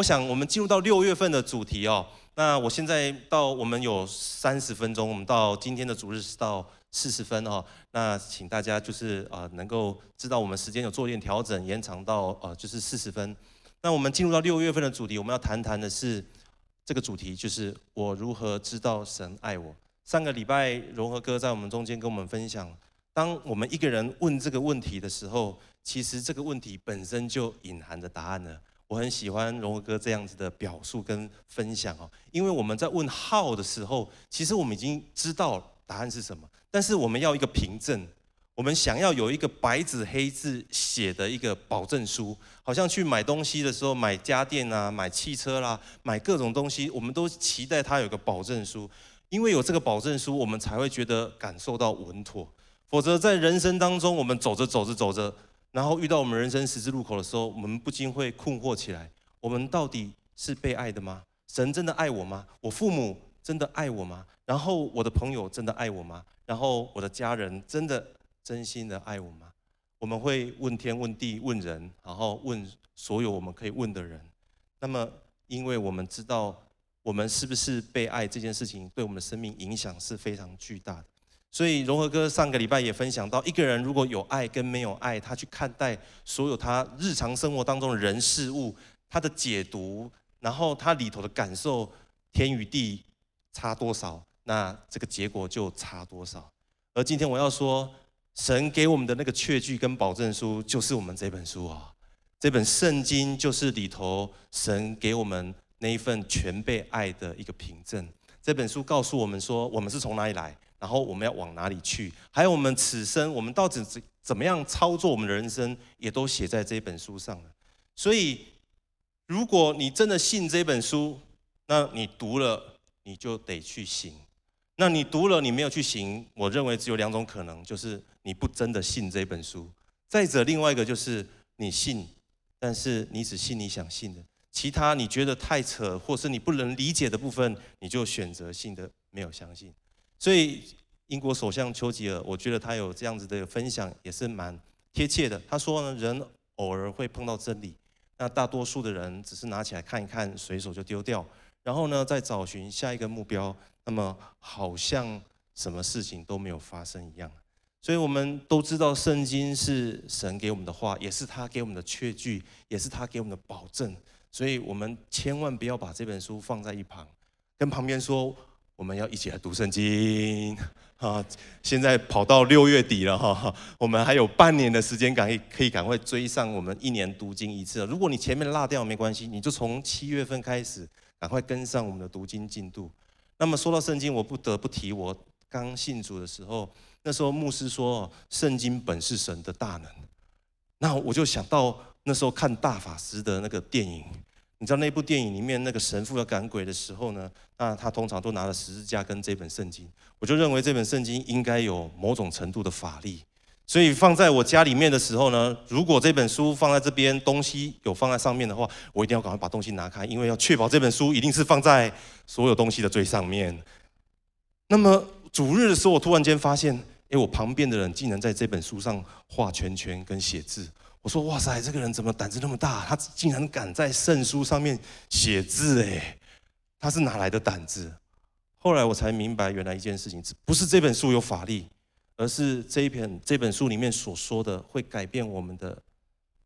我想我们进入到六月份的主题哦。那我现在到我们有三十分钟，我们到今天的主日是到四十分哦。那请大家就是呃能够知道我们时间有做一点调整，延长到呃就是四十分。那我们进入到六月份的主题，我们要谈谈的是这个主题，就是我如何知道神爱我。上个礼拜荣和哥在我们中间跟我们分享，当我们一个人问这个问题的时候，其实这个问题本身就隐含着答案了。我很喜欢荣和哥这样子的表述跟分享哦，因为我们在问 how 的时候，其实我们已经知道答案是什么，但是我们要一个凭证。我们想要有一个白纸黑字写的一个保证书，好像去买东西的时候，买家电啊，买汽车啦，买各种东西，我们都期待它有个保证书，因为有这个保证书，我们才会觉得感受到稳妥。否则在人生当中，我们走着走着走着，然后遇到我们人生十字路口的时候，我们不禁会困惑起来：我们到底是被爱的吗？神真的爱我吗？我父母真的爱我吗？然后我的朋友真的爱我吗？然后我的家人真的？真心的爱我吗？我们会问天问地问人，然后问所有我们可以问的人。那么，因为我们知道我们是不是被爱这件事情，对我们的生命影响是非常巨大的。所以，荣和哥上个礼拜也分享到，一个人如果有爱跟没有爱，他去看待所有他日常生活当中的人事物，他的解读，然后他里头的感受，天与地差多少，那这个结果就差多少。而今天我要说。神给我们的那个确据跟保证书，就是我们这本书啊，这本圣经就是里头神给我们那一份全被爱的一个凭证。这本书告诉我们说，我们是从哪里来，然后我们要往哪里去，还有我们此生我们到底怎怎么样操作我们的人生，也都写在这本书上了。所以，如果你真的信这本书，那你读了，你就得去行。那你读了，你没有去行，我认为只有两种可能，就是你不真的信这本书。再者，另外一个就是你信，但是你只信你想信的，其他你觉得太扯，或是你不能理解的部分，你就选择性的没有相信。所以，英国首相丘吉尔，我觉得他有这样子的分享，也是蛮贴切的。他说呢，人偶尔会碰到真理，那大多数的人只是拿起来看一看，随手就丢掉，然后呢，再找寻下一个目标。那么好像什么事情都没有发生一样，所以我们都知道圣经是神给我们的话，也是他给我们的确据，也是他给我们的保证。所以我们千万不要把这本书放在一旁，跟旁边说我们要一起来读圣经啊！现在跑到六月底了哈，我们还有半年的时间，赶可以赶快追上我们一年读经一次。如果你前面落掉没关系，你就从七月份开始，赶快跟上我们的读经进度。那么说到圣经，我不得不提我刚信主的时候，那时候牧师说，圣经本是神的大能。那我就想到那时候看大法师的那个电影，你知道那部电影里面那个神父要赶鬼的时候呢，那他通常都拿了十字架跟这本圣经，我就认为这本圣经应该有某种程度的法力。所以放在我家里面的时候呢，如果这本书放在这边，东西有放在上面的话，我一定要赶快把东西拿开，因为要确保这本书一定是放在所有东西的最上面。那么主日的时候，我突然间发现，哎，我旁边的人竟然在这本书上画圈圈跟写字。我说：哇塞，这个人怎么胆子那么大？他竟然敢在圣书上面写字？哎，他是哪来的胆子？后来我才明白，原来一件事情，不是这本书有法力。而是这一篇这本书里面所说的，会改变我们的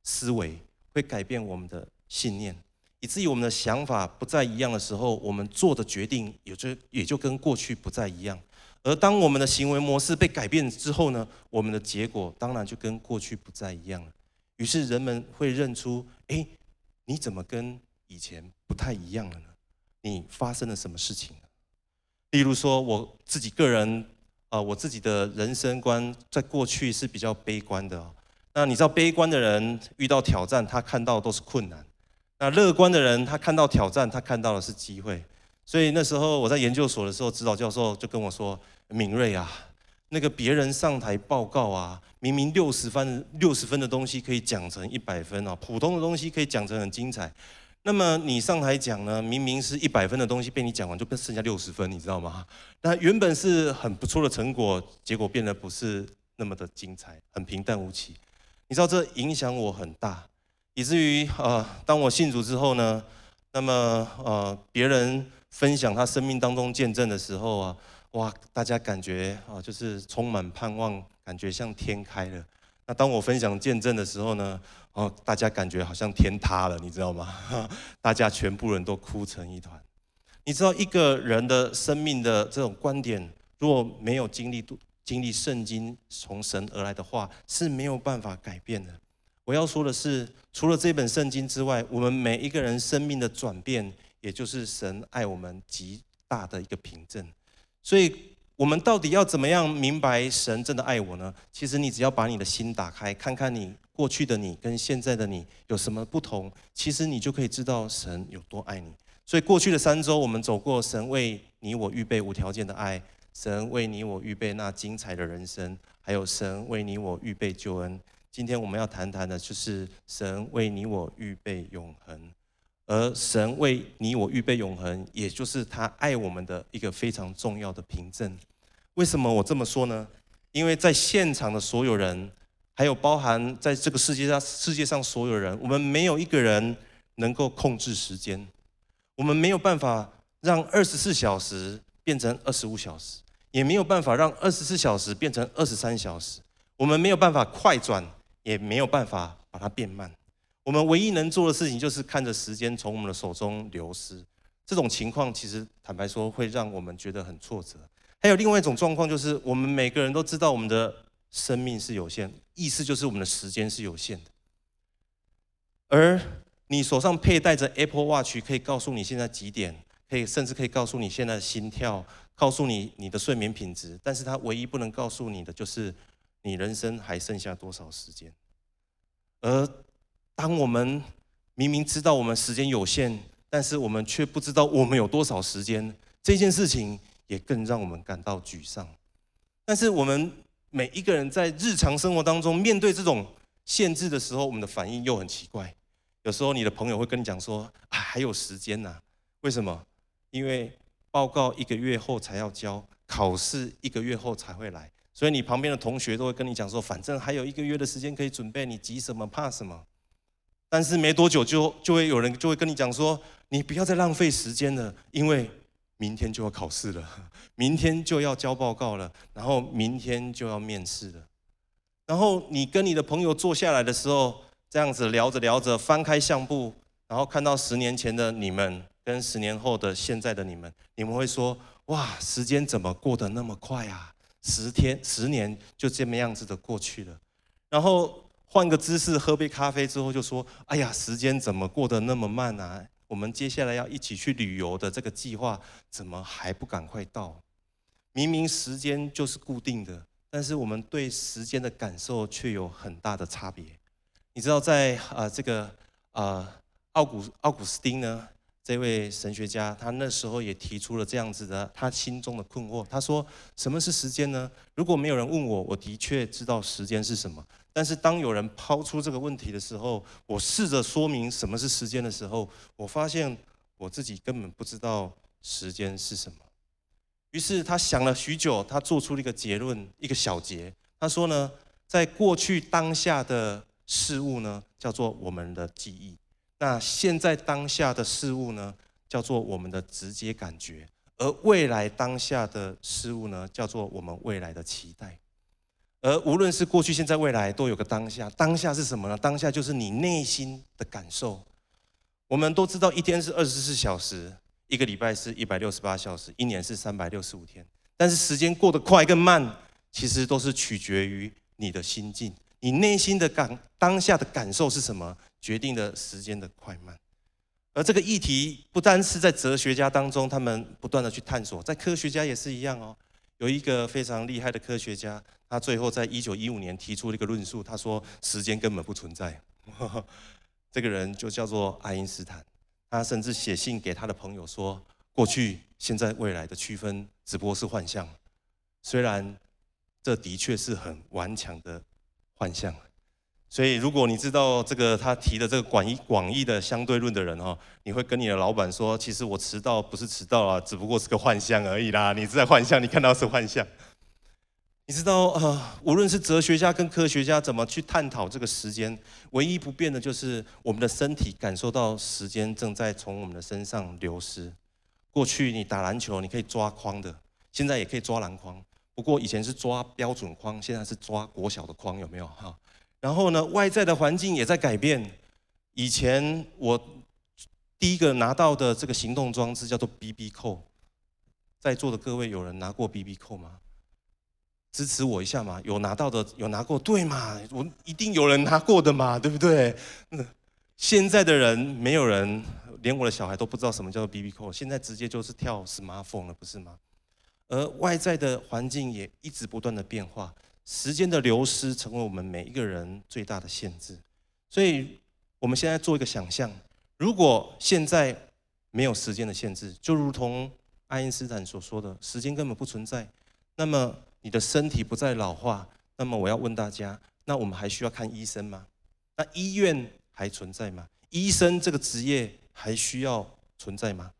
思维，会改变我们的信念，以至于我们的想法不再一样的时候，我们做的决定也就也就跟过去不再一样。而当我们的行为模式被改变之后呢，我们的结果当然就跟过去不再一样了。于是人们会认出：哎，你怎么跟以前不太一样了呢？你发生了什么事情呢？例如说，我自己个人。啊，我自己的人生观在过去是比较悲观的。哦那你知道，悲观的人遇到挑战，他看到都是困难；那乐观的人，他看到挑战，他看到的是机会。所以那时候我在研究所的时候，指导教授就跟我说：“敏锐啊，那个别人上台报告啊，明明六十分六十分的东西可以讲成一百分啊，普通的东西可以讲成很精彩。”那么你上台讲呢？明明是一百分的东西，被你讲完就变剩下六十分，你知道吗？那原本是很不错的成果，结果变得不是那么的精彩，很平淡无奇。你知道这影响我很大，以至于呃，当我信主之后呢，那么呃，别人分享他生命当中见证的时候啊，哇，大家感觉啊，就是充满盼望，感觉像天开了。那当我分享见证的时候呢，哦，大家感觉好像天塌了，你知道吗？大家全部人都哭成一团。你知道一个人的生命的这种观点，如果没有经历经历圣经从神而来的话，是没有办法改变的。我要说的是，除了这本圣经之外，我们每一个人生命的转变，也就是神爱我们极大的一个凭证。所以。我们到底要怎么样明白神真的爱我呢？其实你只要把你的心打开，看看你过去的你跟现在的你有什么不同，其实你就可以知道神有多爱你。所以过去的三周，我们走过神为你我预备无条件的爱，神为你我预备那精彩的人生，还有神为你我预备救恩。今天我们要谈谈的就是神为你我预备永恒。而神为你我预备永恒，也就是他爱我们的一个非常重要的凭证。为什么我这么说呢？因为在现场的所有人，还有包含在这个世界上世界上所有人，我们没有一个人能够控制时间，我们没有办法让二十四小时变成二十五小时，也没有办法让二十四小时变成二十三小时，我们没有办法快转，也没有办法把它变慢。我们唯一能做的事情，就是看着时间从我们的手中流失。这种情况，其实坦白说，会让我们觉得很挫折。还有另外一种状况，就是我们每个人都知道，我们的生命是有限，意思就是我们的时间是有限的。而你手上佩戴着 Apple Watch，可以告诉你现在几点，可以甚至可以告诉你现在的心跳，告诉你你的睡眠品质。但是它唯一不能告诉你的，就是你人生还剩下多少时间。而当我们明明知道我们时间有限，但是我们却不知道我们有多少时间，这件事情也更让我们感到沮丧。但是我们每一个人在日常生活当中面对这种限制的时候，我们的反应又很奇怪。有时候你的朋友会跟你讲说：“啊，还有时间呐？为什么？因为报告一个月后才要交，考试一个月后才会来，所以你旁边的同学都会跟你讲说：反正还有一个月的时间可以准备，你急什么？怕什么？”但是没多久就就会有人就会跟你讲说，你不要再浪费时间了，因为明天就要考试了，明天就要交报告了，然后明天就要面试了。然后你跟你的朋友坐下来的时候，这样子聊着聊着，翻开相簿，然后看到十年前的你们跟十年后的现在的你们，你们会说：哇，时间怎么过得那么快啊？十天、十年就这么样子的过去了，然后。换个姿势，喝杯咖啡之后就说：“哎呀，时间怎么过得那么慢啊？我们接下来要一起去旅游的这个计划，怎么还不赶快到？明明时间就是固定的，但是我们对时间的感受却有很大的差别。你知道在，啊这个啊奥古奥古斯丁呢？”这位神学家，他那时候也提出了这样子的他心中的困惑。他说：“什么是时间呢？如果没有人问我，我的确知道时间是什么。但是当有人抛出这个问题的时候，我试着说明什么是时间的时候，我发现我自己根本不知道时间是什么。于是他想了许久，他做出了一个结论，一个小结。他说呢，在过去当下的事物呢，叫做我们的记忆。”那现在当下的事物呢，叫做我们的直接感觉；而未来当下的事物呢，叫做我们未来的期待。而无论是过去、现在、未来，都有个当下。当下是什么呢？当下就是你内心的感受。我们都知道，一天是二十四小时，一个礼拜是一百六十八小时，一年是三百六十五天。但是时间过得快跟慢，其实都是取决于你的心境。你内心的感，当下的感受是什么？决定了时间的快慢，而这个议题不单是在哲学家当中，他们不断的去探索，在科学家也是一样哦。有一个非常厉害的科学家，他最后在一九一五年提出了一个论述，他说时间根本不存在。这个人就叫做爱因斯坦，他甚至写信给他的朋友说，过去、现在、未来的区分只不过是幻象，虽然这的确是很顽强的幻象。所以，如果你知道这个他提的这个广义广义的相对论的人哈，你会跟你的老板说，其实我迟到不是迟到啊，只不过是个幻象而已啦。你是在幻象，你看到是幻象。你知道，呃，无论是哲学家跟科学家怎么去探讨这个时间，唯一不变的就是我们的身体感受到时间正在从我们的身上流失。过去你打篮球，你可以抓框的，现在也可以抓篮筐。不过以前是抓标准框，现在是抓国小的框，有没有哈？然后呢，外在的环境也在改变。以前我第一个拿到的这个行动装置叫做 BB 扣，在座的各位有人拿过 BB 扣吗？支持我一下嘛，有拿到的有拿过，对嘛？我一定有人拿过的嘛，对不对？那现在的人没有人，连我的小孩都不知道什么叫做 BB 扣，现在直接就是跳 smartphone 了，不是吗？而外在的环境也一直不断的变化，时间的流失成为我们每一个人最大的限制。所以，我们现在做一个想象，如果现在没有时间的限制，就如同爱因斯坦所说的，时间根本不存在，那么。你的身体不再老化，那么我要问大家，那我们还需要看医生吗？那医院还存在吗？医生这个职业还需要存在吗？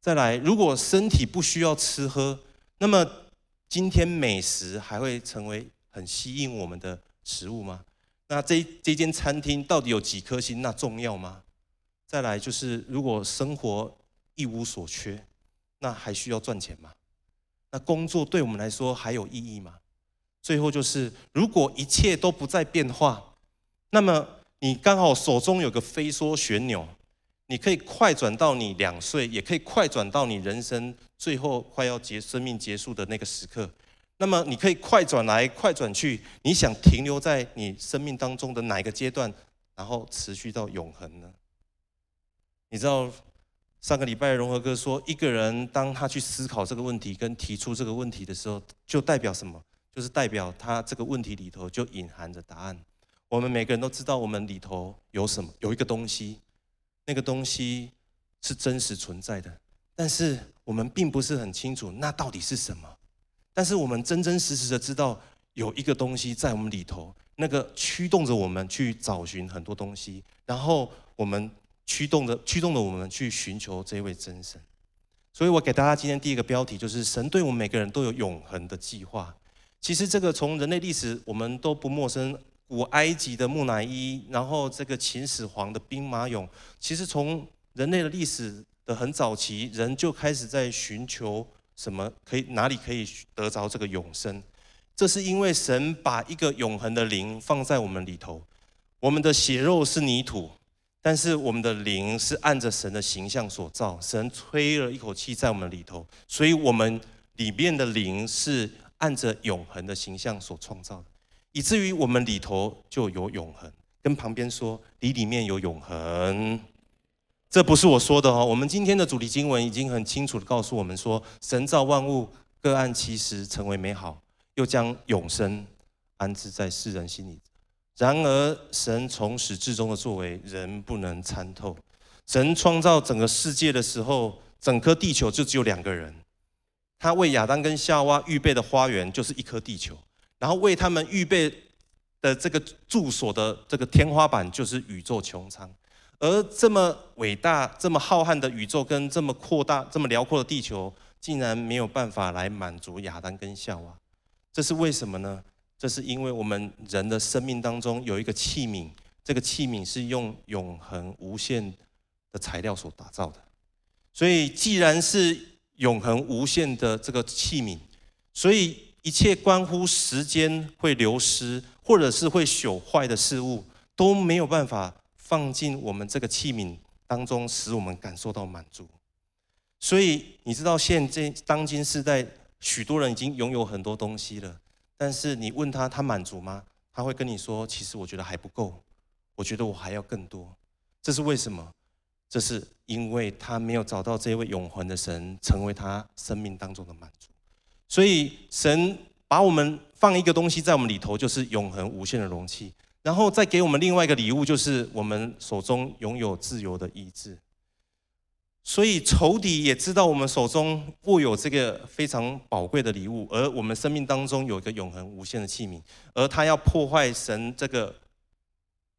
再来，如果身体不需要吃喝，那么今天美食还会成为很吸引我们的食物吗？那这这间餐厅到底有几颗星？那重要吗？再来就是，如果生活一无所缺，那还需要赚钱吗？那工作对我们来说还有意义吗？最后就是，如果一切都不再变化，那么你刚好手中有个飞梭旋钮，你可以快转到你两岁，也可以快转到你人生最后快要结生命结束的那个时刻。那么你可以快转来，快转去，你想停留在你生命当中的哪一个阶段，然后持续到永恒呢？你知道？上个礼拜，荣和哥说，一个人当他去思考这个问题跟提出这个问题的时候，就代表什么？就是代表他这个问题里头就隐含着答案。我们每个人都知道，我们里头有什么？有一个东西，那个东西是真实存在的，但是我们并不是很清楚那到底是什么。但是我们真真实实的知道，有一个东西在我们里头，那个驱动着我们去找寻很多东西，然后我们。驱动的驱动了我们去寻求这位真神，所以我给大家今天第一个标题就是神对我们每个人都有永恒的计划。其实这个从人类历史我们都不陌生，古埃及的木乃伊，然后这个秦始皇的兵马俑，其实从人类的历史的很早期，人就开始在寻求什么可以哪里可以得着这个永生。这是因为神把一个永恒的灵放在我们里头，我们的血肉是泥土。但是我们的灵是按着神的形象所造，神吹了一口气在我们里头，所以我们里面的灵是按着永恒的形象所创造的，以至于我们里头就有永恒。跟旁边说，你里面有永恒，这不是我说的哦。我们今天的主题经文已经很清楚地告诉我们说，神造万物各按其时成为美好，又将永生安置在世人心里。然而，神从始至终的作为，人不能参透。神创造整个世界的时候，整颗地球就只有两个人。他为亚当跟夏娃预备的花园就是一颗地球，然后为他们预备的这个住所的这个天花板就是宇宙穹苍。而这么伟大、这么浩瀚的宇宙跟这么扩大、这么辽阔的地球，竟然没有办法来满足亚当跟夏娃，这是为什么呢？这是因为我们人的生命当中有一个器皿，这个器皿是用永恒无限的材料所打造的。所以，既然是永恒无限的这个器皿，所以一切关乎时间会流失或者是会朽坏的事物，都没有办法放进我们这个器皿当中，使我们感受到满足。所以，你知道现在当今世代，许多人已经拥有很多东西了。但是你问他，他满足吗？他会跟你说：“其实我觉得还不够，我觉得我还要更多。”这是为什么？这是因为他没有找到这位永恒的神，成为他生命当中的满足。所以神把我们放一个东西在我们里头，就是永恒无限的容器，然后再给我们另外一个礼物，就是我们手中拥有自由的意志。所以仇敌也知道我们手中握有这个非常宝贵的礼物，而我们生命当中有一个永恒无限的器皿，而他要破坏神这个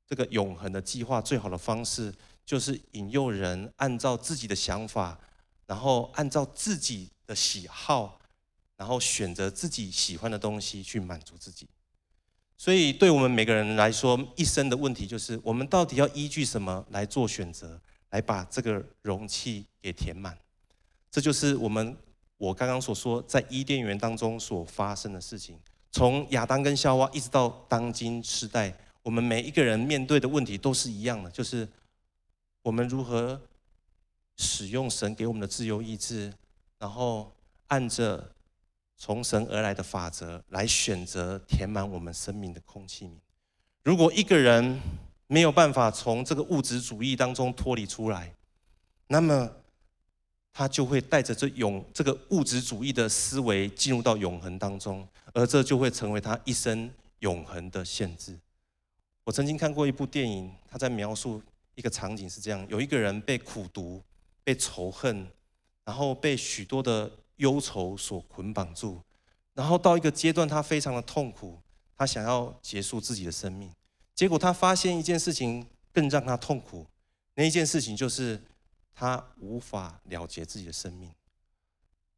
这个永恒的计划，最好的方式就是引诱人按照自己的想法，然后按照自己的喜好，然后选择自己喜欢的东西去满足自己。所以，对我们每个人来说，一生的问题就是：我们到底要依据什么来做选择，来把这个容器给填满？这就是我们我刚刚所说，在伊甸园当中所发生的事情。从亚当跟夏娃一直到当今时代，我们每一个人面对的问题都是一样的，就是我们如何使用神给我们的自由意志，然后按着。从神而来的法则来选择填满我们生命的空气。如果一个人没有办法从这个物质主义当中脱离出来，那么他就会带着这永这个物质主义的思维进入到永恒当中，而这就会成为他一生永恒的限制。我曾经看过一部电影，他在描述一个场景是这样：有一个人被苦读、被仇恨，然后被许多的。忧愁所捆绑住，然后到一个阶段，他非常的痛苦，他想要结束自己的生命。结果他发现一件事情更让他痛苦，那一件事情就是他无法了结自己的生命，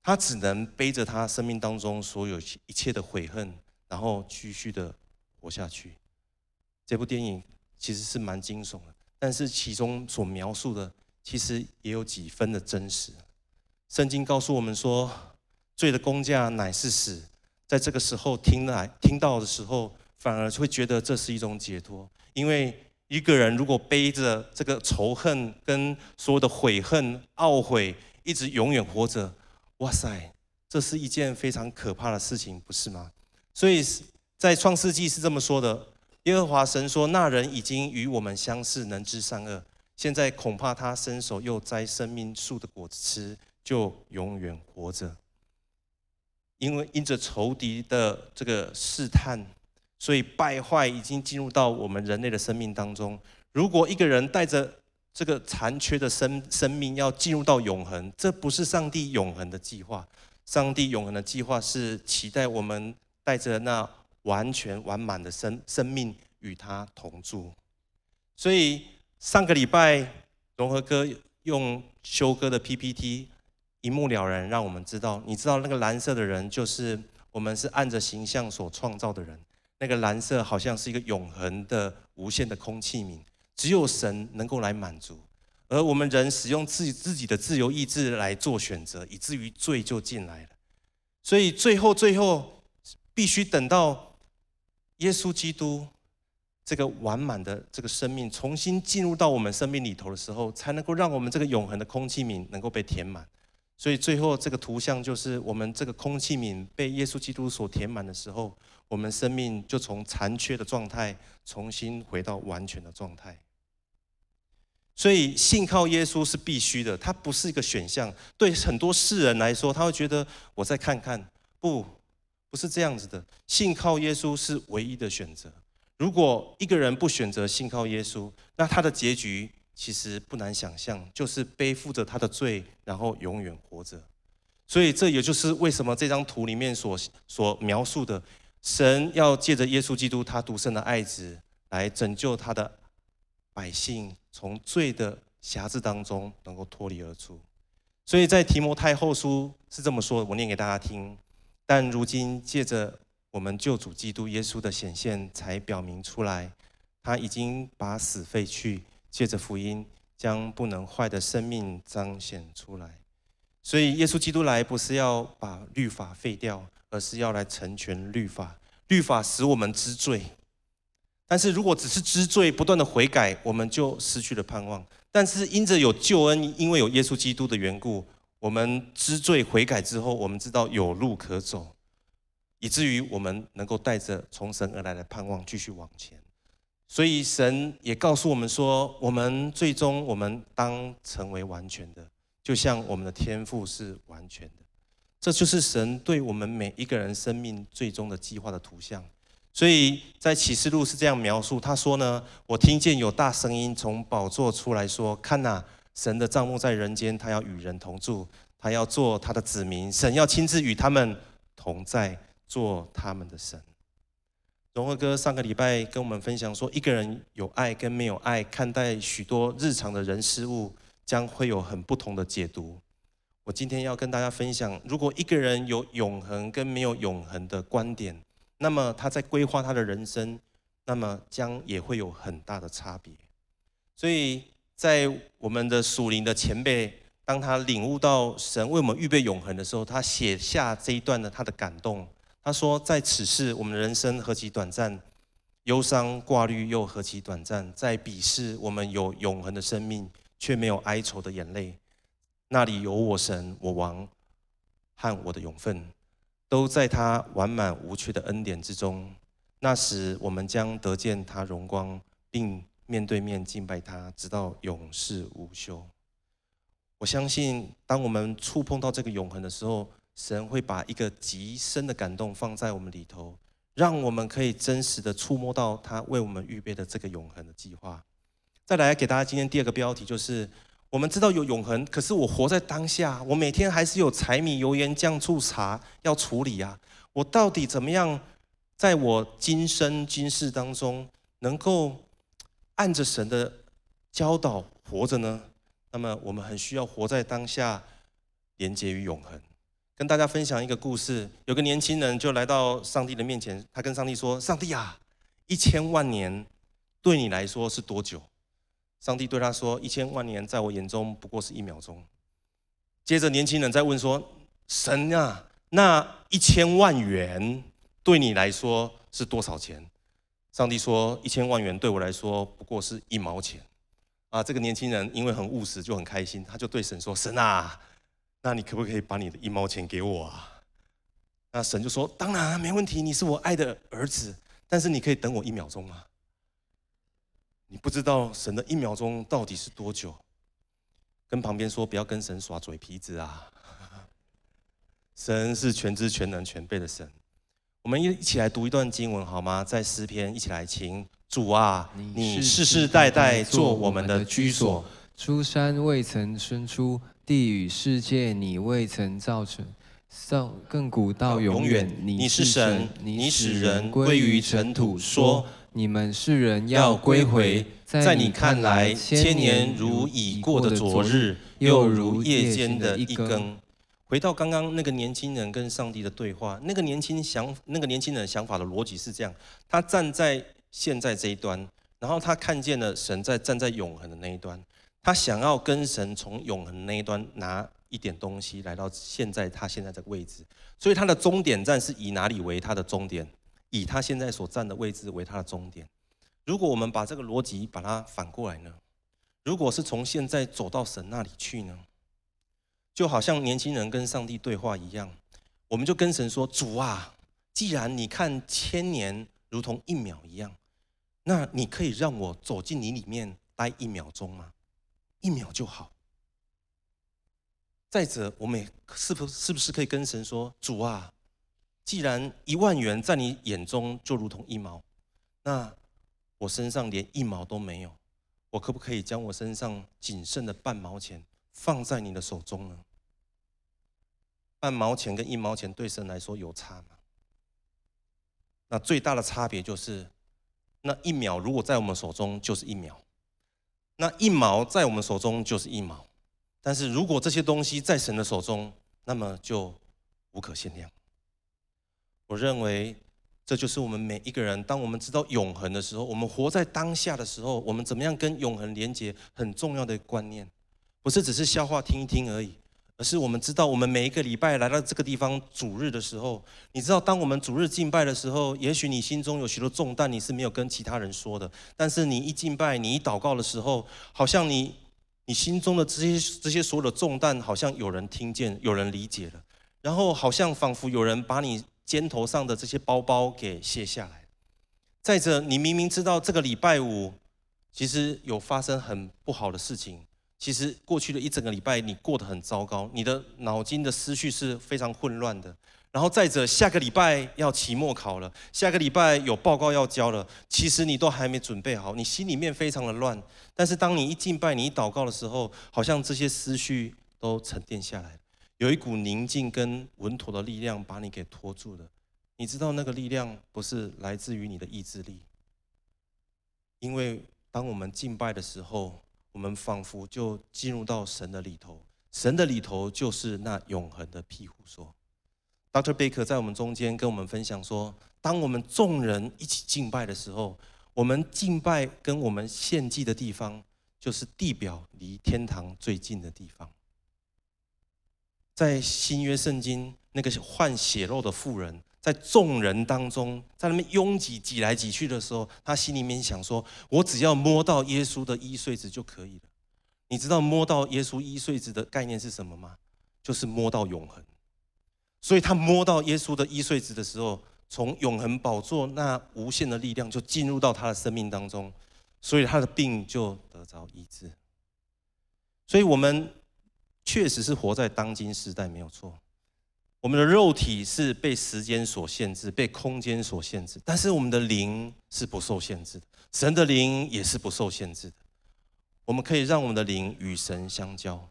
他只能背着他生命当中所有一切的悔恨，然后继续的活下去。这部电影其实是蛮惊悚的，但是其中所描述的其实也有几分的真实。圣经告诉我们说，罪的工价乃是死。在这个时候听来听到的时候，反而会觉得这是一种解脱。因为一个人如果背着这个仇恨跟所有的悔恨、懊悔，一直永远活着，哇塞，这是一件非常可怕的事情，不是吗？所以在创世纪是这么说的：耶和华神说，那人已经与我们相似，能知善恶。现在恐怕他伸手又摘生命树的果子吃。就永远活着，因为因着仇敌的这个试探，所以败坏已经进入到我们人类的生命当中。如果一个人带着这个残缺的生生命要进入到永恒，这不是上帝永恒的计划。上帝永恒的计划是期待我们带着那完全完满的生生命与他同住。所以上个礼拜融合哥用修哥的 PPT。一目了然，让我们知道，你知道那个蓝色的人，就是我们是按着形象所创造的人。那个蓝色好像是一个永恒的、无限的空气名，只有神能够来满足。而我们人使用自己自己的自由意志来做选择，以至于罪就进来了。所以最后最后，必须等到耶稣基督这个完满的这个生命重新进入到我们生命里头的时候，才能够让我们这个永恒的空气名能够被填满。所以最后这个图像就是我们这个空器皿被耶稣基督所填满的时候，我们生命就从残缺的状态重新回到完全的状态。所以信靠耶稣是必须的，它不是一个选项。对很多世人来说，他会觉得我再看看，不，不是这样子的。信靠耶稣是唯一的选择。如果一个人不选择信靠耶稣，那他的结局。其实不难想象，就是背负着他的罪，然后永远活着。所以这也就是为什么这张图里面所所描述的，神要借着耶稣基督他独生的爱子来拯救他的百姓，从罪的辖制当中能够脱离而出。所以在提摩太后书是这么说的，我念给大家听。但如今借着我们救主基督耶稣的显现，才表明出来，他已经把死废去。借着福音，将不能坏的生命彰显出来。所以，耶稣基督来不是要把律法废掉，而是要来成全律法。律法使我们知罪，但是如果只是知罪，不断的悔改，我们就失去了盼望。但是因着有救恩，因为有耶稣基督的缘故，我们知罪悔改之后，我们知道有路可走，以至于我们能够带着从神而来的盼望继续往前。所以神也告诉我们说，我们最终我们当成为完全的，就像我们的天赋是完全的。这就是神对我们每一个人生命最终的计划的图像。所以在启示录是这样描述，他说呢，我听见有大声音从宝座出来说：“看哪，神的帐幕在人间，他要与人同住，他要做他的子民，神要亲自与他们同在，做他们的神。”荣和哥上个礼拜跟我们分享说，一个人有爱跟没有爱，看待许多日常的人事物，将会有很不同的解读。我今天要跟大家分享，如果一个人有永恒跟没有永恒的观点，那么他在规划他的人生，那么将也会有很大的差别。所以在我们的属灵的前辈，当他领悟到神为我们预备永恒的时候，他写下这一段的他的感动。他说：“在此世，我们的人生何其短暂，忧伤挂虑又何其短暂；在彼世，我们有永恒的生命，却没有哀愁的眼泪。那里有我神、我王和我的永分，都在他完满无缺的恩典之中。那时，我们将得见他荣光，并面对面敬拜他，直到永世无休。我相信，当我们触碰到这个永恒的时候。”神会把一个极深的感动放在我们里头，让我们可以真实的触摸到他为我们预备的这个永恒的计划。再来给大家今天第二个标题，就是我们知道有永恒，可是我活在当下，我每天还是有柴米油盐酱醋茶要处理啊。我到底怎么样，在我今生今世当中，能够按着神的教导活着呢？那么我们很需要活在当下，连接于永恒。跟大家分享一个故事，有个年轻人就来到上帝的面前，他跟上帝说：“上帝啊，一千万年对你来说是多久？”上帝对他说：“一千万年在我眼中不过是一秒钟。”接着年轻人再问说：“神啊，那一千万元对你来说是多少钱？”上帝说：“一千万元对我来说不过是一毛钱。”啊，这个年轻人因为很务实，就很开心，他就对神说：“神啊。”那你可不可以把你的一毛钱给我啊？那神就说：“当然没问题，你是我爱的儿子。但是你可以等我一秒钟吗？你不知道神的一秒钟到底是多久？跟旁边说，不要跟神耍嘴皮子啊！神是全知全能全备的神。我们一一起来读一段经文好吗？在诗篇一起来，请主啊，你世世代代做我们的居所，出山未曾生出。地与世界，你未曾造成，上亘古到永远。你是神，你使人归于尘土，说：你们世人要归回。在你看来，千年如已过的昨日，又如夜间的一更。回到刚刚那个年轻人跟上帝的对话，那个年轻想，那个年轻人想法的逻辑是这样：他站在现在这一端，然后他看见了神在站在永恒的那一端。他想要跟神从永恒那一端拿一点东西来到现在他现在这个位置，所以他的终点站是以哪里为他的终点？以他现在所站的位置为他的终点。如果我们把这个逻辑把它反过来呢？如果是从现在走到神那里去呢？就好像年轻人跟上帝对话一样，我们就跟神说：“主啊，既然你看千年如同一秒一样，那你可以让我走进你里面待一秒钟吗？”一秒就好。再者，我们是不是不是可以跟神说：“主啊，既然一万元在你眼中就如同一毛，那我身上连一毛都没有，我可不可以将我身上仅剩的半毛钱放在你的手中呢？”半毛钱跟一毛钱对神来说有差吗？那最大的差别就是，那一秒如果在我们手中就是一秒。那一毛在我们手中就是一毛，但是如果这些东西在神的手中，那么就无可限量。我认为这就是我们每一个人，当我们知道永恒的时候，我们活在当下的时候，我们怎么样跟永恒连接，很重要的观念，不是只是笑话听一听而已。而是我们知道，我们每一个礼拜来到这个地方主日的时候，你知道，当我们主日敬拜的时候，也许你心中有许多重担，你是没有跟其他人说的。但是你一敬拜，你一祷告的时候，好像你你心中的这些这些所有的重担，好像有人听见，有人理解了，然后好像仿佛有人把你肩头上的这些包包给卸下来。再者，你明明知道这个礼拜五其实有发生很不好的事情。其实过去的一整个礼拜，你过得很糟糕，你的脑筋的思绪是非常混乱的。然后再者，下个礼拜要期末考了，下个礼拜有报告要交了，其实你都还没准备好，你心里面非常的乱。但是当你一敬拜，你一祷告的时候，好像这些思绪都沉淀下来，有一股宁静跟稳妥的力量把你给拖住了。你知道那个力量不是来自于你的意志力，因为当我们敬拜的时候。我们仿佛就进入到神的里头，神的里头就是那永恒的庇护所。Dr. Baker 在我们中间跟我们分享说，当我们众人一起敬拜的时候，我们敬拜跟我们献祭的地方，就是地表离天堂最近的地方。在新约圣经，那个换血肉的妇人，在众人当中，在那边拥挤挤来挤去的时候，他心里面想说：“我只要摸到耶稣的衣繸子就可以了。”你知道摸到耶稣衣繸子的概念是什么吗？就是摸到永恒。所以他摸到耶稣的衣繸子的时候，从永恒宝座那无限的力量就进入到他的生命当中，所以他的病就得着医治。所以我们确实是活在当今时代，没有错。我们的肉体是被时间所限制，被空间所限制，但是我们的灵是不受限制的。神的灵也是不受限制的。我们可以让我们的灵与神相交，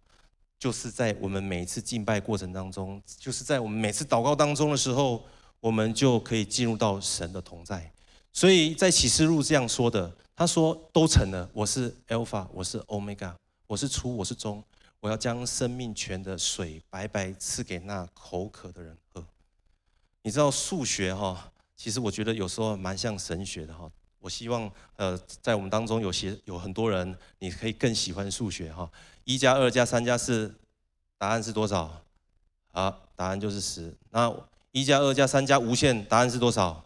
就是在我们每一次敬拜过程当中，就是在我们每次祷告当中的时候。我们就可以进入到神的同在，所以在启示录这样说的，他说都成了，我是 Alpha，我是 Omega，我是初，我是终，我要将生命泉的水白白赐给那口渴的人喝。你知道数学哈，其实我觉得有时候蛮像神学的哈。我希望呃，在我们当中有些有很多人，你可以更喜欢数学哈。一加二加三加四，答案是多少？好，答案就是十。那一加二加三加无限，答案是多少？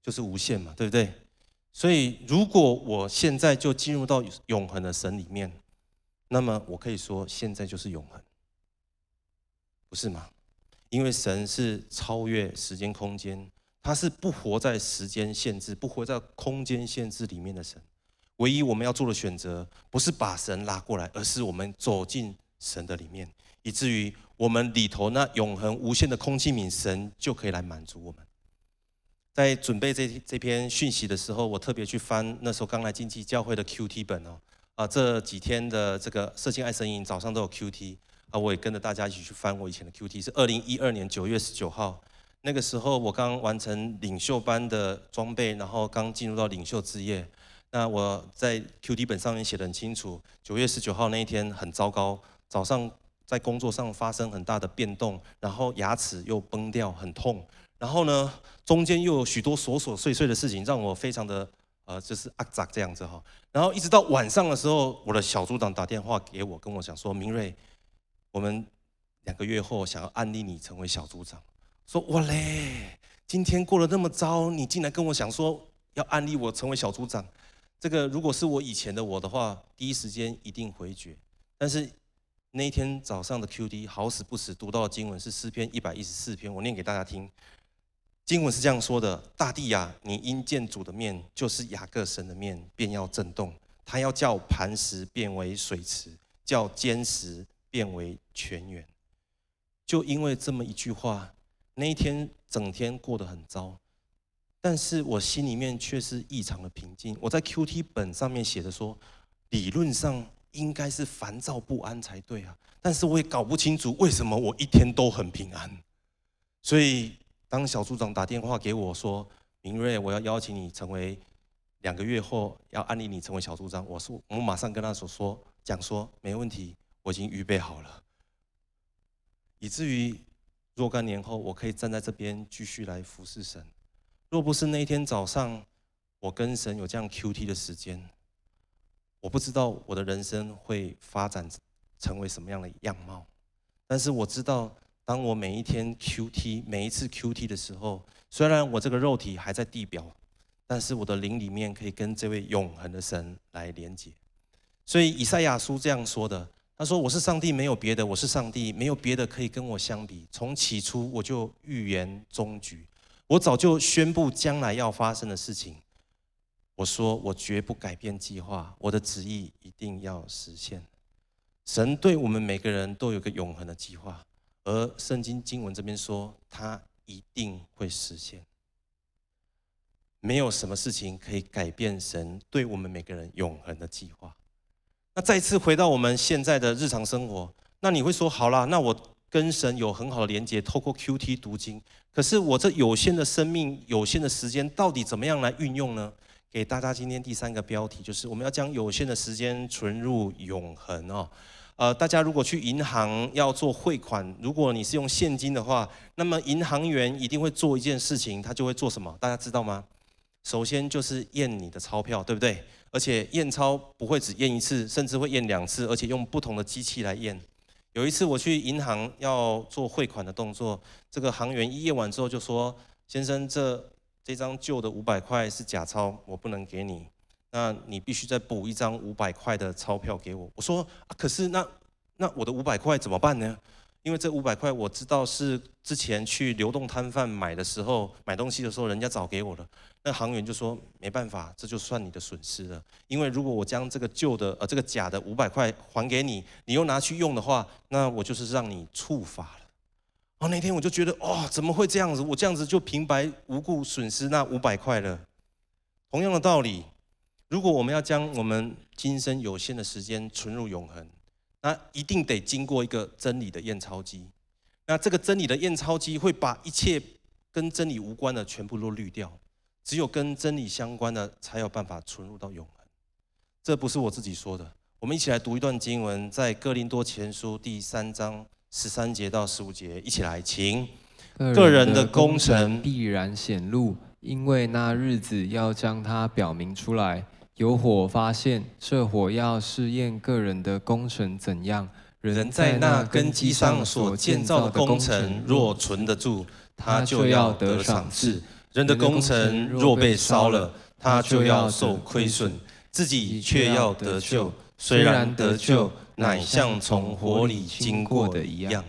就是无限嘛，对不对？所以，如果我现在就进入到永恒的神里面，那么我可以说，现在就是永恒，不是吗？因为神是超越时间空间，他是不活在时间限制、不活在空间限制里面的神。唯一我们要做的选择，不是把神拉过来，而是我们走进神的里面，以至于。我们里头那永恒无限的空器皿，神就可以来满足我们。在准备这这篇讯息的时候，我特别去翻那时候刚来经济教会的 QT 本哦，啊，这几天的这个社青爱神营早上都有 QT 啊，我也跟着大家一起去翻我以前的 QT，是二零一二年九月十九号，那个时候我刚完成领袖班的装备，然后刚进入到领袖之夜。那我在 QT 本上面写得很清楚，九月十九号那一天很糟糕，早上。在工作上发生很大的变动，然后牙齿又崩掉，很痛。然后呢，中间又有许多琐琐碎碎的事情，让我非常的呃，就是阿杂这样子哈。然后一直到晚上的时候，我的小组长打电话给我，跟我讲说：“明瑞，我们两个月后想要安利你成为小组长。”说：“哇嘞，今天过得那么糟，你竟然跟我讲说要安利我成为小组长。这个如果是我以前的我的话，第一时间一定回绝。但是。”那一天早上的 QD 好死不死读到的经文是诗篇一百一十四篇，我念给大家听。经文是这样说的：大地呀，你因见主的面，就是雅各神的面，便要震动。他要叫磐石变为水池，叫坚石变为泉源。就因为这么一句话，那一天整天过得很糟，但是我心里面却是异常的平静。我在 QT 本上面写的说，理论上。应该是烦躁不安才对啊，但是我也搞不清楚为什么我一天都很平安。所以当小组长打电话给我说：“明瑞，我要邀请你成为两个月后要安利你成为小组长。”我说：“我马上跟他所说讲说没问题，我已经预备好了。”以至于若干年后，我可以站在这边继续来服侍神。若不是那一天早上我跟神有这样 QT 的时间。我不知道我的人生会发展成为什么样的样貌，但是我知道，当我每一天 QT，每一次 QT 的时候，虽然我这个肉体还在地表，但是我的灵里面可以跟这位永恒的神来连接。所以以赛亚书这样说的，他说：“我是上帝，没有别的；我是上帝，没有别的可以跟我相比。从起初我就预言终局，我早就宣布将来要发生的事情。”我说，我绝不改变计划，我的旨意一定要实现。神对我们每个人都有个永恒的计划，而圣经经文这边说，他一定会实现。没有什么事情可以改变神对我们每个人永恒的计划。那再次回到我们现在的日常生活，那你会说，好啦，那我跟神有很好的连接，透过 QT 读经，可是我这有限的生命、有限的时间，到底怎么样来运用呢？给大家今天第三个标题，就是我们要将有限的时间存入永恒哦。呃，大家如果去银行要做汇款，如果你是用现金的话，那么银行员一定会做一件事情，他就会做什么？大家知道吗？首先就是验你的钞票，对不对？而且验钞不会只验一次，甚至会验两次，而且用不同的机器来验。有一次我去银行要做汇款的动作，这个行员一验完之后就说：“先生，这这张旧的五百块是假钞，我不能给你。”那你必须再补一张五百块的钞票给我。我说，啊、可是那那我的五百块怎么办呢？因为这五百块我知道是之前去流动摊贩买的时候买东西的时候人家找给我的。那行员就说没办法，这就算你的损失了。因为如果我将这个旧的呃这个假的五百块还给你，你又拿去用的话，那我就是让你触法了。哦，那天我就觉得哦，怎么会这样子？我这样子就平白无故损失那五百块了。同样的道理。如果我们要将我们今生有限的时间存入永恒，那一定得经过一个真理的验钞机。那这个真理的验钞机会把一切跟真理无关的全部都滤掉，只有跟真理相关的才有办法存入到永恒。这不是我自己说的，我们一起来读一段经文，在哥林多前书第三章十三节到十五节，一起来，请。个人的工程必然显露，因为那日子要将它表明出来。有火发现，这火要试验个人的工程怎样。人在那根基上所建造的工程若存得住，他就要得赏赐；人的工程若被烧了，他就要受亏损，自己却要得救。虽然得救，乃像从火里经过的一样。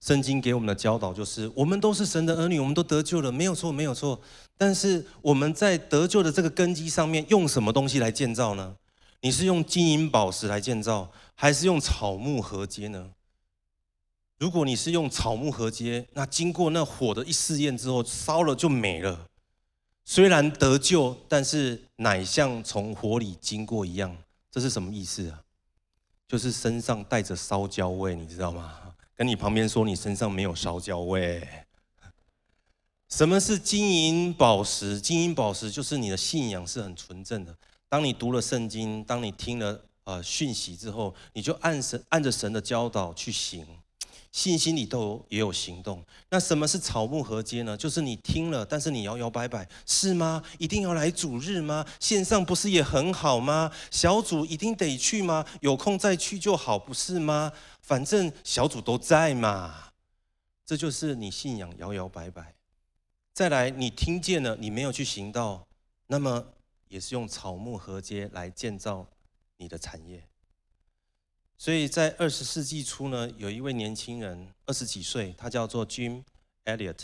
圣经给我们的教导就是：我们都是神的儿女，我们都得救了，没有错，没有错。但是我们在得救的这个根基上面，用什么东西来建造呢？你是用金银宝石来建造，还是用草木合接呢？如果你是用草木合接，那经过那火的一试验之后，烧了就没了。虽然得救，但是乃像从火里经过一样。这是什么意思啊？就是身上带着烧焦味，你知道吗？跟你旁边说，你身上没有烧焦味。什么是金银宝石？金银宝石就是你的信仰是很纯正的。当你读了圣经，当你听了呃讯息之后，你就按神按着神的教导去行，信心里头也有行动。那什么是草木合接呢？就是你听了，但是你摇摇摆摆，是吗？一定要来主日吗？线上不是也很好吗？小组一定得去吗？有空再去就好，不是吗？反正小组都在嘛，这就是你信仰摇摇摆摆。再来，你听见了，你没有去行道，那么也是用草木禾秸来建造你的产业。所以在二十世纪初呢，有一位年轻人，二十几岁，他叫做 Jim Elliot。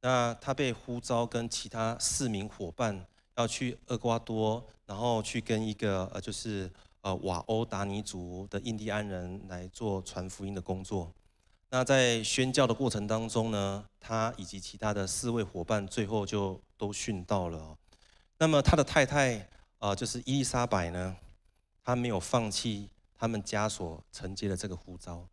那他被呼召跟其他四名伙伴要去厄瓜多，然后去跟一个呃，就是。呃，瓦欧达尼族的印第安人来做传福音的工作。那在宣教的过程当中呢，他以及其他的四位伙伴最后就都殉道了。那么他的太太，呃，就是伊丽莎白呢，她没有放弃他们家所承接的这个呼召。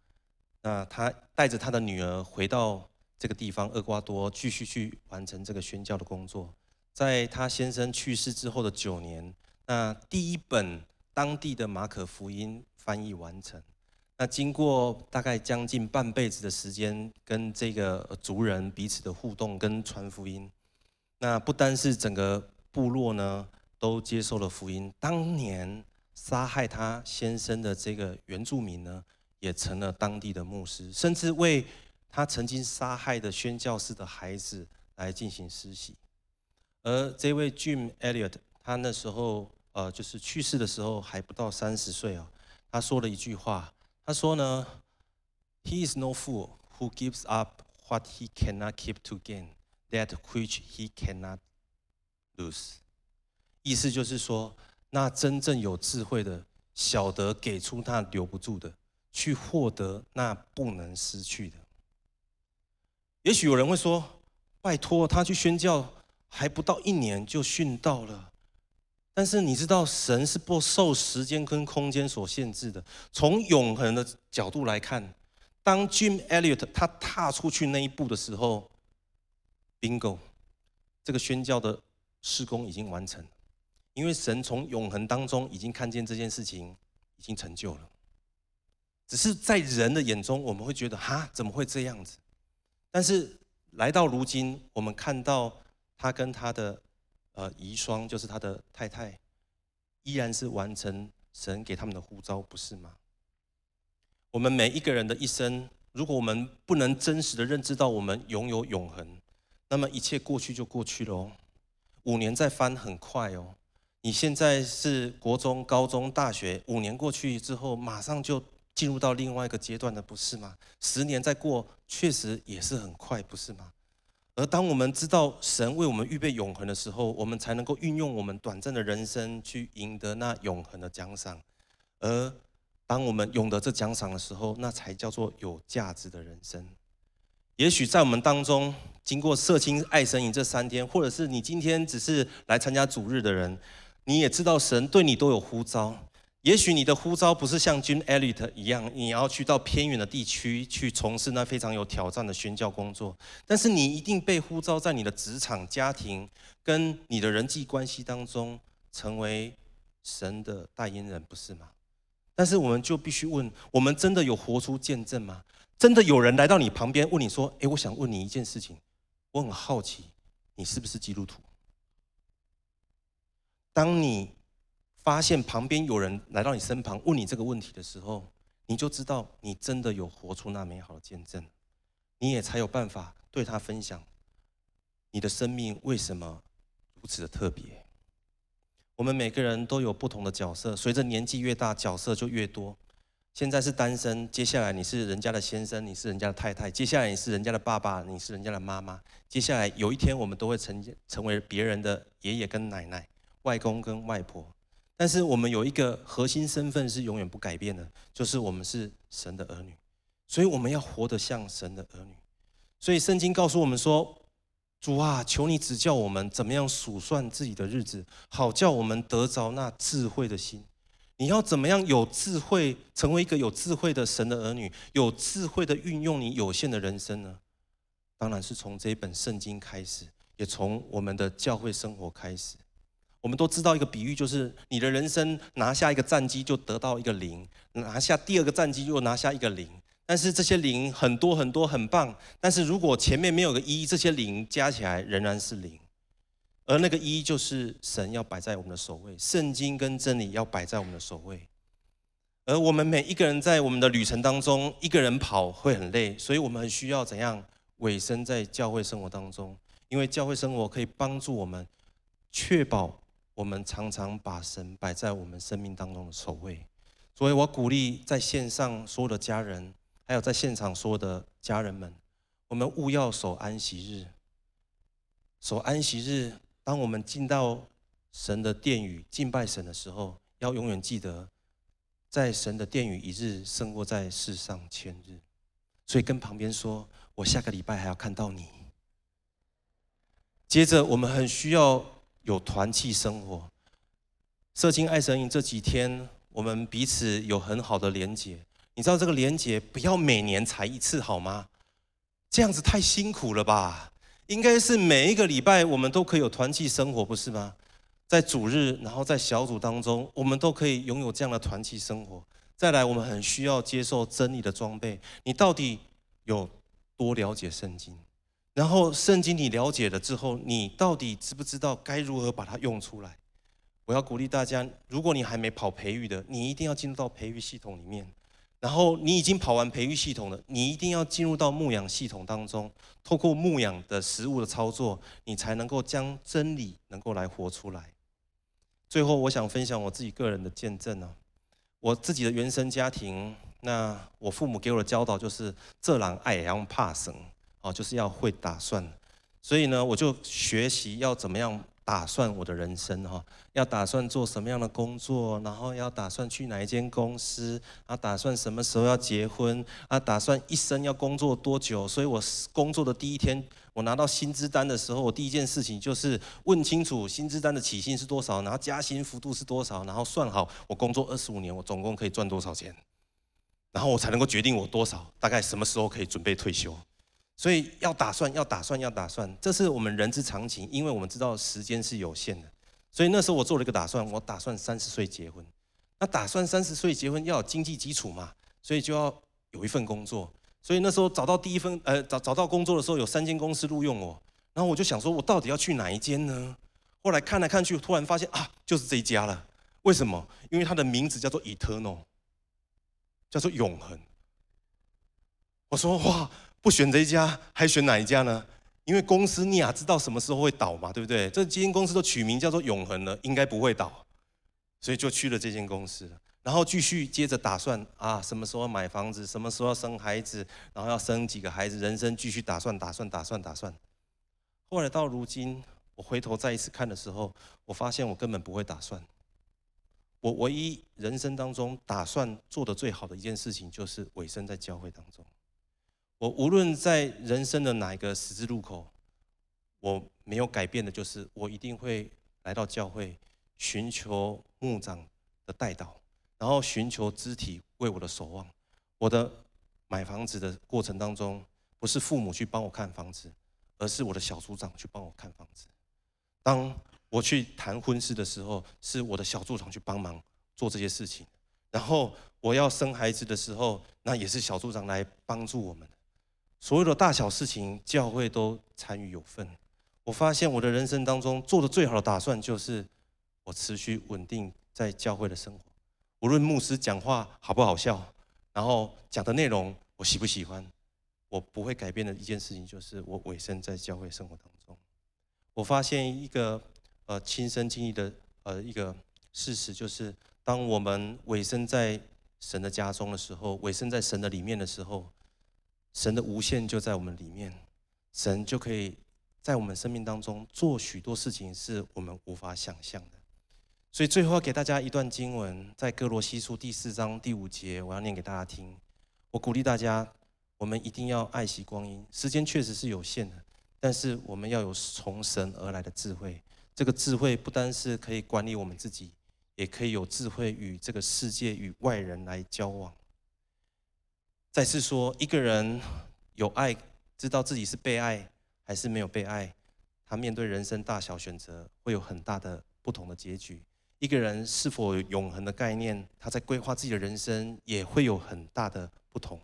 那她带着她的女儿回到这个地方厄瓜多，继续去完成这个宣教的工作。在她先生去世之后的九年，那第一本。当地的马可福音翻译完成，那经过大概将近半辈子的时间，跟这个族人彼此的互动跟传福音，那不单是整个部落呢都接受了福音，当年杀害他先生的这个原住民呢，也成了当地的牧师，甚至为他曾经杀害的宣教士的孩子来进行施洗。而这位 Jim Elliot，他那时候。呃，就是去世的时候还不到三十岁哦。他说了一句话，他说呢：“He is no fool who gives up what he cannot keep to gain that which he cannot lose。”意思就是说，那真正有智慧的，晓得给出那留不住的，去获得那不能失去的。也许有人会说：“拜托，他去宣教还不到一年就殉道了。”但是你知道，神是不受时间跟空间所限制的。从永恒的角度来看，当 Jim Elliot 他踏出去那一步的时候，Bingo，这个宣教的施工已经完成，因为神从永恒当中已经看见这件事情已经成就了。只是在人的眼中，我们会觉得哈，怎么会这样子？但是来到如今，我们看到他跟他的呃遗孀，就是他的太太，依然是完成神给他们的呼召，不是吗？我们每一个人的一生，如果我们不能真实的认知到我们拥有永恒，那么一切过去就过去了哦。五年再翻很快哦。你现在是国中、高中、大学，五年过去之后，马上就进入到另外一个阶段了，不是吗？十年再过，确实也是很快，不是吗？而当我们知道神为我们预备永恒的时候，我们才能够运用我们短暂的人生去赢得那永恒的奖赏。而当我们赢得这奖赏的时候，那才叫做有价值的人生。也许在我们当中，经过社青爱神营这三天，或者是你今天只是来参加主日的人，你也知道神对你都有呼召。也许你的呼召不是像 Jim Elliot 一样，你要去到偏远的地区去从事那非常有挑战的宣教工作，但是你一定被呼召在你的职场、家庭跟你的人际关系当中，成为神的代言人，不是吗？但是我们就必须问：我们真的有活出见证吗？真的有人来到你旁边问你说：“诶，我想问你一件事情，我很好奇，你是不是基督徒？”当你发现旁边有人来到你身旁问你这个问题的时候，你就知道你真的有活出那美好的见证，你也才有办法对他分享你的生命为什么如此的特别。我们每个人都有不同的角色，随着年纪越大，角色就越多。现在是单身，接下来你是人家的先生，你是人家的太太，接下来你是人家的爸爸，你是人家的妈妈，接下来有一天我们都会成成为别人的爷爷跟奶奶、外公跟外婆。但是我们有一个核心身份是永远不改变的，就是我们是神的儿女，所以我们要活得像神的儿女。所以圣经告诉我们说：“主啊，求你指教我们怎么样数算自己的日子，好叫我们得着那智慧的心。你要怎么样有智慧，成为一个有智慧的神的儿女，有智慧的运用你有限的人生呢？当然是从这一本圣经开始，也从我们的教会生活开始。”我们都知道一个比喻，就是你的人生拿下一个战绩就得到一个零，拿下第二个战绩又拿下一个零。但是这些零很多很多很棒，但是如果前面没有个一，这些零加起来仍然是零。而那个一就是神要摆在我们的首位，圣经跟真理要摆在我们的首位。而我们每一个人在我们的旅程当中，一个人跑会很累，所以我们很需要怎样委身在教会生活当中，因为教会生活可以帮助我们确保。我们常常把神摆在我们生命当中的首位，所以我鼓励在线上所有的家人，还有在现场所有的家人们，我们务要守安息日。守安息日，当我们进到神的殿宇敬拜神的时候，要永远记得，在神的殿宇一日胜过在世上千日。所以跟旁边说，我下个礼拜还要看到你。接着，我们很需要。有团契生活，社青爱神营这几天，我们彼此有很好的连结。你知道这个连结不要每年才一次好吗？这样子太辛苦了吧？应该是每一个礼拜我们都可以有团契生活，不是吗？在主日，然后在小组当中，我们都可以拥有这样的团契生活。再来，我们很需要接受真理的装备。你到底有多了解圣经？然后圣经你了解了之后，你到底知不知道该如何把它用出来？我要鼓励大家，如果你还没跑培育的，你一定要进入到培育系统里面。然后你已经跑完培育系统了，你一定要进入到牧养系统当中，透过牧养的实务的操作，你才能够将真理能够来活出来。最后，我想分享我自己个人的见证呢，我自己的原生家庭，那我父母给我的教导就是：这人爱要怕生。哦，就是要会打算，所以呢，我就学习要怎么样打算我的人生哈，要打算做什么样的工作，然后要打算去哪一间公司，啊，打算什么时候要结婚，啊，打算一生要工作多久。所以我工作的第一天，我拿到薪资单的时候，我第一件事情就是问清楚薪资单的起薪是多少，然后加薪幅度是多少，然后算好我工作二十五年，我总共可以赚多少钱，然后我才能够决定我多少，大概什么时候可以准备退休。所以要打算，要打算，要打算，这是我们人之常情，因为我们知道时间是有限的。所以那时候我做了一个打算，我打算三十岁结婚。那打算三十岁结婚要有经济基础嘛？所以就要有一份工作。所以那时候找到第一份，呃，找找到工作的时候，有三间公司录用我，然后我就想说，我到底要去哪一间呢？后来看来看去，突然发现啊，就是这一家了。为什么？因为它的名字叫做 Eternal，叫做永恒。我说哇，不选这一家，还选哪一家呢？因为公司你俩知道什么时候会倒嘛，对不对？这几间公司都取名叫做永恒了，应该不会倒，所以就去了这间公司。然后继续接着打算啊，什么时候买房子，什么时候生孩子，然后要生几个孩子，人生继续打算打算打算打算。后来到如今，我回头再一次看的时候，我发现我根本不会打算。我唯一人生当中打算做的最好的一件事情，就是尾声在教会当中。我无论在人生的哪一个十字路口，我没有改变的就是，我一定会来到教会，寻求牧长的带导。然后寻求肢体为我的守望。我的买房子的过程当中，不是父母去帮我看房子，而是我的小组长去帮我看房子。当我去谈婚事的时候，是我的小组长去帮忙做这些事情。然后我要生孩子的时候，那也是小组长来帮助我们。所有的大小事情，教会都参与有份。我发现我的人生当中做的最好的打算，就是我持续稳定在教会的生活。无论牧师讲话好不好笑，然后讲的内容我喜不喜欢，我不会改变的一件事情就是我委身在教会生活当中。我发现一个呃亲身经历的呃一个事实，就是当我们委身在神的家中的时候，委身在神的里面的时候，神的无限就在我们里面，神就可以在我们生命当中做许多事情，是我们无法想象的。所以最后要给大家一段经文，在歌罗西书第四章第五节，我要念给大家听。我鼓励大家，我们一定要爱惜光阴。时间确实是有限的，但是我们要有从神而来的智慧。这个智慧不单是可以管理我们自己，也可以有智慧与这个世界与外人来交往。再次说，一个人有爱，知道自己是被爱还是没有被爱，他面对人生大小选择会有很大的不同的结局。一个人是否有永恒的概念，他在规划自己的人生也会有很大的不同。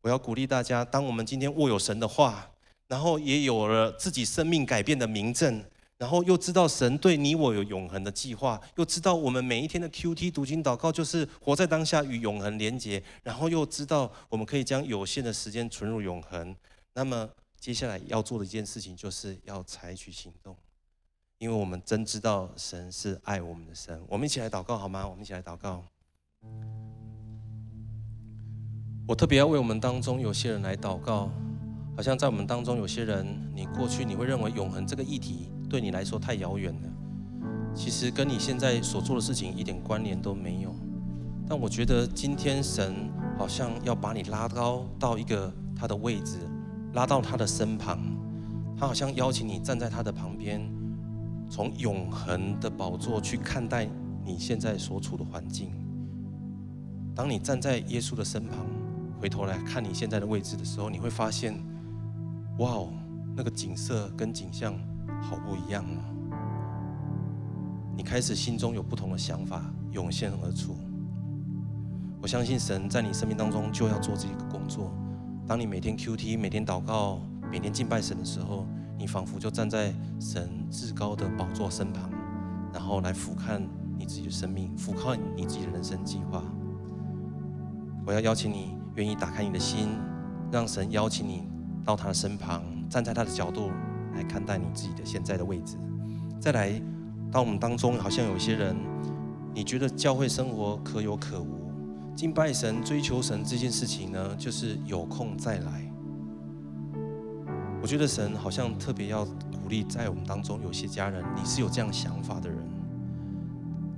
我要鼓励大家，当我们今天握有神的话，然后也有了自己生命改变的明证，然后又知道神对你我有永恒的计划，又知道我们每一天的 QT 读经祷告就是活在当下与永恒连结，然后又知道我们可以将有限的时间存入永恒。那么接下来要做的一件事情，就是要采取行动。因为我们真知道神是爱我们的神，我们一起来祷告好吗？我们一起来祷告。我特别要为我们当中有些人来祷告，好像在我们当中有些人，你过去你会认为永恒这个议题对你来说太遥远了，其实跟你现在所做的事情一点关联都没有。但我觉得今天神好像要把你拉高到一个他的位置，拉到他的身旁，他好像邀请你站在他的旁边。从永恒的宝座去看待你现在所处的环境。当你站在耶稣的身旁，回头来看你现在的位置的时候，你会发现，哇哦，那个景色跟景象好不一样啊！你开始心中有不同的想法涌现而出。我相信神在你生命当中就要做这个工作。当你每天 QT、每天祷告、每天敬拜神的时候。你仿佛就站在神至高的宝座身旁，然后来俯瞰你自己的生命，俯瞰你自己的人生计划。我要邀请你，愿意打开你的心，让神邀请你到他的身旁，站在他的角度来看待你自己的现在的位置。再来，当我们当中好像有些人，你觉得教会生活可有可无，敬拜神、追求神这件事情呢，就是有空再来。我觉得神好像特别要鼓励在我们当中有些家人，你是有这样想法的人。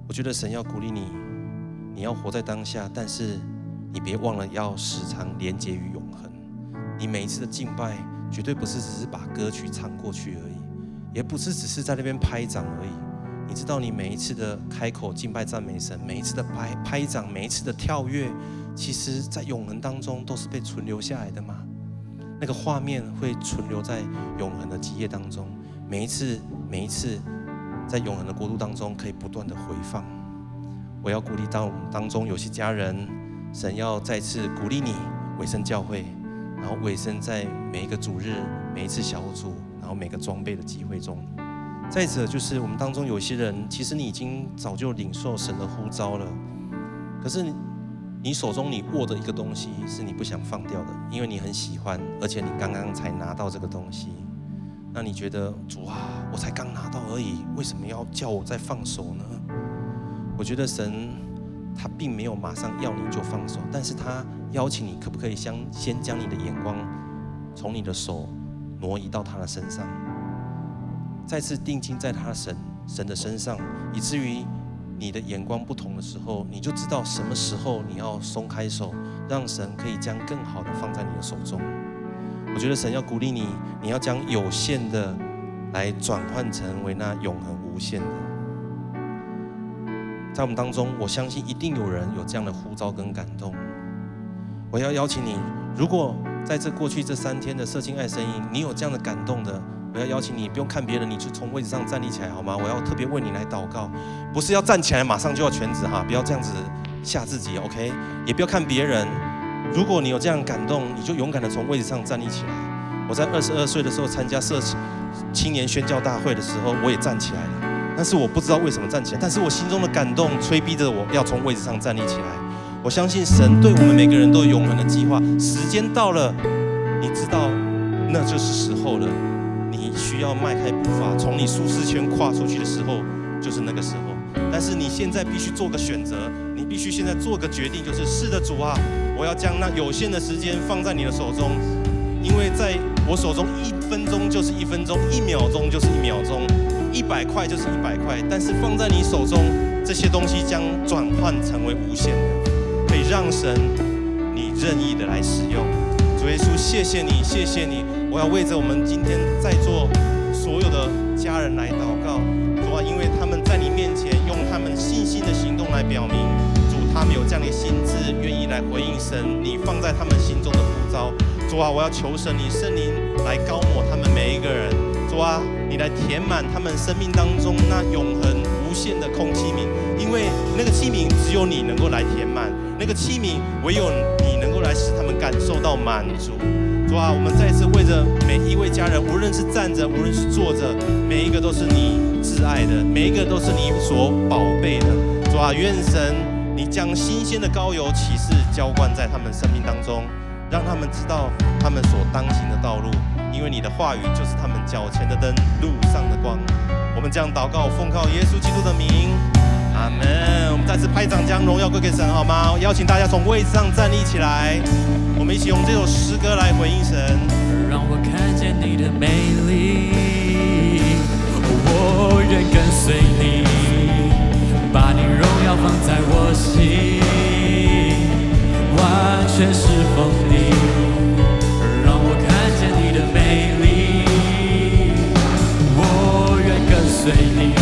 我觉得神要鼓励你，你要活在当下，但是你别忘了要时常连接于永恒。你每一次的敬拜，绝对不是只是把歌曲唱过去而已，也不是只是在那边拍掌而已。你知道，你每一次的开口敬拜赞美神，每一次的拍拍掌，每一次的跳跃，其实在永恒当中都是被存留下来的吗？那个画面会存留在永恒的基业当中，每一次，每一次，在永恒的国度当中，可以不断的回放。我要鼓励到我们当中有些家人，神要再次鼓励你委身教会，然后委身在每一个主日、每一次小组，然后每个装备的机会中。再者就是我们当中有些人，其实你已经早就领受神的呼召了，可是你手中你握的一个东西是你不想放掉的，因为你很喜欢，而且你刚刚才拿到这个东西。那你觉得主啊，我才刚拿到而已，为什么要叫我再放手呢？我觉得神他并没有马上要你就放手，但是他邀请你，可不可以先先将你的眼光从你的手挪移到他的身上？再次定睛在他神神的身上，以至于你的眼光不同的时候，你就知道什么时候你要松开手，让神可以将更好的放在你的手中。我觉得神要鼓励你，你要将有限的来转换成为那永恒无限的。在我们当中，我相信一定有人有这样的呼召跟感动。我要邀请你，如果在这过去这三天的社青爱声音，你有这样的感动的。我要邀请你，不用看别人，你就从位置上站立起来，好吗？我要特别为你来祷告，不是要站起来马上就要全职哈，不要这样子吓自己，OK？也不要看别人。如果你有这样感动，你就勇敢的从位置上站立起来。我在二十二岁的时候参加社青年宣教大会的时候，我也站起来了，但是我不知道为什么站起来，但是我心中的感动催逼着我要从位置上站立起来。我相信神对我们每个人都有永恒的计划，时间到了，你知道，那就是时候了。你需要迈开步伐，从你舒适圈跨出去的时候，就是那个时候。但是你现在必须做个选择，你必须现在做个决定，就是是的，主啊，我要将那有限的时间放在你的手中，因为在我手中一分钟就是一分钟，一秒钟就是一秒钟，一百块就是一百块。但是放在你手中，这些东西将转换成为无限的，可以让神你任意的来使用。主耶稣，谢谢你，谢谢你。我要为着我们今天在座所有的家人来祷告，主啊，因为他们在你面前用他们信心的行动来表明，主他们有这样的心智，愿意来回应神你放在他们心中的呼召。主啊，我要求神你圣灵来膏抹他们每一个人。主啊，你来填满他们生命当中那永恒无限的空器皿，因为那个器皿只有你能够来填满，那个器皿唯有你能够来使他们感受到满足。主啊，我们再次为着每一位家人，无论是站着，无论是坐着，每一个都是你挚爱的，每一个都是你所宝贝的。主啊，愿神你将新鲜的膏油启示浇灌在他们生命当中，让他们知道他们所当行的道路，因为你的话语就是他们脚前的灯，路上的光。我们将祷告奉靠耶稣基督的名，阿门。我们再次拍掌，将荣耀归给神，好吗？邀请大家从位置上站立起来。我们一起用这首诗歌来回应神。让我看见你的美丽，我愿跟随你，把你荣耀放在我心，完全是奉你。随你，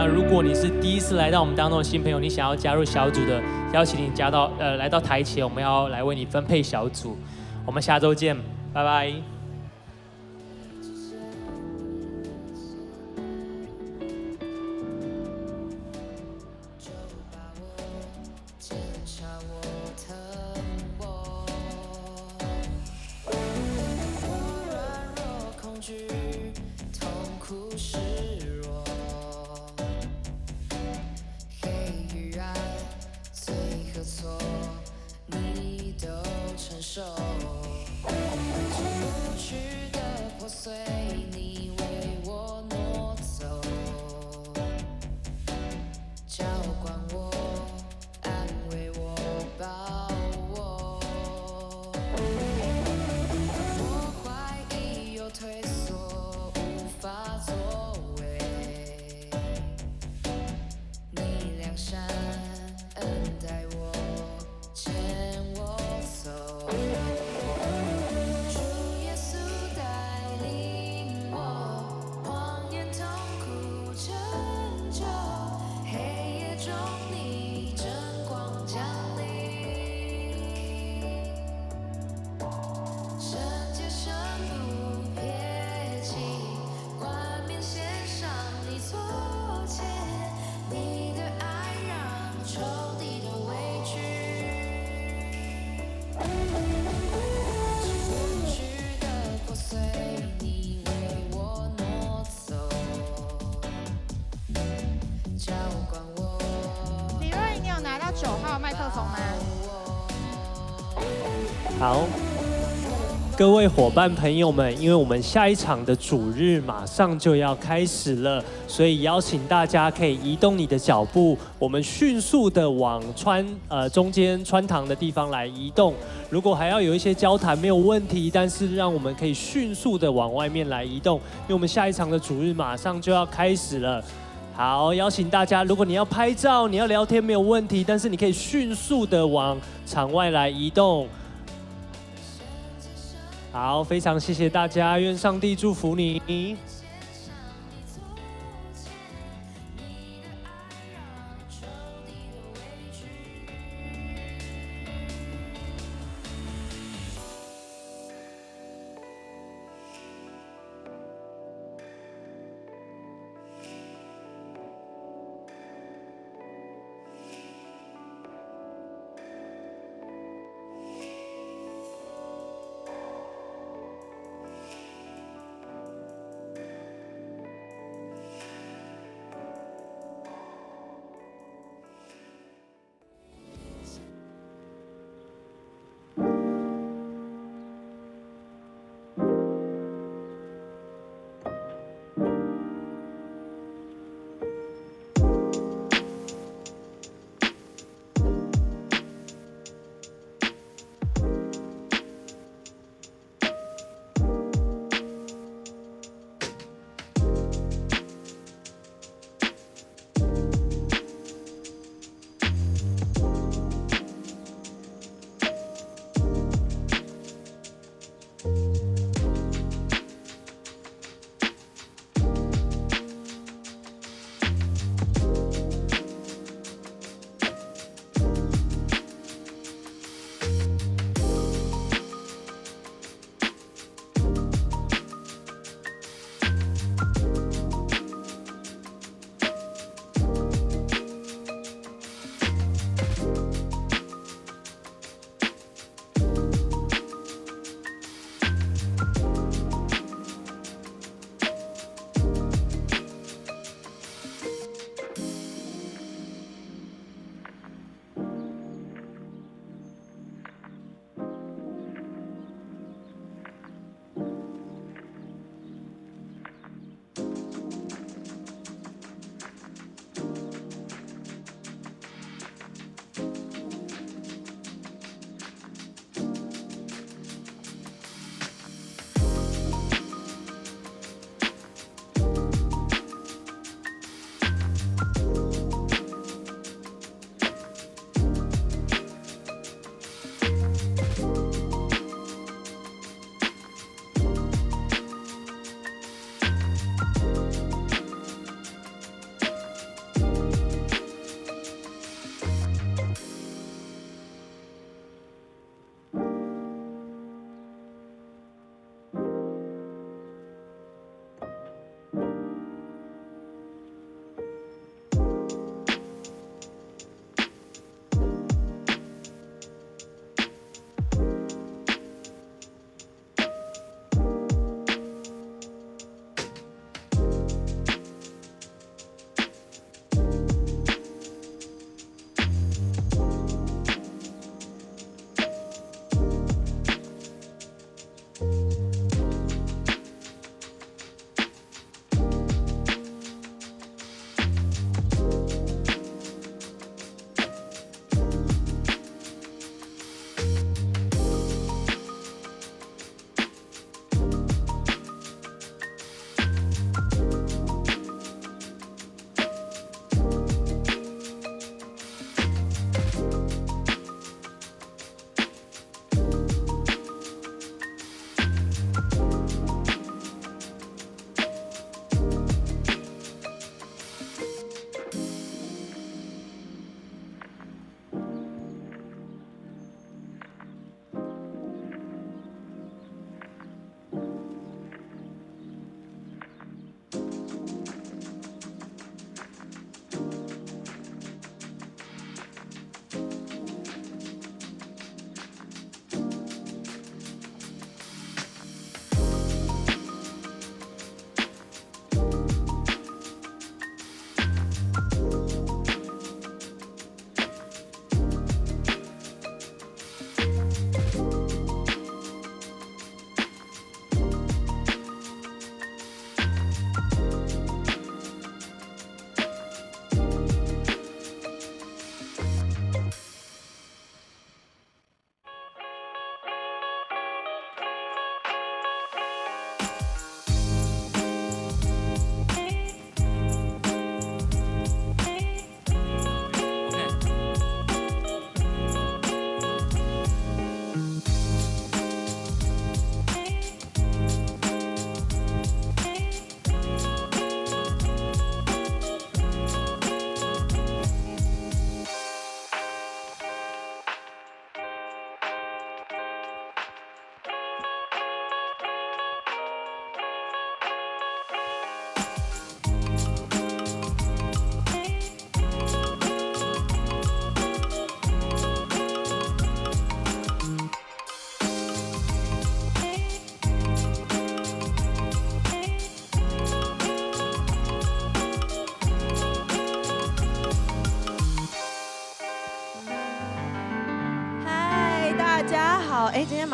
那如果你是第一次来到我们当中的新朋友，你想要加入小组的，邀请你加到呃来到台前，我们要来为你分配小组。我们下周见，拜拜。各位伙伴朋友们，因为我们下一场的主日马上就要开始了，所以邀请大家可以移动你的脚步，我们迅速的往穿呃中间穿堂的地方来移动。如果还要有一些交谈，没有问题，但是让我们可以迅速的往外面来移动，因为我们下一场的主日马上就要开始了。好，邀请大家，如果你要拍照、你要聊天没有问题，但是你可以迅速的往场外来移动。好，非常谢谢大家，愿上帝祝福你。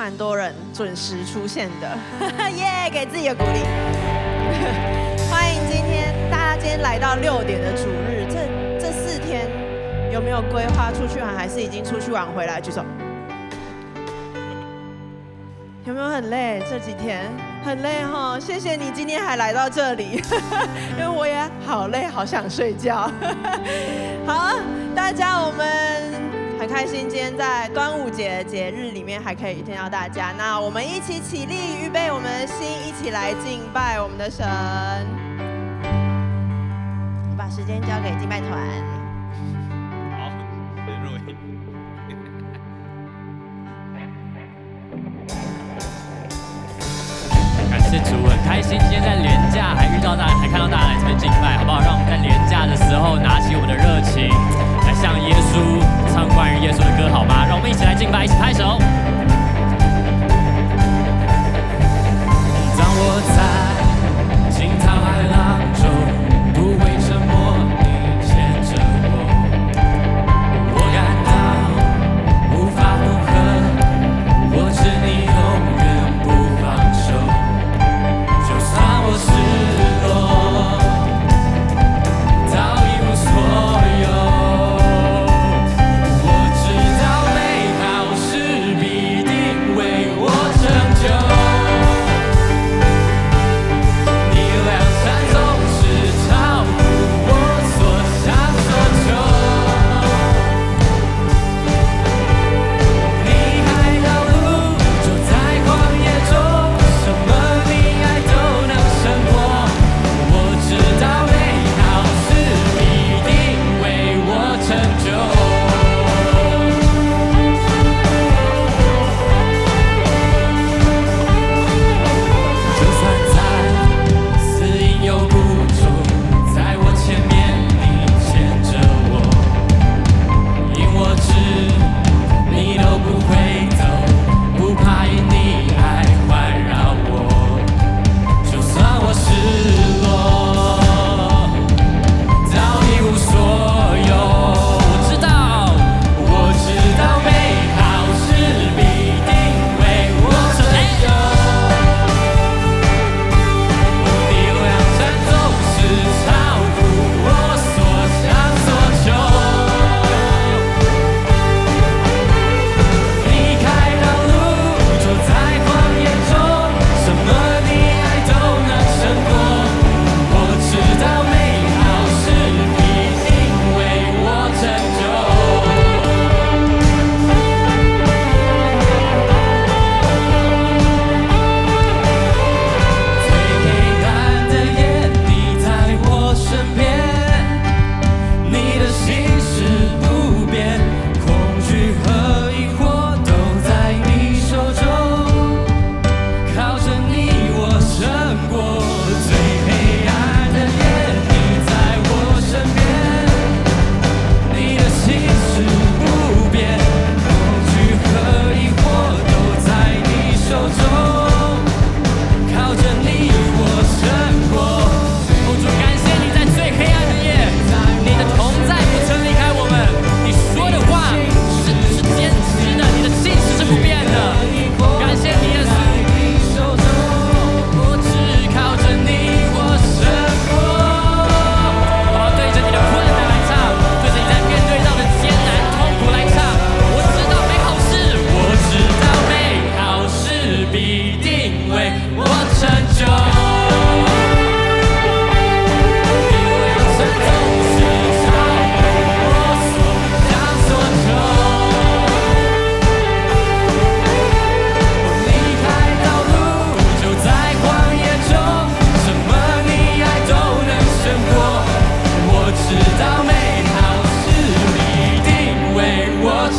蛮多人准时出现的，耶，给自己的鼓励。欢迎今天大家今天来到六点的主日，这这四天有没有规划出去玩，还是已经出去玩回来？举手。有没有很累？这几天很累哈，谢谢你今天还来到这里，因为我也好累，好想睡觉。好，大家我们很开心，今天在端午节节日里面还可以见到大家。那我们一起起立，预备我们的心，一起来敬拜我们的神。把时间交给敬拜团。主很开心，今天在廉价还遇到大家，还看到大家来这边敬拜，好不好？让我们在廉价的时候拿起我们的热情，来向耶稣唱关于耶稣的歌，好吗？让我们一起来敬拜，一起拍手。当我在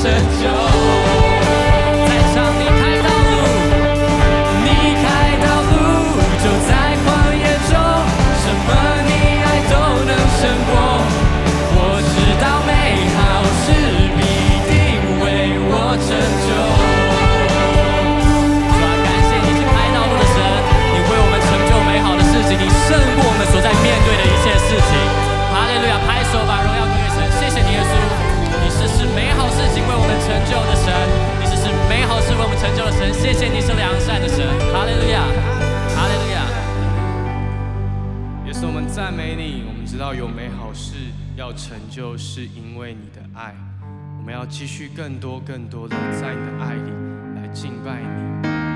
such a joy. 要有美好事要成就，是因为你的爱。我们要继续更多更多的，在你的爱里来敬拜你。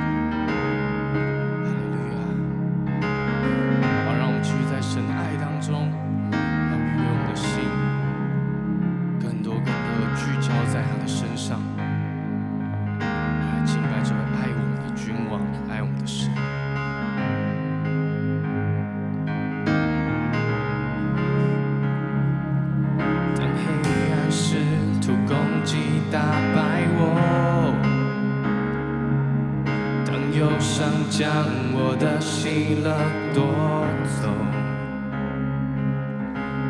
起了夺走，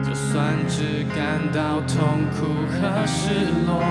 就算只感到痛苦和失落。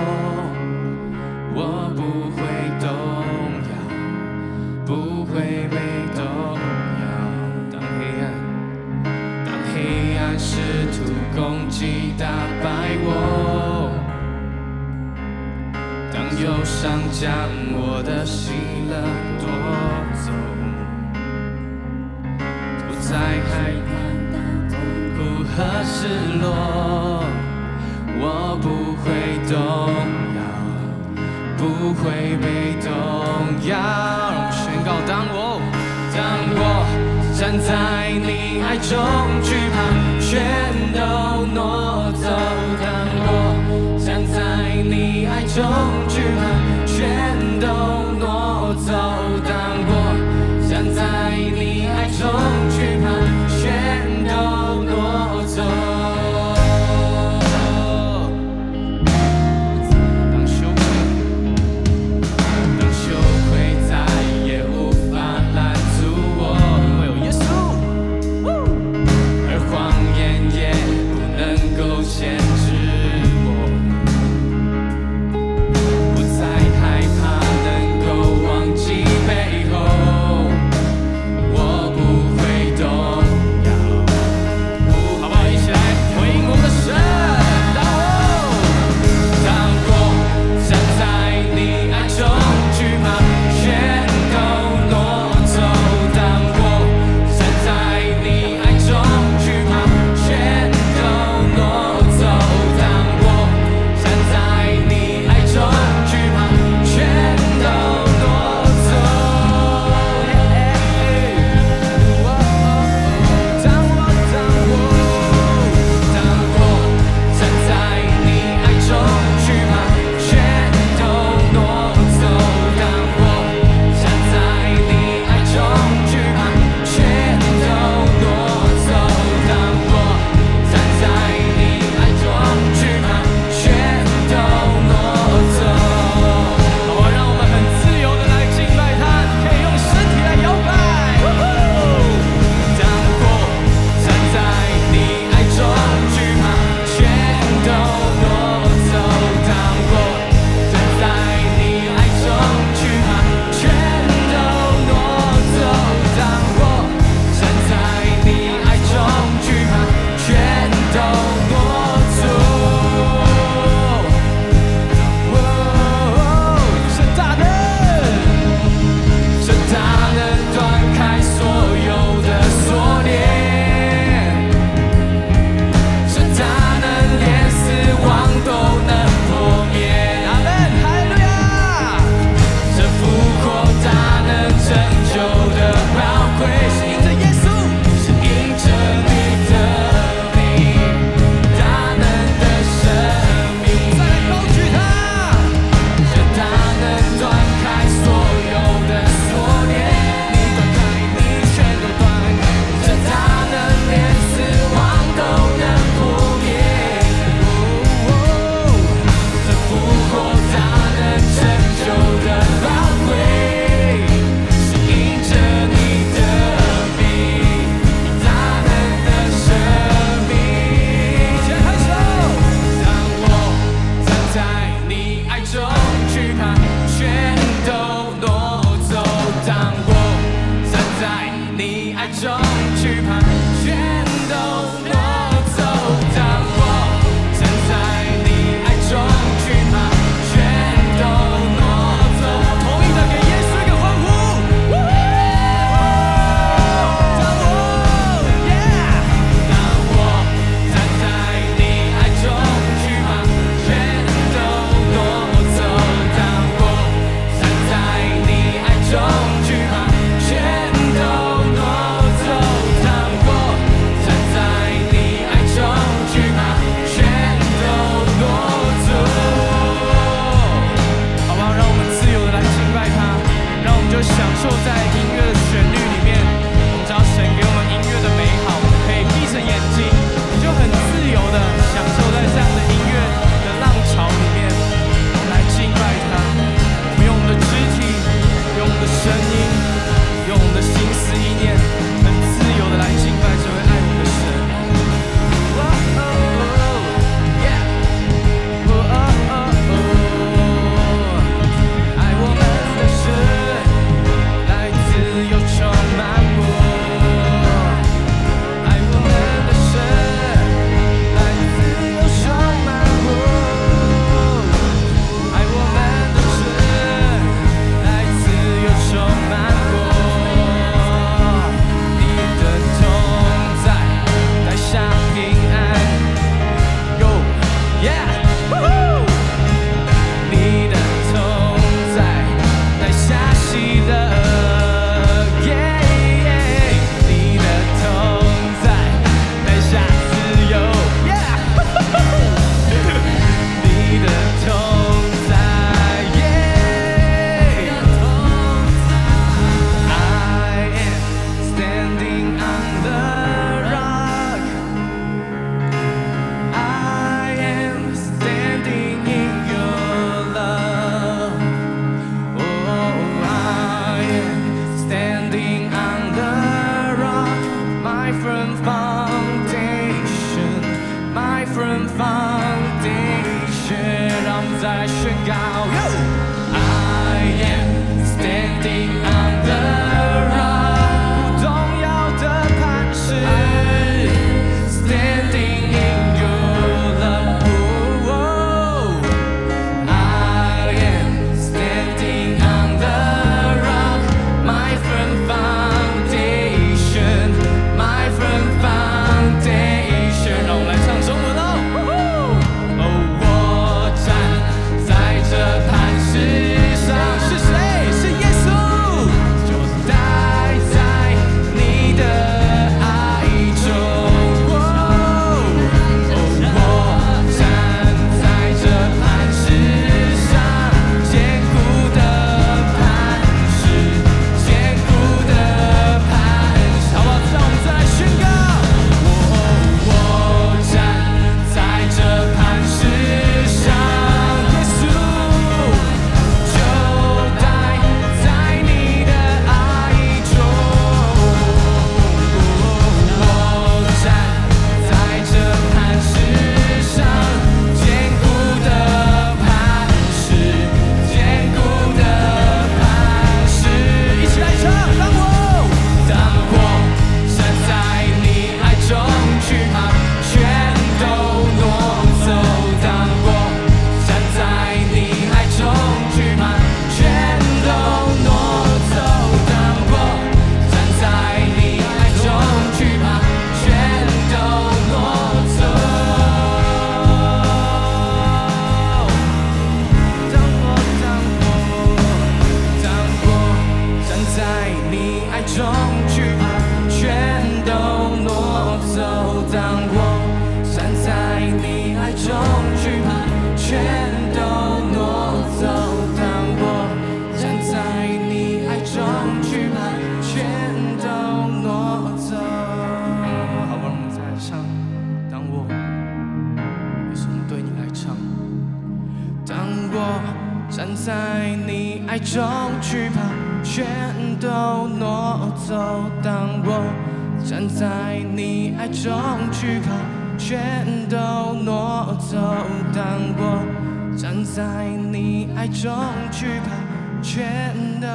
在你爱中惧怕全都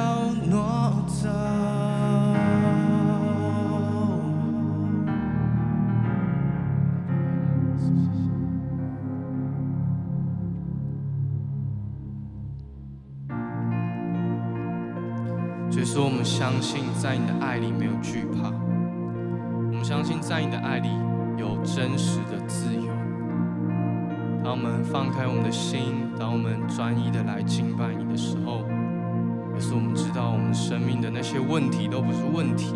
挪走。所以说，我们相信在你的爱里没有惧怕，我们相信在你的爱里有真实的自由。当我们放开我们的心，当我们专一的来敬拜你的时候，也是我们知道我们生命的那些问题都不是问题，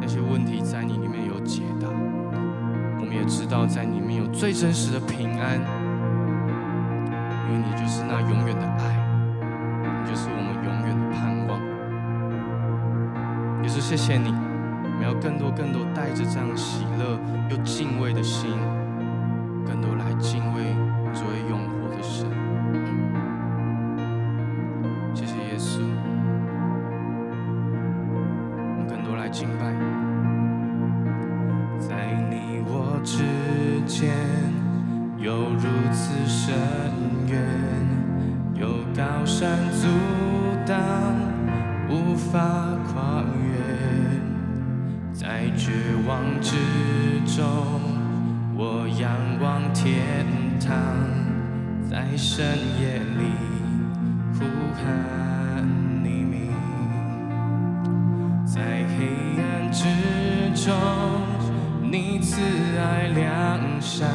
那些问题在你里面有解答。我们也知道在你里面有最真实的平安，因为你就是那永远的爱。你就是我们永远的盼望。也是谢谢你，我们要更多更多带着这样喜乐又敬畏的心，更多来敬畏深夜里呼喊你名，在黑暗之中，你慈爱良善，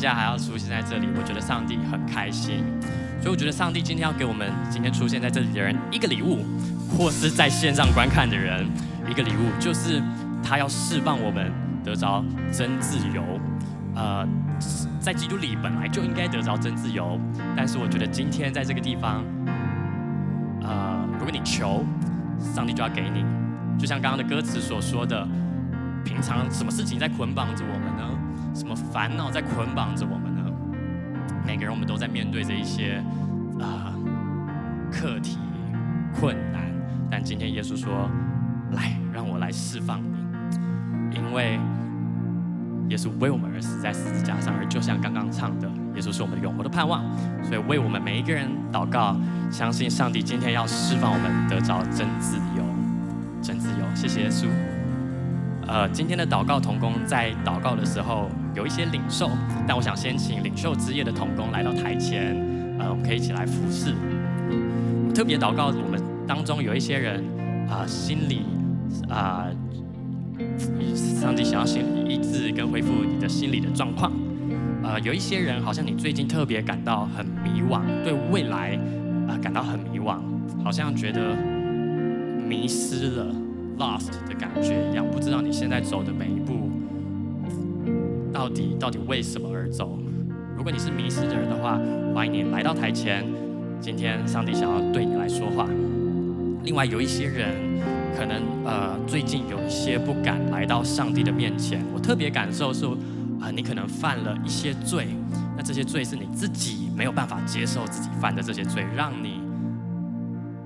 假还要出现在这里，我觉得上帝很开心。所以我觉得上帝今天要给我们今天出现在这里的人一个礼物，或是在线上观看的人一个礼物，就是他要释放我们得着真自由。呃，在基督里本来就应该得着真自由，但是我觉得今天在这个地方。”呃，如果你求，上帝就要给你。就像刚刚的歌词所说的，平常什么事情在捆绑着我们呢？什么烦恼在捆绑着我们呢？每个人我们都在面对着一些啊、呃、课题、困难。但今天耶稣说：“来，让我来释放你，因为。”耶稣为我们而死在十字架上，而就像刚刚唱的，耶稣是我们的永活的盼望。所以为我们每一个人祷告，相信上帝今天要释放我们，得着真自由，真自由。谢谢耶稣。呃，今天的祷告同工在祷告的时候有一些领受，但我想先请领袖之夜的同工来到台前，呃，我们可以一起来服侍。特别祷告，我们当中有一些人啊、心里啊。呃上帝想要心理医治跟恢复你的心理的状况。呃，有一些人好像你最近特别感到很迷惘，对未来啊、感到很迷惘，好像觉得迷失了 lost 的感觉一样，不知道你现在走的每一步到底到底为什么而走。如果你是迷失的人的话，欢迎你来到台前。今天上帝想要对你来说话。另外有一些人。可能呃最近有一些不敢来到上帝的面前，我特别感受是啊、你可能犯了一些罪，那这些罪是你自己没有办法接受自己犯的这些罪，让你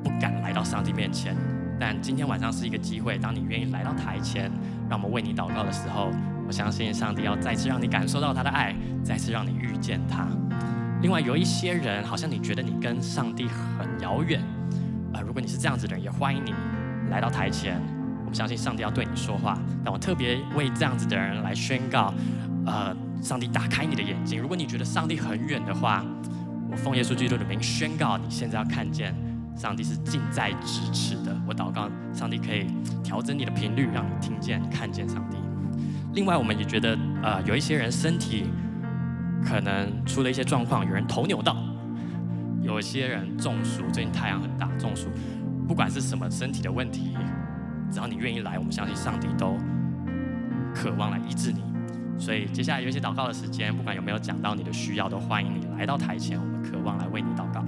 不敢来到上帝面前。但今天晚上是一个机会，当你愿意来到台前，让我们为你祷告的时候，我相信上帝要再次让你感受到他的爱，再次让你遇见他。另外有一些人，好像你觉得你跟上帝很遥远啊、呃，如果你是这样子的人，也欢迎你。来到台前，我们相信上帝要对你说话。但我特别为这样子的人来宣告，呃，上帝打开你的眼睛。如果你觉得上帝很远的话，我奉耶稣基督的名宣告，你现在要看见上帝是近在咫尺的。我祷告，上帝可以调整你的频率，让你听见、看见上帝。另外，我们也觉得，呃，有一些人身体可能出了一些状况，有人头扭到，有些人中暑，最近太阳很大，中暑。不管是什么身体的问题，只要你愿意来，我们相信上帝都渴望来医治你。所以接下来有一些祷告的时间，不管有没有讲到你的需要，都欢迎你来到台前，我们渴望来为你祷告。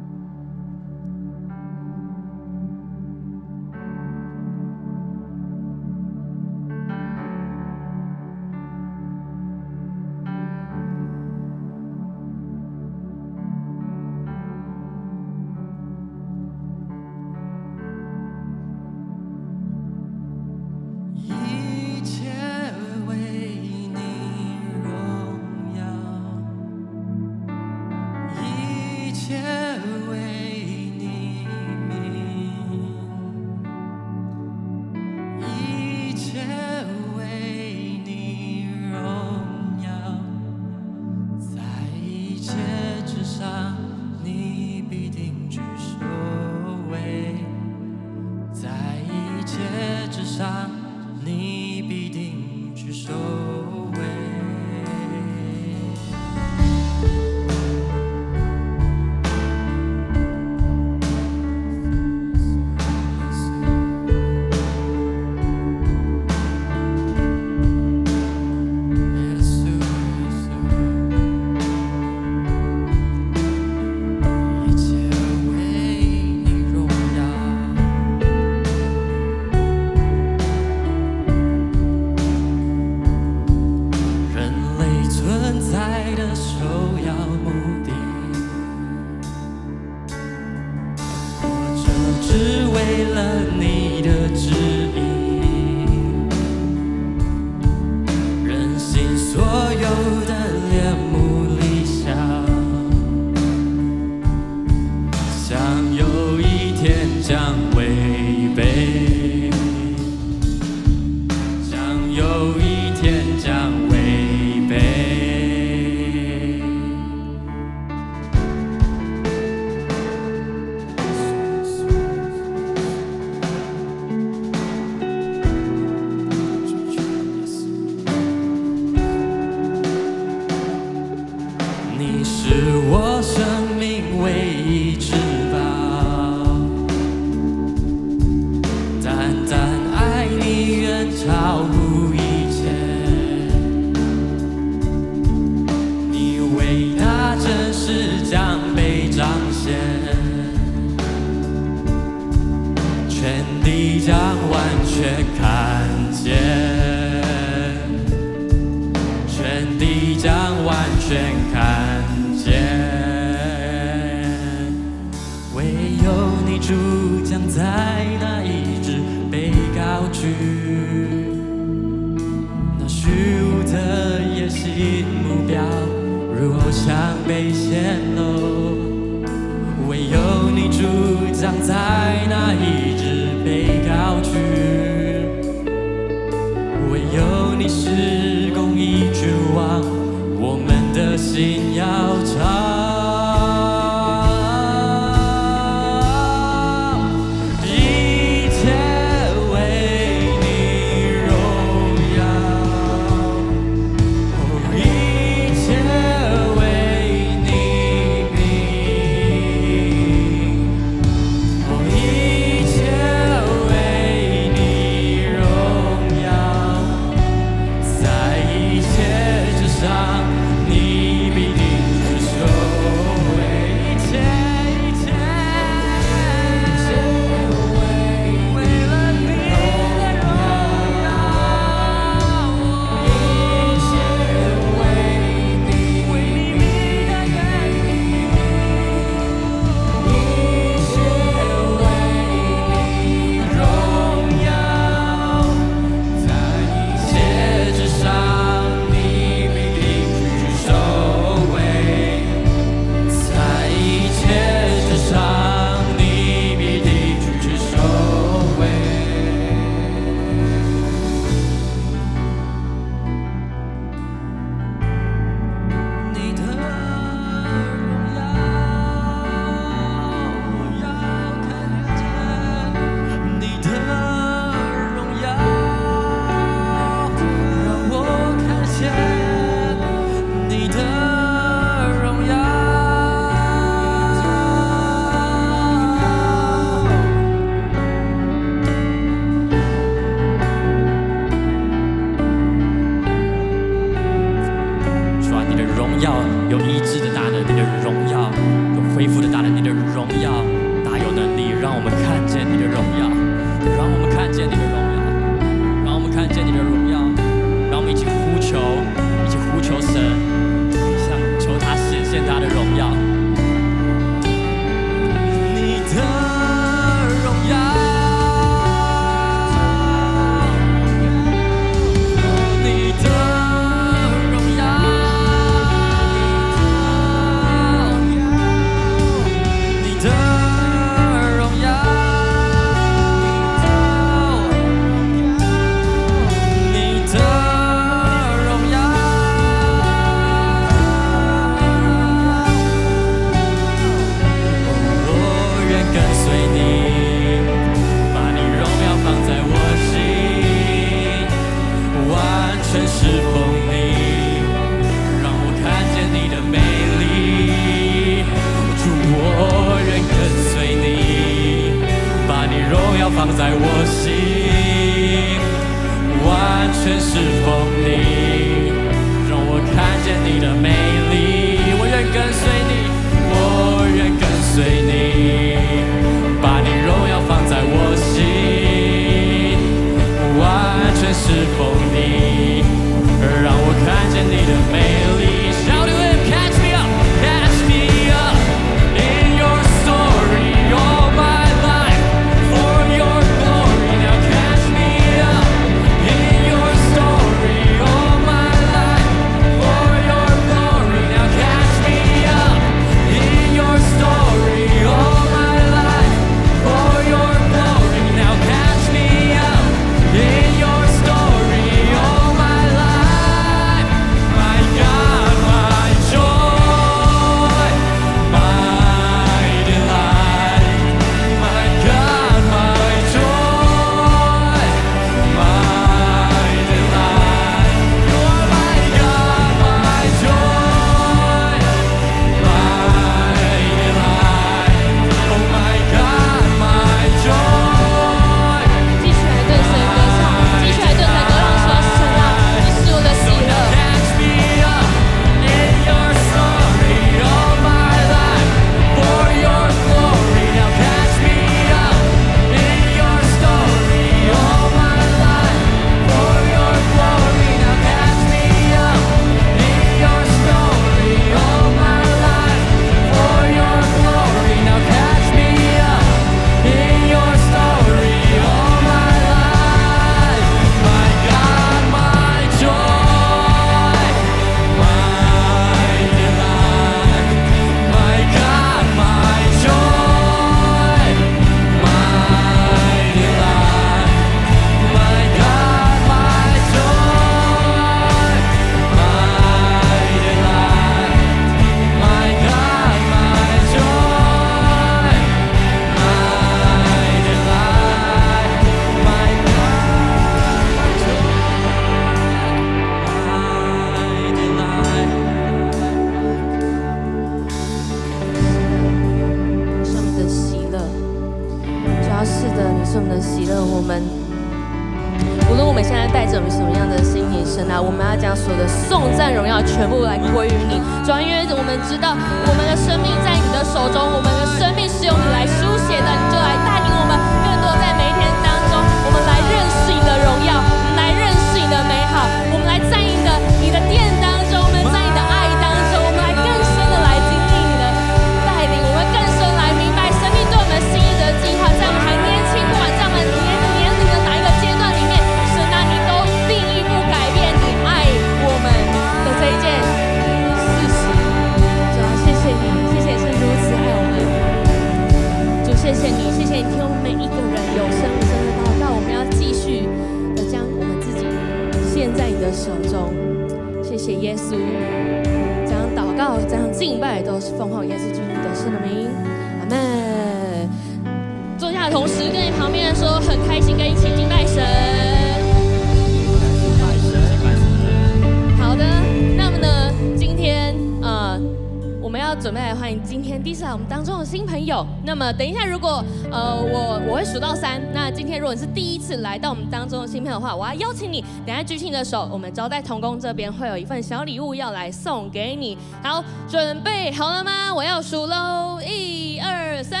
的手，我们招待童工这边会有一份小礼物要来送给你。好，准备好了吗？我要数喽，一二三。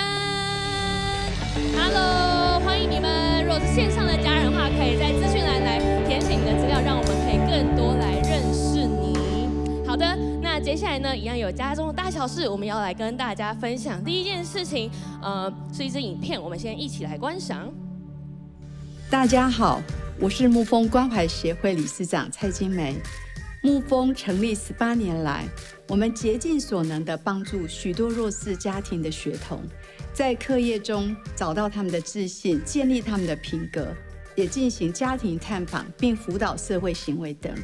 Hello，欢迎你们。如果是线上的家人的话，可以在资讯栏来填写你的资料，让我们可以更多来认识你。好的，那接下来呢，一样有家中的大小事，我们要来跟大家分享。第一件事情，呃，是一支影片，我们先一起来观赏。大家好。我是牧风关怀协会理事长蔡金梅。牧风成立十八年来，我们竭尽所能地帮助许多弱势家庭的学童，在课业中找到他们的自信，建立他们的品格，也进行家庭探访，并辅导社会行为等。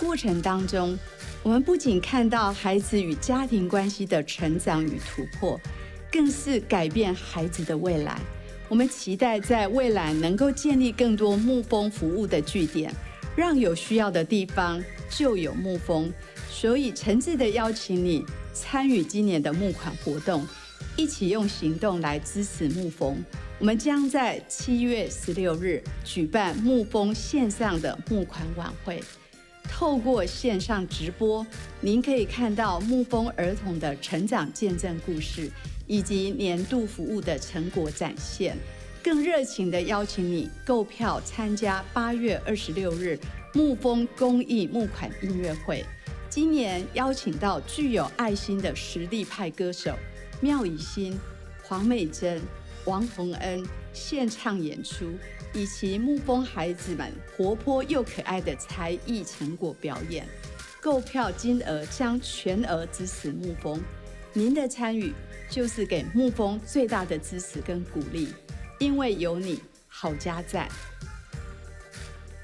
过程当中，我们不仅看到孩子与家庭关系的成长与突破，更是改变孩子的未来。我们期待在未来能够建立更多牧风服务的据点，让有需要的地方就有牧风。所以诚挚地邀请你参与今年的募款活动，一起用行动来支持牧风。我们将在七月十六日举办牧风线上的募款晚会，透过线上直播，您可以看到牧风儿童的成长见证故事，以及年度服务的成果展现。更热情地邀请你购票参加八月二十六日牧风公益募款音乐会。今年邀请到具有爱心的实力派歌手妙以心、黄美珍。王洪恩献唱演出，以及牧风孩子们活泼又可爱的才艺成果表演，购票金额将全额支持牧风。您的参与就是给牧风最大的支持跟鼓励，因为有你，好家在。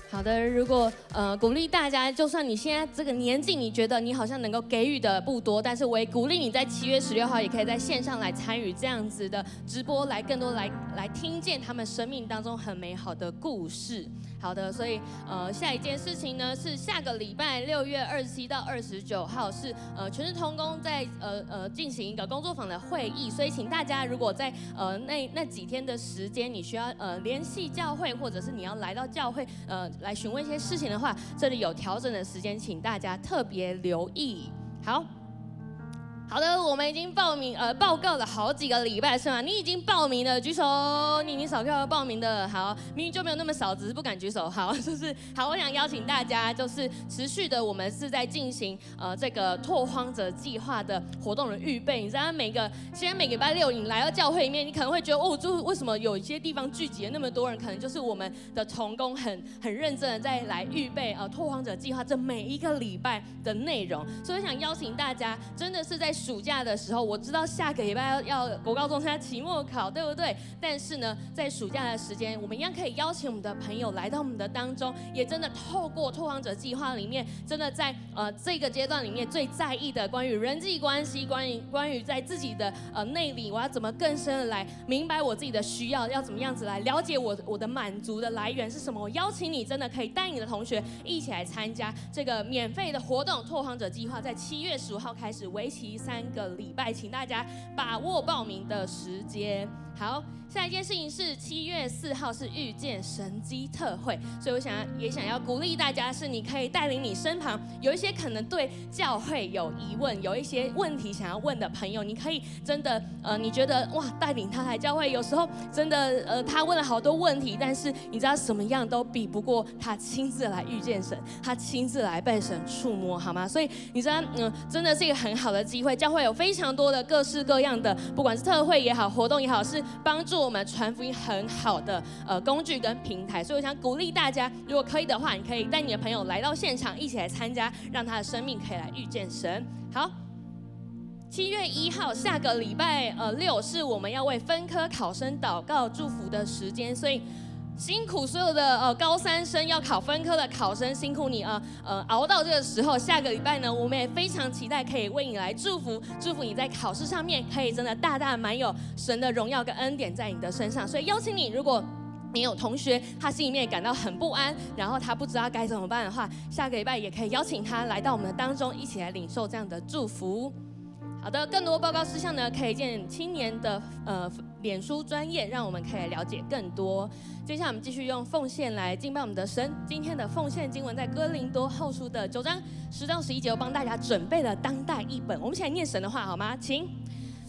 好的，如果呃鼓励大家，就算你现在这个年纪，你觉得你好像能够给予的不多，但是我也鼓励你在七月十六号也可以在线上来参与这样子的直播，来更多来来听见他们生命当中很美好的故事。好的，所以呃，下一件事情呢是下个礼拜六月二十七到二十九号是呃全时同工在呃呃进行一个工作坊的会议，所以请大家如果在呃那那几天的时间你需要呃联系教会，或者是你要来到教会呃来询问一些事情的话，这里有调整的时间，请大家特别留意。好。好的，我们已经报名呃报告了好几个礼拜是吗？你已经报名了，举手。你已经扫票报名的，好，明明就没有那么少，只是不敢举手。好，就是好，我想邀请大家，就是持续的，我们是在进行呃这个拓荒者计划的活动的预备。你知道每个现在每个礼拜六你来到教会里面，你可能会觉得哦，就为什么有一些地方聚集了那么多人？可能就是我们的同工很很认真的在来预备呃拓荒者计划这每一个礼拜的内容。所以想邀请大家，真的是在。暑假的时候，我知道下个礼拜要要国高中参加期末考，对不对？但是呢，在暑假的时间，我们一样可以邀请我们的朋友来到我们的当中，也真的透过拓荒者计划里面，真的在呃这个阶段里面最在意的关于人际关系，关于关于在自己的呃内里，我要怎么更深的来明白我自己的需要，要怎么样子来了解我我的满足的来源是什么？我邀请你，真的可以带你的同学一起来参加这个免费的活动——拓荒者计划，在七月十五号开始，为期三。三个礼拜，请大家把握报名的时间。好。下一件事情是七月四号是遇见神机特会，所以我想也想要鼓励大家，是你可以带领你身旁有一些可能对教会有疑问、有一些问题想要问的朋友，你可以真的呃，你觉得哇，带领他来教会，有时候真的呃，他问了好多问题，但是你知道什么样都比不过他亲自来遇见神，他亲自来被神触摸，好吗？所以你知道嗯、真的是一个很好的机会，教会有非常多的各式各样的，不管是特会也好，活动也好，是帮助。我们传福音很好的呃工具跟平台，所以我想鼓励大家，如果可以的话，你可以带你的朋友来到现场，一起来参加，让他的生命可以来遇见神。好，七月一号下个礼拜呃六是我们要为分科考生祷告祝福的时间，所以。辛苦所有的呃高三生要考分科的考生，辛苦你啊呃，熬到这个时候。下个礼拜呢，我们也非常期待可以为你来祝福，祝福你在考试上面可以真的大大满有神的荣耀跟恩典在你的身上。所以邀请你，如果你有同学他心里面感到很不安，然后他不知道该怎么办的话，下个礼拜也可以邀请他来到我们的当中，一起来领受这样的祝福。好的，更多报告事项呢，可以见青年的呃脸书专业，让我们可以了解更多。接下来我们继续用奉献来敬拜我们的神。今天的奉献经文在哥林多后书的九章十到十一节，我帮大家准备了当代译本。我们一起来念神的话好吗？请。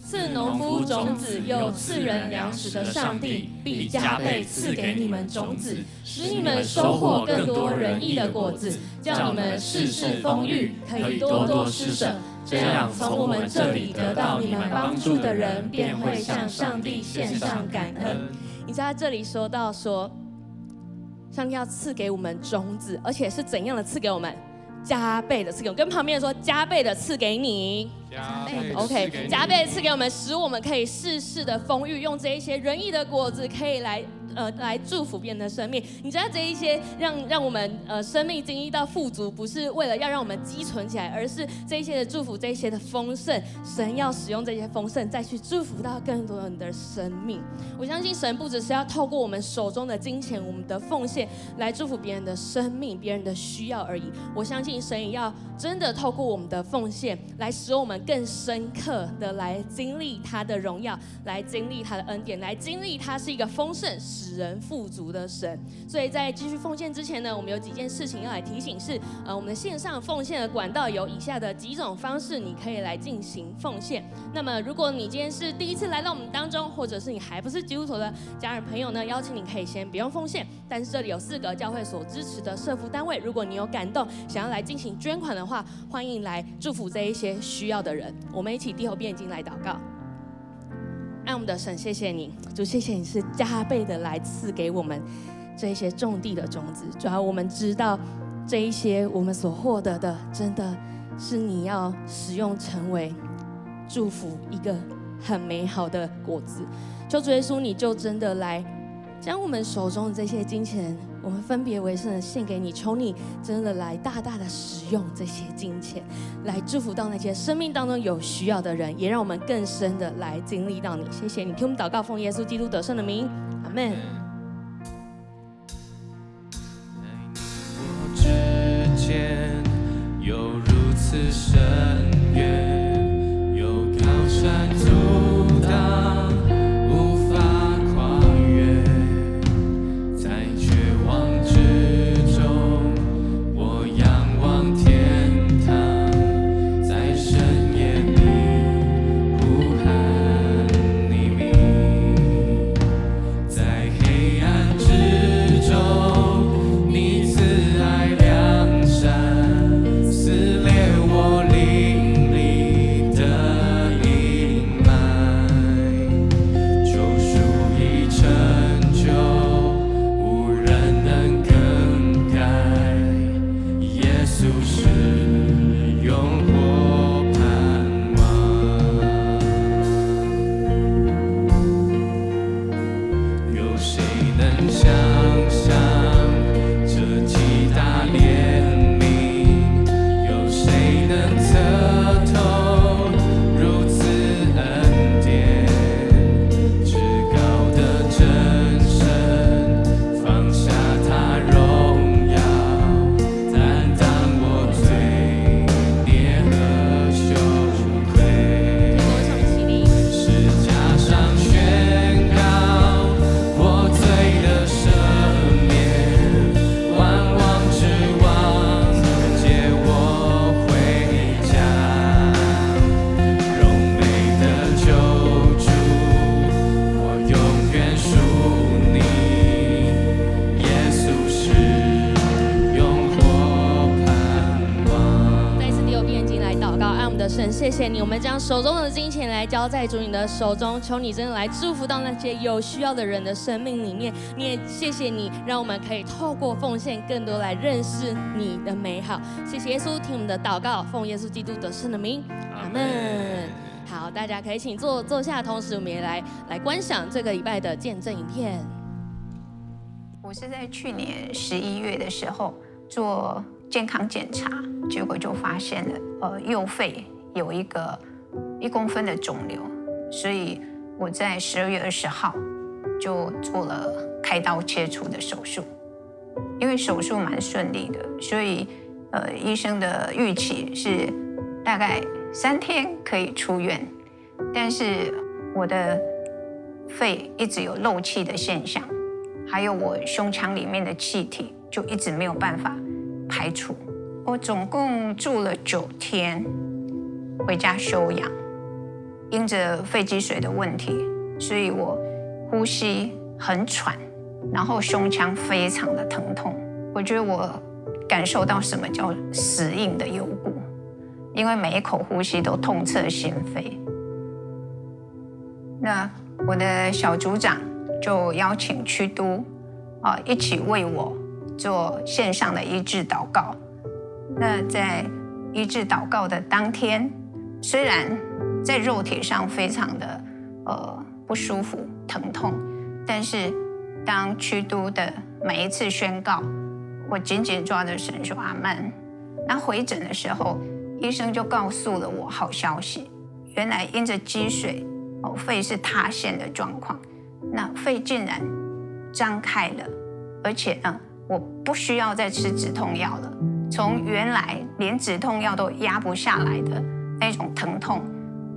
赐农夫种子又赐人粮食的上帝，必加倍赐给你们种子，使你们收获更多仁义的果子，叫你们事事丰裕，可以多多施舍。这样，从我们这里得到你们帮助的人，便会向上帝献上感恩。你在这里说到说，上帝要赐给我们种子，而且是怎样的赐给我们？加倍的赐给我们。跟旁边人说，加倍的赐给你。加倍，OK，加倍赐给我们，使我们可以事事的丰裕，用这一些仁义的果子，可以来呃来祝福别人的生命。你知道这一些让让我们呃生命经历到富足，不是为了要让我们积存起来，而是这一些的祝福，这一些的丰盛，神要使用这些丰盛再去祝福到更多人的生命。我相信神不只是要透过我们手中的金钱、我们的奉献来祝福别人的生命、别人的需要而已。我相信神也要真的透过我们的奉献来使我们更深刻的来经历他的荣耀，来经历他的恩典，来经历他是一个丰盛、使人富足的神。所以在继续奉献之前呢，我们有几件事情要来提醒是：呃，我们的线上奉献的管道有以下的几种方式，你可以来进行奉献。那么，如果你今天是第一次来到我们当中，或者是你还不是基督徒的家人朋友呢，邀请你可以先不用奉献。但是这里有四个教会所支持的社福单位，如果你有感动，想要来进行捐款的话，欢迎来祝福这一些需要的人。我们一起低头闭眼睛来祷告。爱我们的神，谢谢你，主，谢谢你是加倍的来赐给我们这一些种地的种子。主要我们知道这一些我们所获得的，真的是你要使用成为祝福一个很美好的果子。求主耶稣，你就真的来将我们手中的这些金钱。我们分别为圣的献给你，求你真的来大大的使用这些金钱，来祝福到那些生命当中有需要的人，也让我们更深的来经历到你。谢谢你，听我们祷告，奉耶稣基督得胜的名，阿门。我之间有如此深渊，有高山阻挡。手中的金钱来交在主你的手中，求你真的来祝福到那些有需要的人的生命里面。你也谢谢你，让我们可以透过奉献，更多来认识你的美好。谢谢耶稣，听我们的祷告，奉耶稣基督得胜的名，阿门。好，大家可以请坐坐下，同时我们也来来观赏这个礼拜的见证影片。我是在去年十一月的时候做健康检查，结果就发现了，呃，右肺有一个。一公分的肿瘤，所以我在十二月二十号就做了开刀切除的手术。因为手术蛮顺利的，所以呃医生的预期是大概三天可以出院。但是我的肺一直有漏气的现象，还有我胸腔里面的气体就一直没有办法排除。我总共住了九天，回家休养。因着肺积水的问题，所以我呼吸很喘，然后胸腔非常的疼痛。我觉得我感受到什么叫死硬的幽谷，因为每一口呼吸都痛彻心扉。那我的小组长就邀请区督啊一起为我做线上的医治祷告。那在医治祷告的当天，虽然在肉体上非常的呃不舒服、疼痛，但是当屈都的每一次宣告，我紧紧抓着神说阿门。那回诊的时候，医生就告诉了我好消息，原来因着积水，哦，肺是塌陷的状况，那肺竟然张开了，而且呢，我不需要再吃止痛药了。从原来连止痛药都压不下来的那种疼痛，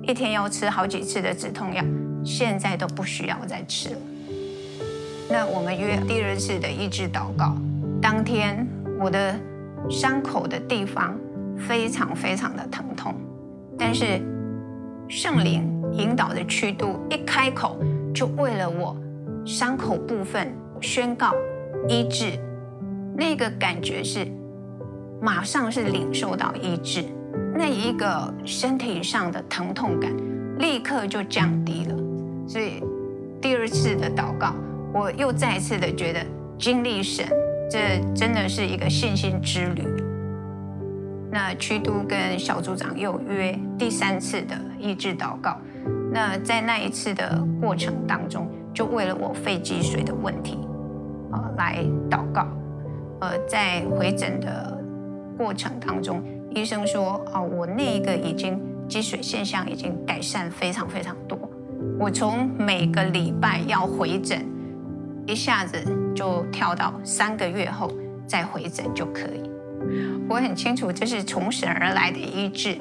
一天要吃好几次的止痛药，现在都不需要再吃了。那我们约第二次的医治祷告，当天我的伤口的地方非常非常的疼痛，但是圣灵引导的曲度一开口，就为了我伤口部分宣告医治，那个感觉是马上是领受到医治，那一个身体上的疼痛感立刻就降低了，所以第二次的祷告。我又再一次的觉得经历神，这真的是一个信心之旅。那区督跟小组长又约第三次的医治祷告。那在那一次的过程当中，就为了我肺积水的问题，呃，来祷告。呃，在回诊的过程当中，医生说，哦，我那一个已经积水现象已经改善非常非常多。我从每个礼拜要回诊。一下子就跳到三个月后再回诊就可以。我很清楚这是从神而来的医治，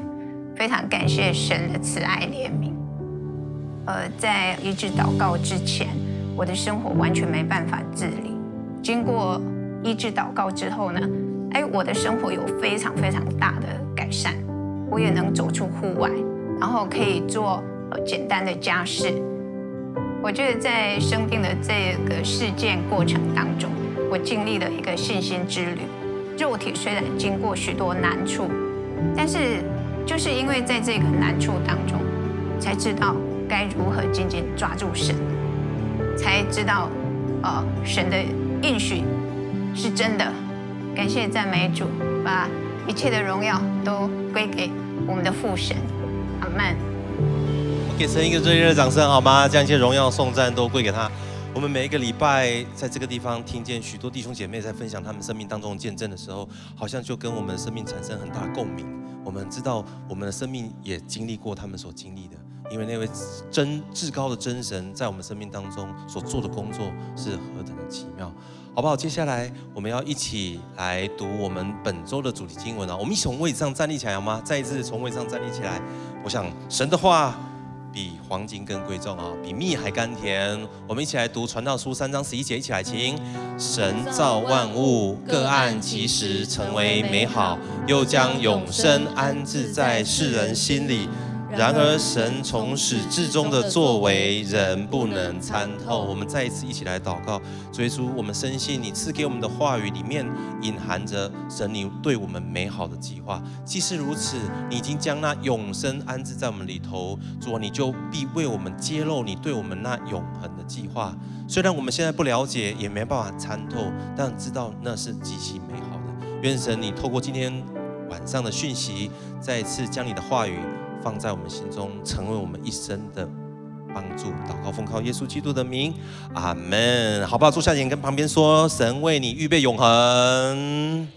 非常感谢神的慈爱怜悯。呃，在医治祷告之前，我的生活完全没办法自理。经过医治祷告之后呢，哎，我的生活有非常非常大的改善，我也能走出户外，然后可以做呃简单的家事。我觉得在生病的这个事件过程当中，我经历了一个信心之旅。肉体虽然经过许多难处，但是就是因为在这个难处当中，才知道该如何紧紧抓住神，才知道，呃，神的应许是真的。感谢赞美主，把一切的荣耀都归给我们的父神。阿门。给神一个最热烈的掌声好吗？将一切荣耀颂赞都归给他。我们每一个礼拜在这个地方听见许多弟兄姐妹在分享他们生命当中的见证的时候，好像就跟我们的生命产生很大共鸣。我们知道我们的生命也经历过他们所经历的，因为那位真至高的真神在我们生命当中所做的工作是何等的奇妙，好不好？接下来我们要一起来读我们本周的主题经文啊！我们一起从位置上站立起来好吗？再一次从位置上站立起来。我想神的话。比黄金更贵重啊，比蜜还甘甜。我们一起来读《传道书》三章十一节，一起来听：神造万物，各按其时成为美好，又将永生安置在世人心里。然而，神从始至终的作为，人不能参透。我们再一次一起来祷告，主耶稣，我们深信你赐给我们的话语里面隐含着神你对我们美好的计划。既是如此，你已经将那永生安置在我们里头，主，你就必为我们揭露你对我们那永恒的计划。虽然我们现在不了解，也没办法参透，但知道那是极其美好的。愿神你透过今天晚上的讯息，再一次将你的话语。放在我们心中，成为我们一生的帮助。祷告奉靠耶稣基督的名，阿门。好不好？坐下，眼跟旁边说：神为你预备永恒。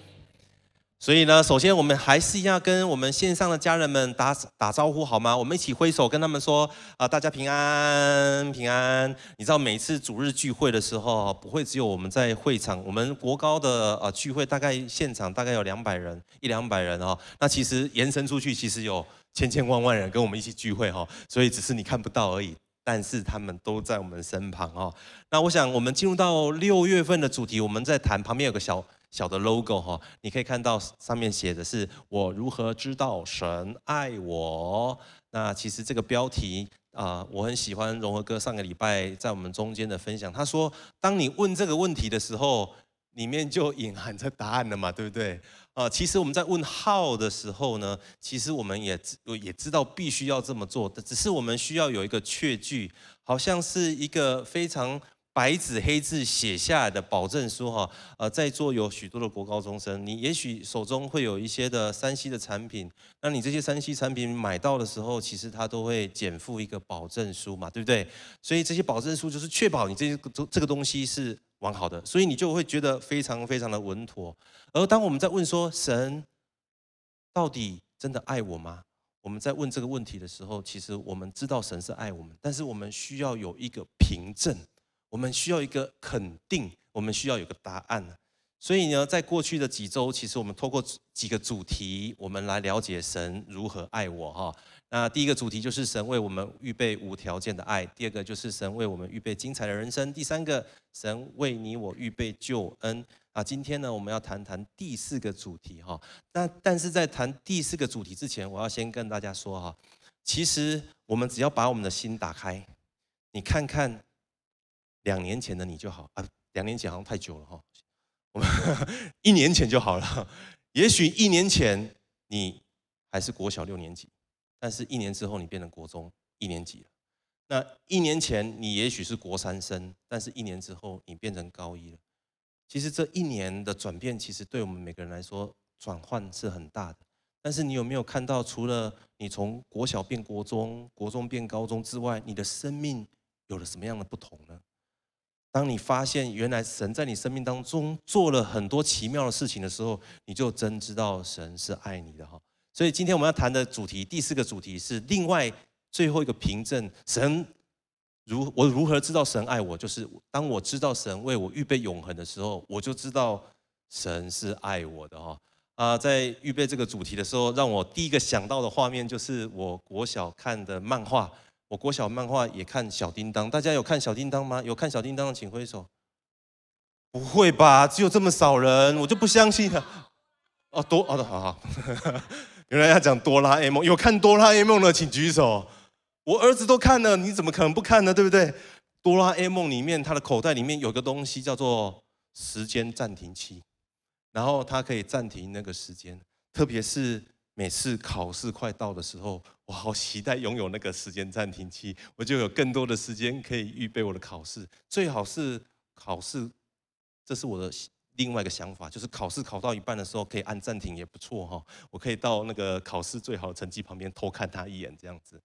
所以呢，首先我们还是要跟我们线上的家人们打打招呼，好吗？我们一起挥手跟他们说：啊，大家平安，平安。你知道，每次主日聚会的时候，不会只有我们在会场。我们国高的呃聚会，大概现场大概有两百人，一两百人哦。那其实延伸出去，其实有。千千万万人跟我们一起聚会哈，所以只是你看不到而已，但是他们都在我们身旁哦。那我想我们进入到六月份的主题，我们在谈旁边有个小小的 logo 哈，你可以看到上面写的是“我如何知道神爱我”。那其实这个标题啊，我很喜欢融合哥上个礼拜在我们中间的分享，他说：“当你问这个问题的时候，里面就隐含着答案了嘛，对不对？”啊，其实我们在问 how 的时候呢，其实我们也也知道必须要这么做的，只是我们需要有一个确据，好像是一个非常白纸黑字写下来的保证书哈，呃，在座有许多的国高中生，你也许手中会有一些的 3C 的产品，那你这些 3C 产品买到的时候，其实它都会减负一个保证书嘛，对不对？所以这些保证书就是确保你这些这个东西是完好的，所以你就会觉得非常非常的稳妥。而当我们在问说神到底真的爱我吗？我们在问这个问题的时候，其实我们知道神是爱我们，但是我们需要有一个凭证。我们需要一个肯定，我们需要有个答案。所以呢，在过去的几周，其实我们透过几个主题，我们来了解神如何爱我哈。那第一个主题就是神为我们预备无条件的爱；第二个就是神为我们预备精彩的人生；第三个，神为你我预备救恩。啊，今天呢，我们要谈谈第四个主题哈。那但是在谈第四个主题之前，我要先跟大家说哈，其实我们只要把我们的心打开，你看看。两年前的你就好啊，两年前好像太久了哈，我们 一年前就好了。也许一年前你还是国小六年级，但是一年之后你变成国中一年级了。那一年前你也许是国三生，但是一年之后你变成高一了。其实这一年的转变，其实对我们每个人来说转换是很大的。但是你有没有看到，除了你从国小变国中、国中变高中之外，你的生命有了什么样的不同呢？当你发现原来神在你生命当中做了很多奇妙的事情的时候，你就真知道神是爱你的哈。所以今天我们要谈的主题，第四个主题是另外最后一个凭证：神如我如何知道神爱我？就是当我知道神为我预备永恒的时候，我就知道神是爱我的哈。啊，在预备这个主题的时候，让我第一个想到的画面就是我国小看的漫画。我国小漫画也看小叮当，大家有看小叮当吗？有看小叮当的请挥手。不会吧？只有这么少人，我就不相信了。哦，多哦，好好，原来要讲哆啦 A 梦，有看哆啦 A 梦的请举手。我儿子都看了，你怎么可能不看呢？对不对？哆啦 A 梦里面，他的口袋里面有个东西叫做时间暂停器，然后它可以暂停那个时间，特别是。每次考试快到的时候，我好期待拥有那个时间暂停器，我就有更多的时间可以预备我的考试。最好是考试，这是我的另外一个想法，就是考试考到一半的时候可以按暂停也不错哈。我可以到那个考试最好的成绩旁边偷看他一眼这样子。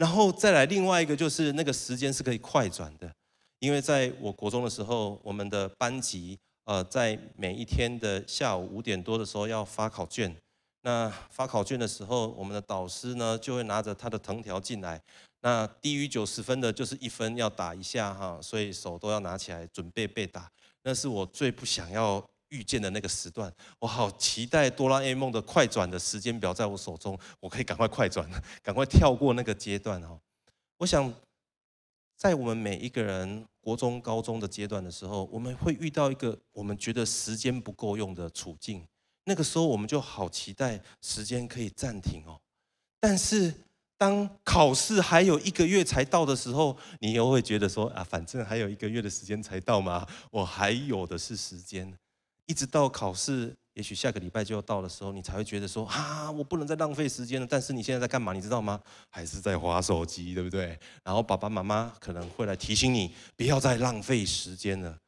然后再来另外一个就是那个时间是可以快转的，因为在我国中的时候，我们的班级呃在每一天的下午五点多的时候要发考卷。那发考卷的时候，我们的导师呢就会拿着他的藤条进来。那低于九十分的，就是一分要打一下哈，所以手都要拿起来准备被打。那是我最不想要遇见的那个时段。我好期待哆啦 A 梦的快转的时间表在我手中，我可以赶快快转，赶快跳过那个阶段哦。我想，在我们每一个人国中、高中的阶段的时候，我们会遇到一个我们觉得时间不够用的处境。那个时候我们就好期待时间可以暂停哦，但是当考试还有一个月才到的时候，你又会觉得说啊，反正还有一个月的时间才到嘛，我还有的是时间，一直到考试，也许下个礼拜就要到的时候，你才会觉得说啊，我不能再浪费时间了。但是你现在在干嘛？你知道吗？还是在划手机，对不对？然后爸爸妈妈可能会来提醒你，不要再浪费时间了。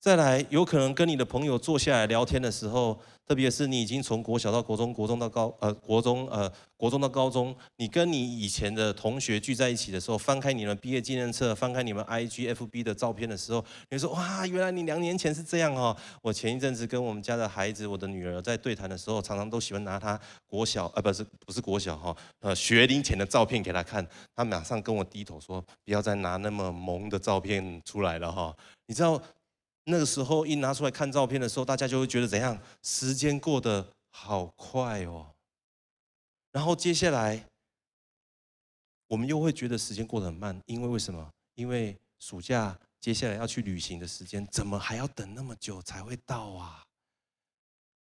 再来，有可能跟你的朋友坐下来聊天的时候，特别是你已经从国小到国中，国中到高呃国中呃国中到高中，你跟你以前的同学聚在一起的时候，翻开你们毕业纪念册，翻开你们 IG FB 的照片的时候，你说哇，原来你两年前是这样哦。我前一阵子跟我们家的孩子，我的女儿在对谈的时候，常常都喜欢拿她国小呃不是不是国小哈呃学龄前的照片给她看，她马上跟我低头说，不要再拿那么萌的照片出来了哈，你知道。那个时候一拿出来看照片的时候，大家就会觉得怎样？时间过得好快哦。然后接下来，我们又会觉得时间过得很慢，因为为什么？因为暑假接下来要去旅行的时间，怎么还要等那么久才会到啊？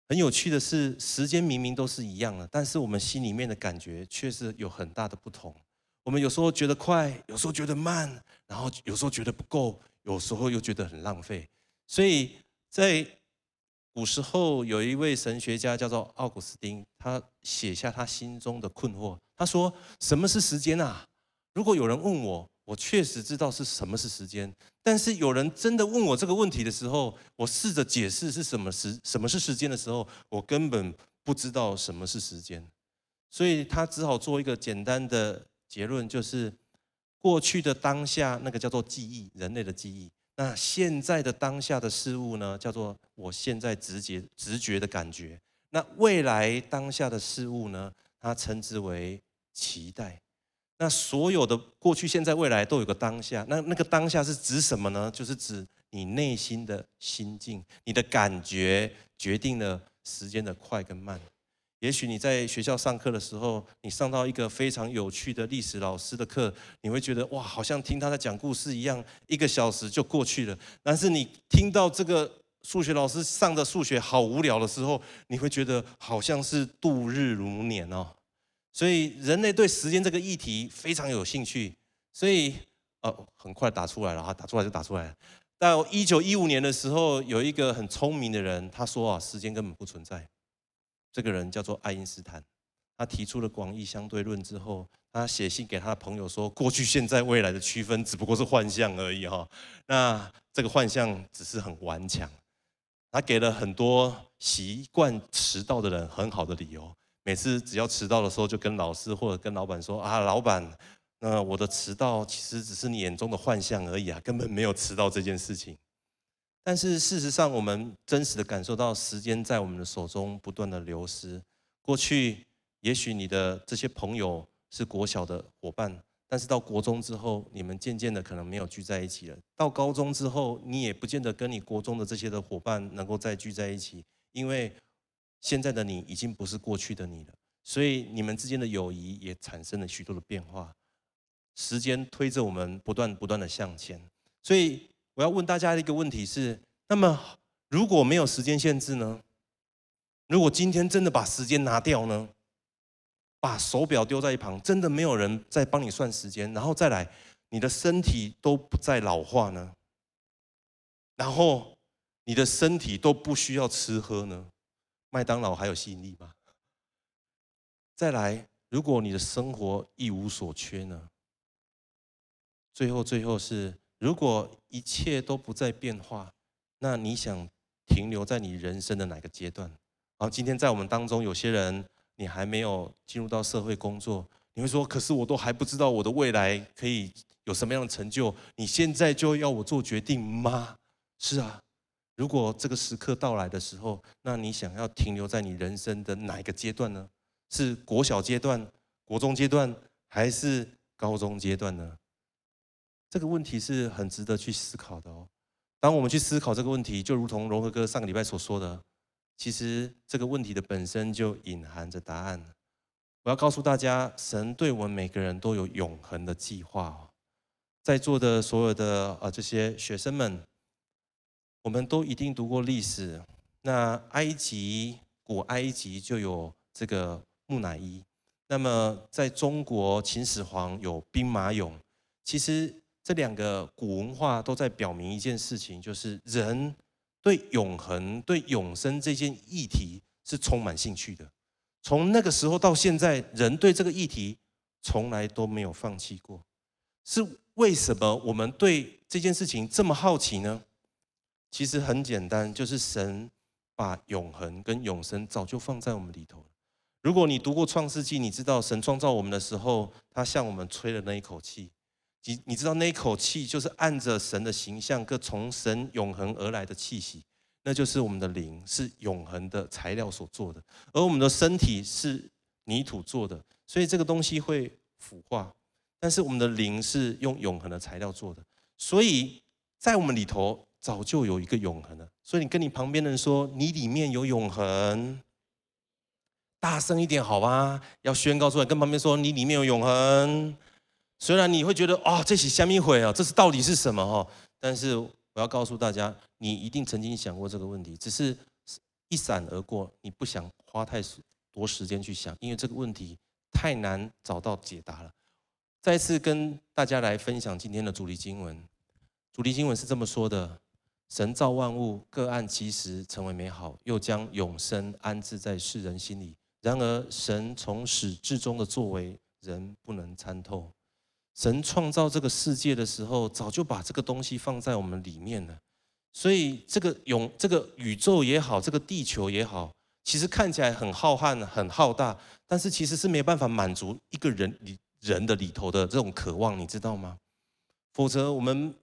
很有趣的是，时间明明都是一样的，但是我们心里面的感觉却是有很大的不同。我们有时候觉得快，有时候觉得慢，然后有时候觉得不够，有时候又觉得很浪费。所以在古时候，有一位神学家叫做奥古斯丁，他写下他心中的困惑。他说：“什么是时间啊？如果有人问我，我确实知道是什么是时间，但是有人真的问我这个问题的时候，我试着解释是什么时什么是时间的时候，我根本不知道什么是时间，所以他只好做一个简单的结论，就是过去的当下那个叫做记忆，人类的记忆。那现在的当下的事物呢，叫做我现在直觉直觉的感觉。那未来当下的事物呢，它称之为期待。那所有的过去、现在、未来都有个当下。那那个当下是指什么呢？就是指你内心的心境，你的感觉决定了时间的快跟慢。也许你在学校上课的时候，你上到一个非常有趣的历史老师的课，你会觉得哇，好像听他在讲故事一样，一个小时就过去了。但是你听到这个数学老师上的数学好无聊的时候，你会觉得好像是度日如年哦。所以人类对时间这个议题非常有兴趣，所以呃，很快打出来了哈，打出来就打出来了。到一九一五年的时候，有一个很聪明的人，他说啊，时间根本不存在。这个人叫做爱因斯坦，他提出了广义相对论之后，他写信给他的朋友说，过去、现在、未来的区分只不过是幻象而已哈。那这个幻象只是很顽强，他给了很多习惯迟到的人很好的理由。每次只要迟到的时候，就跟老师或者跟老板说啊，老板，那我的迟到其实只是你眼中的幻象而已啊，根本没有迟到这件事情。但是事实上，我们真实的感受到时间在我们的手中不断的流失。过去，也许你的这些朋友是国小的伙伴，但是到国中之后，你们渐渐的可能没有聚在一起了。到高中之后，你也不见得跟你国中的这些的伙伴能够再聚在一起，因为。现在的你已经不是过去的你了，所以你们之间的友谊也产生了许多的变化。时间推着我们不断不断的向前，所以我要问大家的一个问题是：那么如果没有时间限制呢？如果今天真的把时间拿掉呢？把手表丢在一旁，真的没有人再帮你算时间，然后再来，你的身体都不再老化呢？然后你的身体都不需要吃喝呢？麦当劳还有吸引力吗？再来，如果你的生活一无所缺呢？最后，最后是，如果一切都不再变化，那你想停留在你人生的哪个阶段？好，今天在我们当中，有些人你还没有进入到社会工作，你会说：“可是我都还不知道我的未来可以有什么样的成就，你现在就要我做决定吗？”是啊。如果这个时刻到来的时候，那你想要停留在你人生的哪一个阶段呢？是国小阶段、国中阶段，还是高中阶段呢？这个问题是很值得去思考的哦。当我们去思考这个问题，就如同荣和哥上个礼拜所说的，其实这个问题的本身就隐含着答案。我要告诉大家，神对我们每个人都有永恒的计划哦。在座的所有的呃这些学生们。我们都一定读过历史，那埃及古埃及就有这个木乃伊，那么在中国秦始皇有兵马俑。其实这两个古文化都在表明一件事情，就是人对永恒、对永生这件议题是充满兴趣的。从那个时候到现在，人对这个议题从来都没有放弃过。是为什么我们对这件事情这么好奇呢？其实很简单，就是神把永恒跟永生早就放在我们里头了。如果你读过创世纪，你知道神创造我们的时候，他向我们吹了那一口气。你你知道那一口气就是按着神的形象，各从神永恒而来的气息，那就是我们的灵，是永恒的材料所做的。而我们的身体是泥土做的，所以这个东西会腐化。但是我们的灵是用永恒的材料做的，所以在我们里头。早就有一个永恒了，所以你跟你旁边的人说，你里面有永恒，大声一点好吧？要宣告出来，跟旁边说你里面有永恒。虽然你会觉得啊、哦，这是虾米鬼啊，这是到底是什么哈？但是我要告诉大家，你一定曾经想过这个问题，只是一闪而过，你不想花太多时间去想，因为这个问题太难找到解答了。再次跟大家来分享今天的主题经文，主题经文是这么说的。神造万物，各按其时成为美好，又将永生安置在世人心里。然而，神从始至终的作为，人不能参透。神创造这个世界的时候，早就把这个东西放在我们里面了。所以这个永这个宇宙也好，这个地球也好，其实看起来很浩瀚、很浩大，但是其实是没办法满足一个人人的里头的这种渴望，你知道吗？否则我们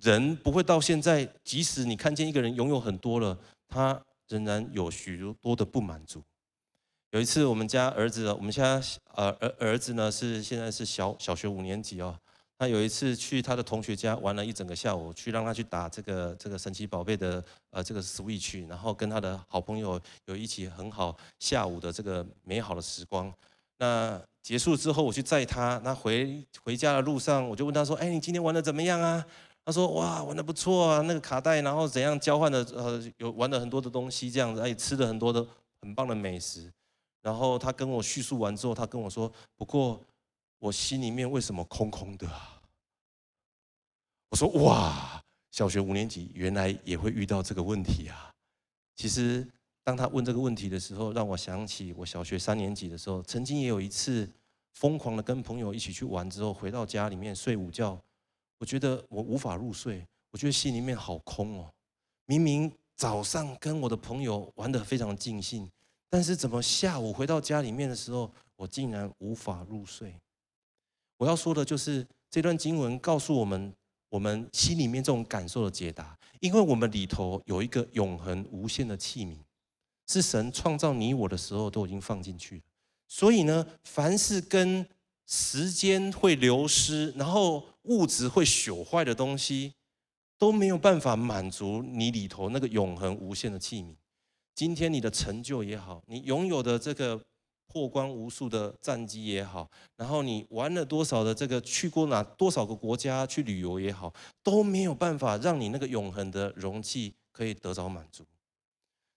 人不会到现在，即使你看见一个人拥有很多了，他仍然有许多的不满足。有一次，我们家儿子，我们家呃儿儿子呢是现在是小小学五年级哦。他有一次去他的同学家玩了一整个下午，去让他去打这个这个神奇宝贝的呃这个 Switch，然后跟他的好朋友有一起很好下午的这个美好的时光。那结束之后，我去载他，那回回家的路上，我就问他说：“哎，你今天玩的怎么样啊？”他说：“哇，玩的不错啊，那个卡带，然后怎样交换的呃有玩了很多的东西，这样子，哎，吃了很多的很棒的美食。”然后他跟我叙述完之后，他跟我说：“不过我心里面为什么空空的啊？”我说：“哇，小学五年级原来也会遇到这个问题啊！”其实当他问这个问题的时候，让我想起我小学三年级的时候，曾经也有一次疯狂的跟朋友一起去玩之后，回到家里面睡午觉，我觉得我无法入睡，我觉得心里面好空哦。明明早上跟我的朋友玩得非常尽兴。但是怎么下午回到家里面的时候，我竟然无法入睡？我要说的就是这段经文告诉我们，我们心里面这种感受的解答，因为我们里头有一个永恒无限的器皿，是神创造你我的时候都已经放进去了。所以呢，凡是跟时间会流失，然后物质会朽坏的东西，都没有办法满足你里头那个永恒无限的器皿。今天你的成就也好，你拥有的这个破关无数的战绩也好，然后你玩了多少的这个去过哪多少个国家去旅游也好，都没有办法让你那个永恒的容器可以得着满足。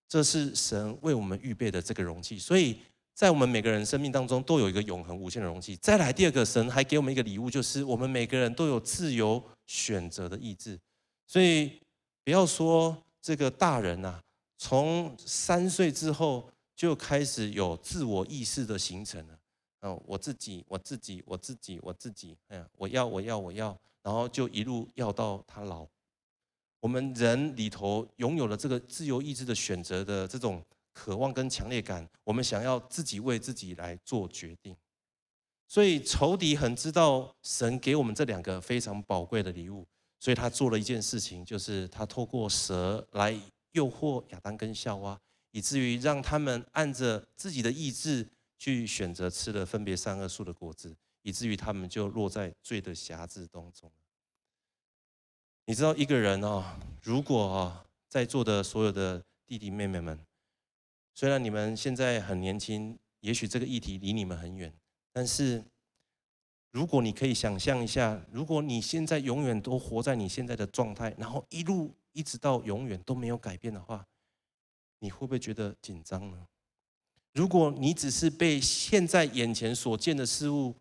这是神为我们预备的这个容器，所以在我们每个人生命当中都有一个永恒无限的容器。再来第二个，神还给我们一个礼物，就是我们每个人都有自由选择的意志。所以不要说这个大人呐、啊。从三岁之后就开始有自我意识的形成了。哦，我自己，我自己，我自己，我自己，哎呀，我要，我要，我要，然后就一路要到他老。我们人里头拥有了这个自由意志的选择的这种渴望跟强烈感，我们想要自己为自己来做决定。所以仇敌很知道神给我们这两个非常宝贵的礼物，所以他做了一件事情，就是他透过蛇来。诱惑亚当跟夏娃，以至于让他们按着自己的意志去选择吃了分别善恶树的果子，以至于他们就落在罪的辖制当中。你知道一个人哦，如果哦，在座的所有的弟弟妹妹们，虽然你们现在很年轻，也许这个议题离你们很远，但是如果你可以想象一下，如果你现在永远都活在你现在的状态，然后一路。一直到永远都没有改变的话，你会不会觉得紧张呢？如果你只是被现在眼前所见的事物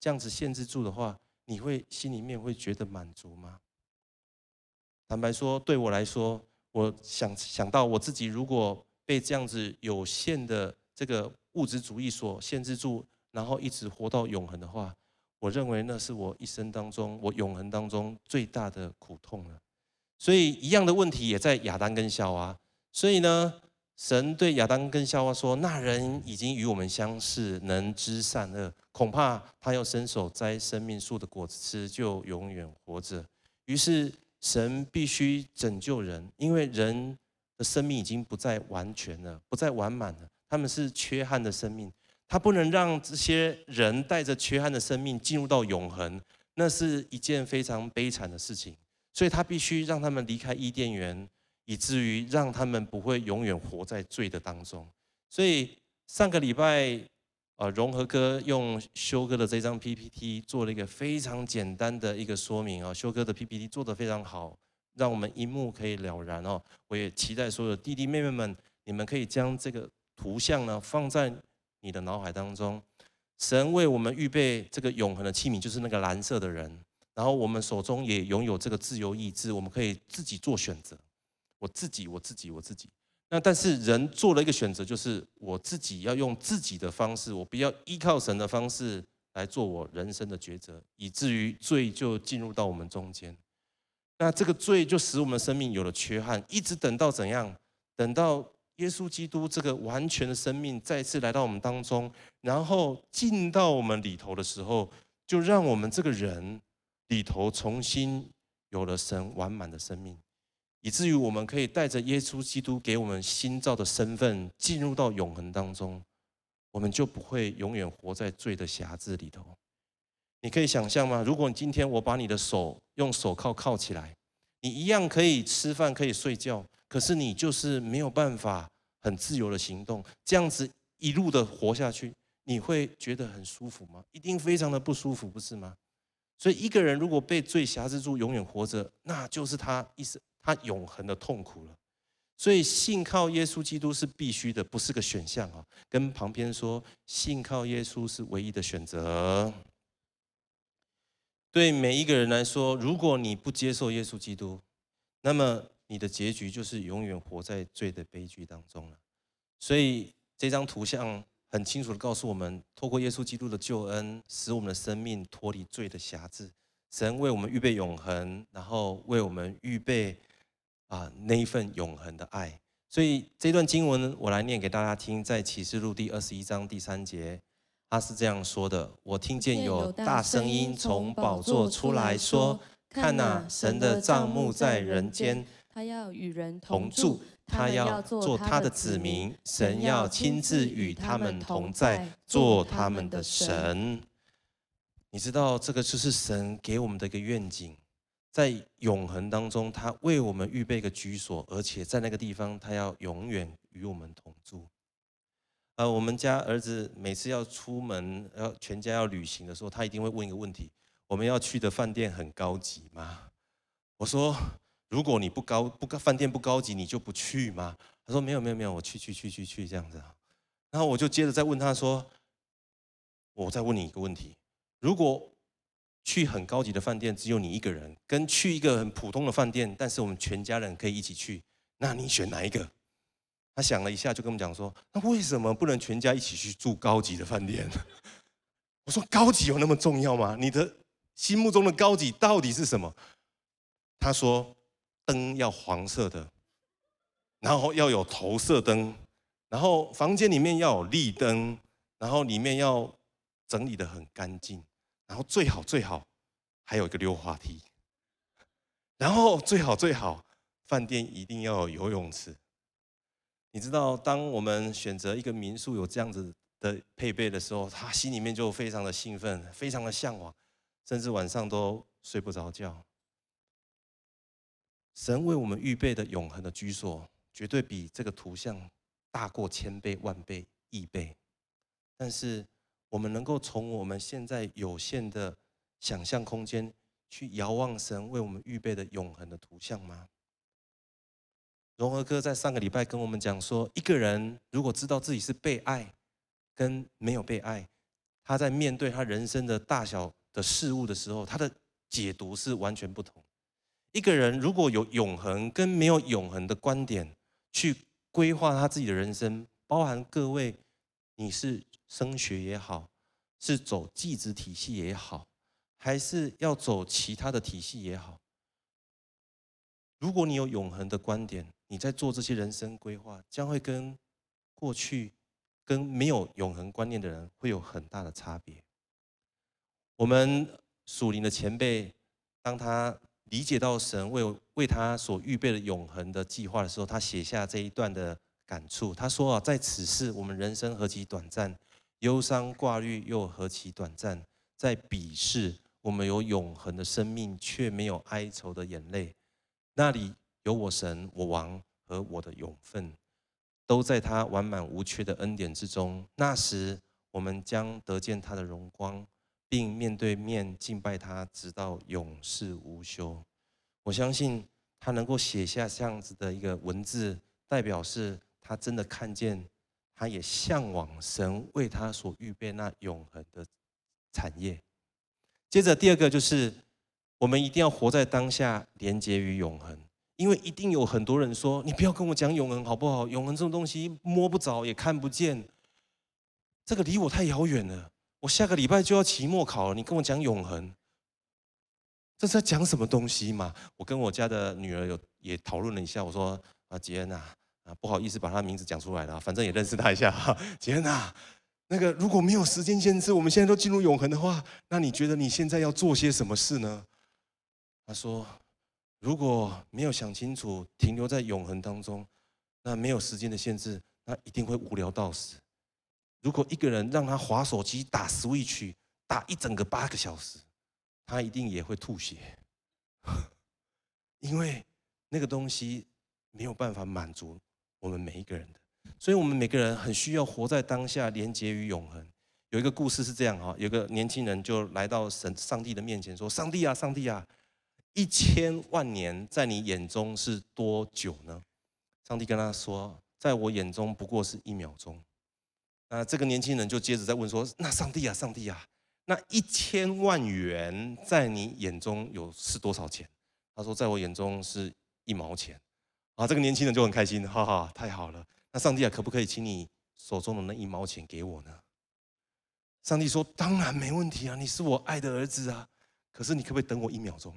这样子限制住的话，你会心里面会觉得满足吗？坦白说，对我来说，我想想到我自己，如果被这样子有限的这个物质主义所限制住，然后一直活到永恒的话，我认为那是我一生当中，我永恒当中最大的苦痛了。所以一样的问题也在亚当跟夏娃。所以呢，神对亚当跟夏娃说：“那人已经与我们相似，能知善恶，恐怕他要伸手摘生命树的果子吃，就永远活着。”于是神必须拯救人，因为人的生命已经不再完全了，不再完满了。他们是缺憾的生命，他不能让这些人带着缺憾的生命进入到永恒，那是一件非常悲惨的事情。所以他必须让他们离开伊甸园，以至于让他们不会永远活在罪的当中。所以上个礼拜，呃，融合哥用修哥的这张 PPT 做了一个非常简单的一个说明啊，修哥的 PPT 做得非常好，让我们一目可以了然哦。我也期待所有弟弟妹妹们，你们可以将这个图像呢放在你的脑海当中。神为我们预备这个永恒的器皿，就是那个蓝色的人。然后我们手中也拥有这个自由意志，我们可以自己做选择。我自己，我自己，我自己。那但是人做了一个选择，就是我自己要用自己的方式，我不要依靠神的方式来做我人生的抉择，以至于罪就进入到我们中间。那这个罪就使我们生命有了缺憾，一直等到怎样？等到耶稣基督这个完全的生命再次来到我们当中，然后进到我们里头的时候，就让我们这个人里头重新有了神完满的生命，以至于我们可以带着耶稣基督给我们新造的身份，进入到永恒当中。我们就不会永远活在罪的匣子里头。你可以想象吗？如果你今天我把你的手用手铐铐起来，你一样可以吃饭，可以睡觉，可是你就是没有办法很自由的行动。这样子一路的活下去，你会觉得很舒服吗？一定非常的不舒服，不是吗？所以一个人如果被罪辖制住，永远活着，那就是他一生他永恒的痛苦了。所以信靠耶稣基督是必须的，不是个选项啊！跟旁边说，信靠耶稣是唯一的选择。对每一个人来说，如果你不接受耶稣基督，那么你的结局就是永远活在罪的悲剧当中了。所以这张图像很清楚的告诉我们，透过耶稣基督的救恩，使我们的生命脱离罪的辖制。神为我们预备永恒，然后为我们预备。啊，那一份永恒的爱，所以这段经文我来念给大家听，在启示录第二十一章第三节，他是这样说的：我听见有大声音从宝座出来说，看哪，神的帐幕在人间，他要与人同住，他要做他的子民，神要亲自与他们同在，做他们的神。你知道，这个就是神给我们的一个愿景。在永恒当中，他为我们预备一个居所，而且在那个地方，他要永远与我们同住。呃，我们家儿子每次要出门，要全家要旅行的时候，他一定会问一个问题：我们要去的饭店很高级吗？我说：如果你不高不饭店不高级，你就不去吗？他说：没有没有没有，我去去去去去这样子。然后我就接着再问他说：我再问你一个问题，如果去很高级的饭店，只有你一个人，跟去一个很普通的饭店，但是我们全家人可以一起去，那你选哪一个？他想了一下，就跟我们讲说：“那为什么不能全家一起去住高级的饭店？” 我说：“高级有那么重要吗？你的心目中的高级到底是什么？”他说：“灯要黄色的，然后要有投射灯，然后房间里面要有立灯，然后里面要整理得很干净。”然后最好最好还有一个溜滑梯，然后最好最好饭店一定要有游泳池。你知道，当我们选择一个民宿有这样子的配备的时候，他心里面就非常的兴奋，非常的向往，甚至晚上都睡不着觉。神为我们预备的永恒的居所，绝对比这个图像大过千倍、万倍、亿倍。但是，我们能够从我们现在有限的想象空间去遥望神为我们预备的永恒的图像吗？荣和哥在上个礼拜跟我们讲说，一个人如果知道自己是被爱跟没有被爱，他在面对他人生的大小的事物的时候，他的解读是完全不同。一个人如果有永恒跟没有永恒的观点去规划他自己的人生，包含各位，你是。升学也好，是走技职体系也好，还是要走其他的体系也好，如果你有永恒的观点，你在做这些人生规划，将会跟过去跟没有永恒观念的人会有很大的差别。我们属灵的前辈，当他理解到神为为他所预备的永恒的计划的时候，他写下这一段的感触。他说啊，在此世，我们人生何其短暂。忧伤挂虑又何其短暂，在彼世，我们有永恒的生命，却没有哀愁的眼泪。那里有我神、我王和我的永分，都在他完满无缺的恩典之中。那时，我们将得见他的荣光，并面对面敬拜他，直到永世无休。我相信他能够写下这样子的一个文字，代表是他真的看见。他也向往神为他所预备那永恒的产业。接着第二个就是，我们一定要活在当下，连接于永恒。因为一定有很多人说：“你不要跟我讲永恒好不好？永恒这种东西摸不着也看不见，这个离我太遥远了。我下个礼拜就要期末考了，你跟我讲永恒，这是在讲什么东西嘛？我跟我家的女儿有也讨论了一下，我说啊，杰恩啊，啊不好意思把她名字讲出来了，反正也认识她一下哈，杰恩啊，那个如果没有时间限制，我们现在都进入永恒的话，那你觉得你现在要做些什么事呢？她说，如果没有想清楚，停留在永恒当中，那没有时间的限制，那一定会无聊到死。如果一个人让他滑手机打 Switch 打一整个八个小时，他一定也会吐血，因为那个东西没有办法满足我们每一个人的，所以我们每个人很需要活在当下，连接于永恒。有一个故事是这样哈，有个年轻人就来到神上帝的面前说：“上帝啊，上帝啊，一千万年在你眼中是多久呢？”上帝跟他说：“在我眼中不过是一秒钟。”那这个年轻人就接着再问说：“那上帝啊，上帝啊，那一千万元在你眼中有是多少钱？”他说：“在我眼中是一毛钱。”啊，这个年轻人就很开心，哈哈，太好了。那上帝啊，可不可以请你手中的那一毛钱给我呢？上帝说：“当然没问题啊，你是我爱的儿子啊。可是你可不可以等我一秒钟？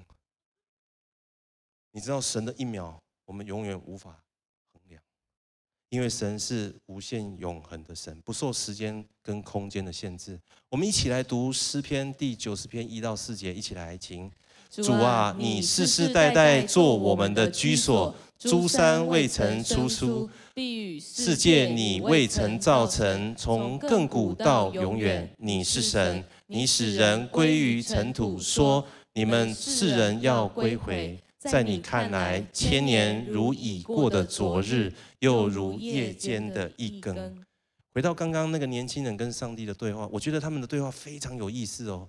你知道神的一秒，我们永远无法。”因为神是无限永恒的神，不受时间跟空间的限制。我们一起来读诗篇第九十篇一到四节，一起来请主啊，你世世代代做我们的居所，诸山未曾出书，世界你未曾造成，从亘古到永远，你是神，你使人归于尘土，说你们世人要归回。在你看来，千年如已过的昨日，又如夜间的一更。回到刚刚那个年轻人跟上帝的对话，我觉得他们的对话非常有意思哦。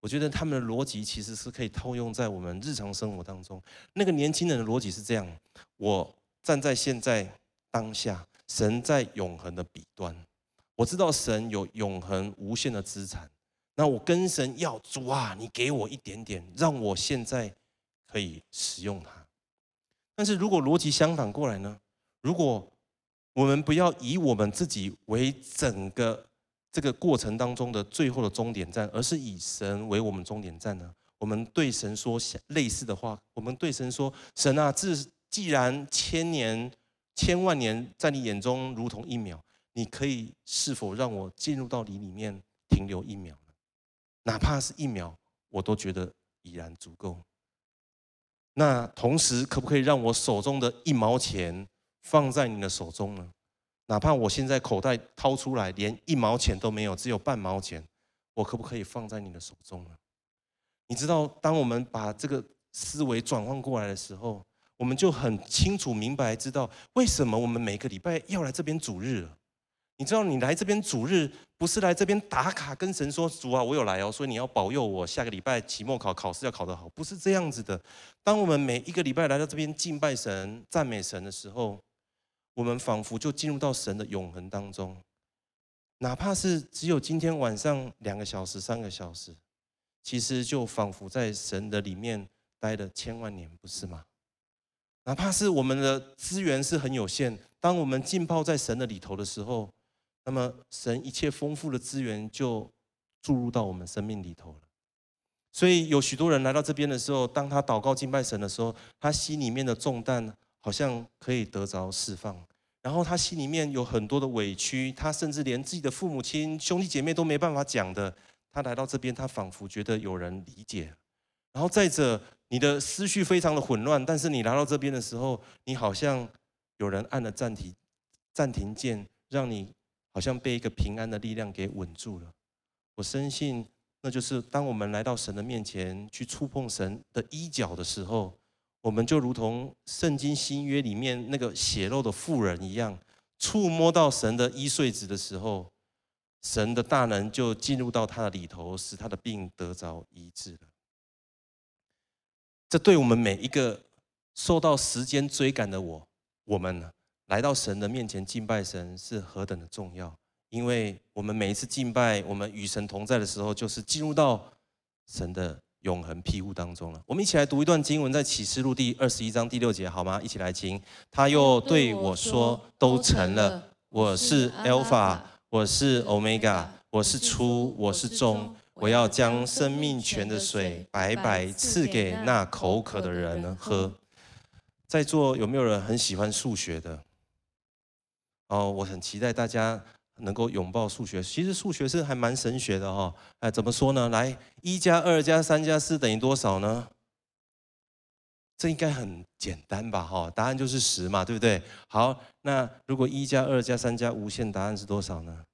我觉得他们的逻辑其实是可以套用在我们日常生活当中。那个年轻人的逻辑是这样：我站在现在当下，神在永恒的彼端，我知道神有永恒无限的资产。那我跟神要主啊，你给我一点点，让我现在。可以使用它，但是如果逻辑相反过来呢？如果我们不要以我们自己为整个这个过程当中的最后的终点站，而是以神为我们终点站呢？我们对神说类似的话，我们对神说：“神啊，自既然千年、千万年在你眼中如同一秒，你可以是否让我进入到你里面停留一秒呢？哪怕是一秒，我都觉得已然足够。”那同时，可不可以让我手中的一毛钱放在你的手中呢？哪怕我现在口袋掏出来连一毛钱都没有，只有半毛钱，我可不可以放在你的手中呢？你知道，当我们把这个思维转换过来的时候，我们就很清楚明白知道为什么我们每个礼拜要来这边主日了。你知道，你来这边主日不是来这边打卡跟神说主啊，我有来哦，所以你要保佑我下个礼拜期末考考试要考得好，不是这样子的。当我们每一个礼拜来到这边敬拜神、赞美神的时候，我们仿佛就进入到神的永恒当中，哪怕是只有今天晚上两个小时、三个小时，其实就仿佛在神的里面待了千万年，不是吗？哪怕是我们的资源是很有限，当我们浸泡在神的里头的时候。那么，神一切丰富的资源就注入到我们生命里头了。所以，有许多人来到这边的时候，当他祷告敬拜神的时候，他心里面的重担好像可以得着释放。然后，他心里面有很多的委屈，他甚至连自己的父母亲、兄弟姐妹都没办法讲的。他来到这边，他仿佛觉得有人理解。然后，再者，你的思绪非常的混乱，但是你来到这边的时候，你好像有人按了暂停暂停键，让你。好像被一个平安的力量给稳住了。我深信，那就是当我们来到神的面前去触碰神的衣角的时候，我们就如同圣经新约里面那个血肉的妇人一样，触摸到神的衣穗子的时候，神的大能就进入到他的里头，使他的病得着医治了。这对我们每一个受到时间追赶的我，我们呢？来到神的面前敬拜神是何等的重要，因为我们每一次敬拜，我们与神同在的时候，就是进入到神的永恒庇护当中了。我们一起来读一段经文，在启示录第二十一章第六节，好吗？一起来听。他又对我说：“都成了，我是 Alpha，我是 Omega，我是初，我是终，我要将生命泉的水白白赐给那口渴的人喝。在座有没有人很喜欢数学的？哦，我很期待大家能够拥抱数学。其实数学是还蛮神学的哈。哎，怎么说呢？来，一加二加三加四等于多少呢？这应该很简单吧？哈，答案就是十嘛，对不对？好，那如果一加二加三加无限，答案是多少呢？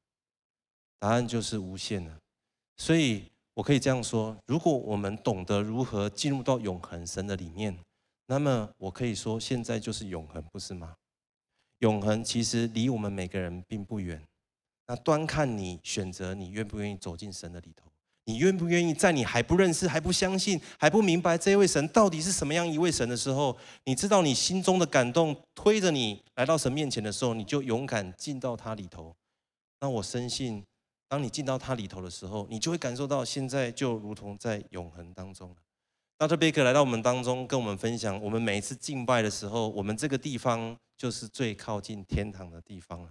答案就是无限了。所以我可以这样说：如果我们懂得如何进入到永恒神的里面，那么我可以说，现在就是永恒，不是吗？永恒其实离我们每个人并不远。那端看你选择，你愿不愿意走进神的里头。你愿不愿意在你还不认识、还不相信、还不明白这位神到底是什么样一位神的时候，你知道你心中的感动推着你来到神面前的时候，你就勇敢进到他里头。那我深信，当你进到他里头的时候，你就会感受到现在就如同在永恒当中。Dr. Baker 来到我们当中，跟我们分享，我们每一次敬拜的时候，我们这个地方就是最靠近天堂的地方了。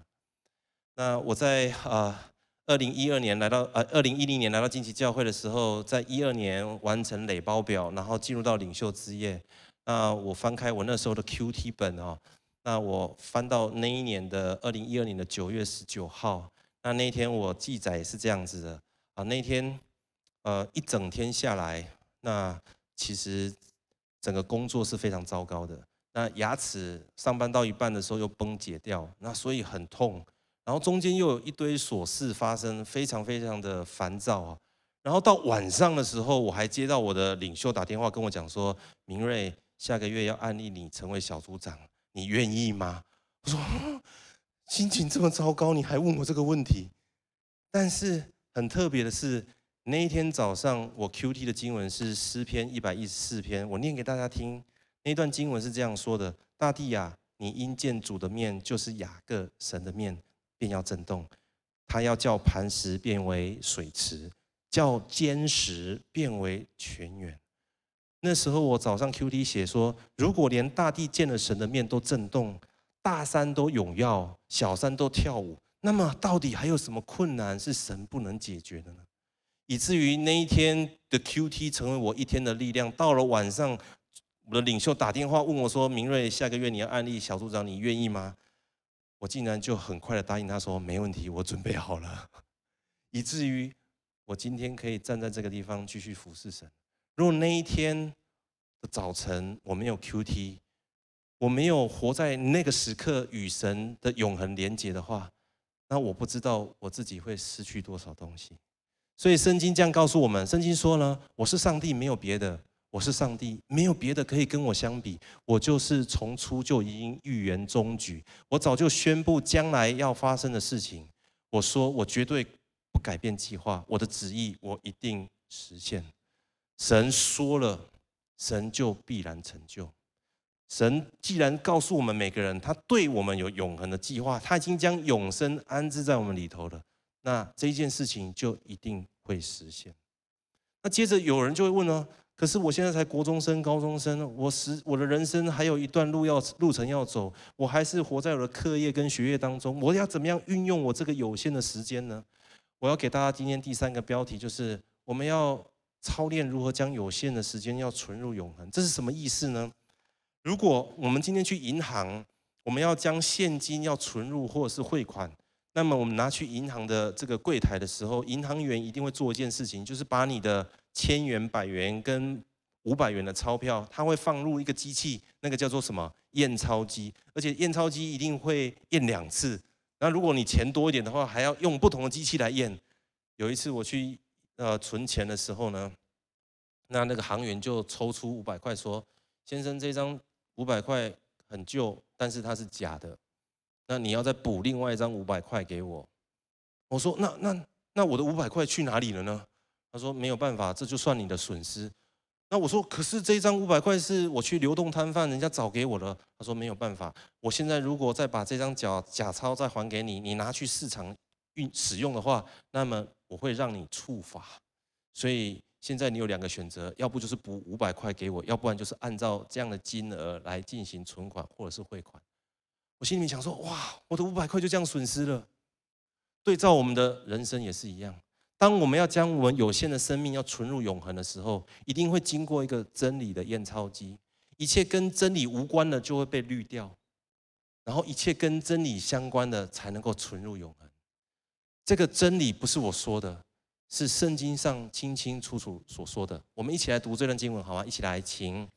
那我在啊。呃二零一二年来到呃，二零一零年来到惊奇教会的时候，在一二年完成累包表，然后进入到领袖之夜。那我翻开我那时候的 QT 本哦，那我翻到那一年的二零一二年的九月十九号，那那天我记载是这样子的啊，那天呃一整天下来，那其实整个工作是非常糟糕的。那牙齿上班到一半的时候又崩解掉，那所以很痛。然后中间又有一堆琐事发生，非常非常的烦躁啊。然后到晚上的时候，我还接到我的领袖打电话跟我讲说：“明瑞，下个月要安利你成为小组长，你愿意吗？”我说：“心情这么糟糕，你还问我这个问题？”但是很特别的是，那一天早上我 QT 的经文是诗篇一百一十四篇，我念给大家听。那段经文是这样说的：“大地呀，你因见主的面，就是雅各神的面。”便要震动，他要叫磐石变为水池，叫坚石变为泉源。那时候我早上 QT 写说，如果连大地见了神的面都震动，大山都踊跃，小山都跳舞，那么到底还有什么困难是神不能解决的呢？以至于那一天的 QT 成为我一天的力量。到了晚上，我的领袖打电话问我说：“明瑞，下个月你要按立小组长，你愿意吗？”我竟然就很快的答应他说，没问题，我准备好了，以至于我今天可以站在这个地方继续服侍神。如果那一天的早晨我没有 QT，我没有活在那个时刻与神的永恒连结的话，那我不知道我自己会失去多少东西。所以圣经这样告诉我们，圣经说呢，我是上帝，没有别的。我是上帝，没有别的可以跟我相比。我就是从初就已经预言终局，我早就宣布将来要发生的事情。我说我绝对不改变计划，我的旨意我一定实现。神说了，神就必然成就。神既然告诉我们每个人，他对我们有永恒的计划，他已经将永生安置在我们里头了，那这一件事情就一定会实现。那接着有人就会问呢？可是我现在才国中生、高中生，我是我的人生还有一段路要路程要走，我还是活在我的课业跟学业当中。我要怎么样运用我这个有限的时间呢？我要给大家今天第三个标题，就是我们要操练如何将有限的时间要存入永恒。这是什么意思呢？如果我们今天去银行，我们要将现金要存入或者是汇款，那么我们拿去银行的这个柜台的时候，银行员一定会做一件事情，就是把你的。千元、百元跟五百元的钞票，他会放入一个机器，那个叫做什么验钞机，而且验钞机一定会验两次。那如果你钱多一点的话，还要用不同的机器来验。有一次我去呃存钱的时候呢，那那个行员就抽出五百块说：“先生，这张五百块很旧，但是它是假的，那你要再补另外一张五百块给我。”我说：“那那那我的五百块去哪里了呢？”他说没有办法，这就算你的损失。那我说，可是这一张五百块是我去流动摊贩人家找给我的。他说没有办法，我现在如果再把这张假假钞再还给你，你拿去市场运使用的话，那么我会让你触法。所以现在你有两个选择，要不就是补五百块给我，要不然就是按照这样的金额来进行存款或者是汇款。心里面想说，哇，我的五百块就这样损失了。对照我们的人生也是一样。当我们要将我们有限的生命要存入永恒的时候，一定会经过一个真理的验钞机，一切跟真理无关的就会被滤掉，然后一切跟真理相关的才能够存入永恒。这个真理不是我说的，是圣经上清清楚楚所说的。我们一起来读这段经文好吗？一起来，请。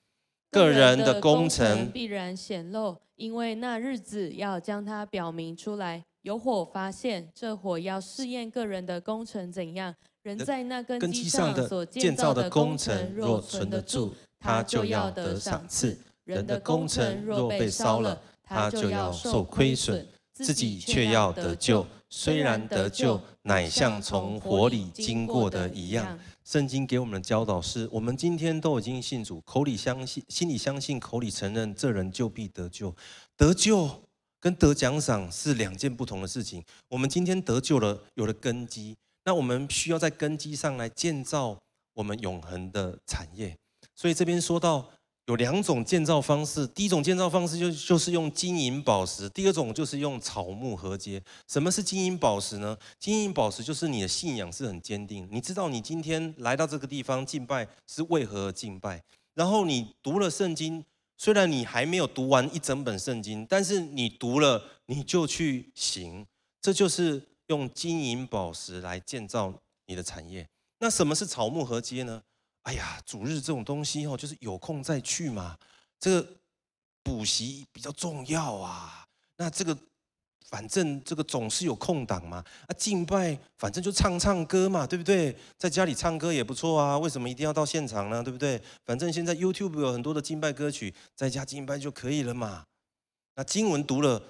个人的工程必然显露，因为那日子要将它表明出来。有火发现，这火要试验个人的工程怎样。人在那根基上所建造的工程若存得住，他就要得赏赐；人的工程若被烧了，他就要受亏损，自己却要得救。虽然得救，乃像从火里经过的一样。圣经给我们的教导是：我们今天都已经信主，口里相信，心里相信，口里承认，这人就必得救。得救跟得奖赏是两件不同的事情。我们今天得救了，有了根基，那我们需要在根基上来建造我们永恒的产业。所以这边说到。有两种建造方式，第一种建造方式就就是用金银宝石，第二种就是用草木合接。什么是金银宝石呢？金银宝石就是你的信仰是很坚定，你知道你今天来到这个地方敬拜是为何而敬拜，然后你读了圣经，虽然你还没有读完一整本圣经，但是你读了你就去行，这就是用金银宝石来建造你的产业。那什么是草木合接呢？哎呀，主日这种东西哦，就是有空再去嘛。这个补习比较重要啊。那这个反正这个总是有空档嘛。啊，敬拜反正就唱唱歌嘛，对不对？在家里唱歌也不错啊。为什么一定要到现场呢？对不对？反正现在 YouTube 有很多的敬拜歌曲，在家敬拜就可以了嘛。那经文读了，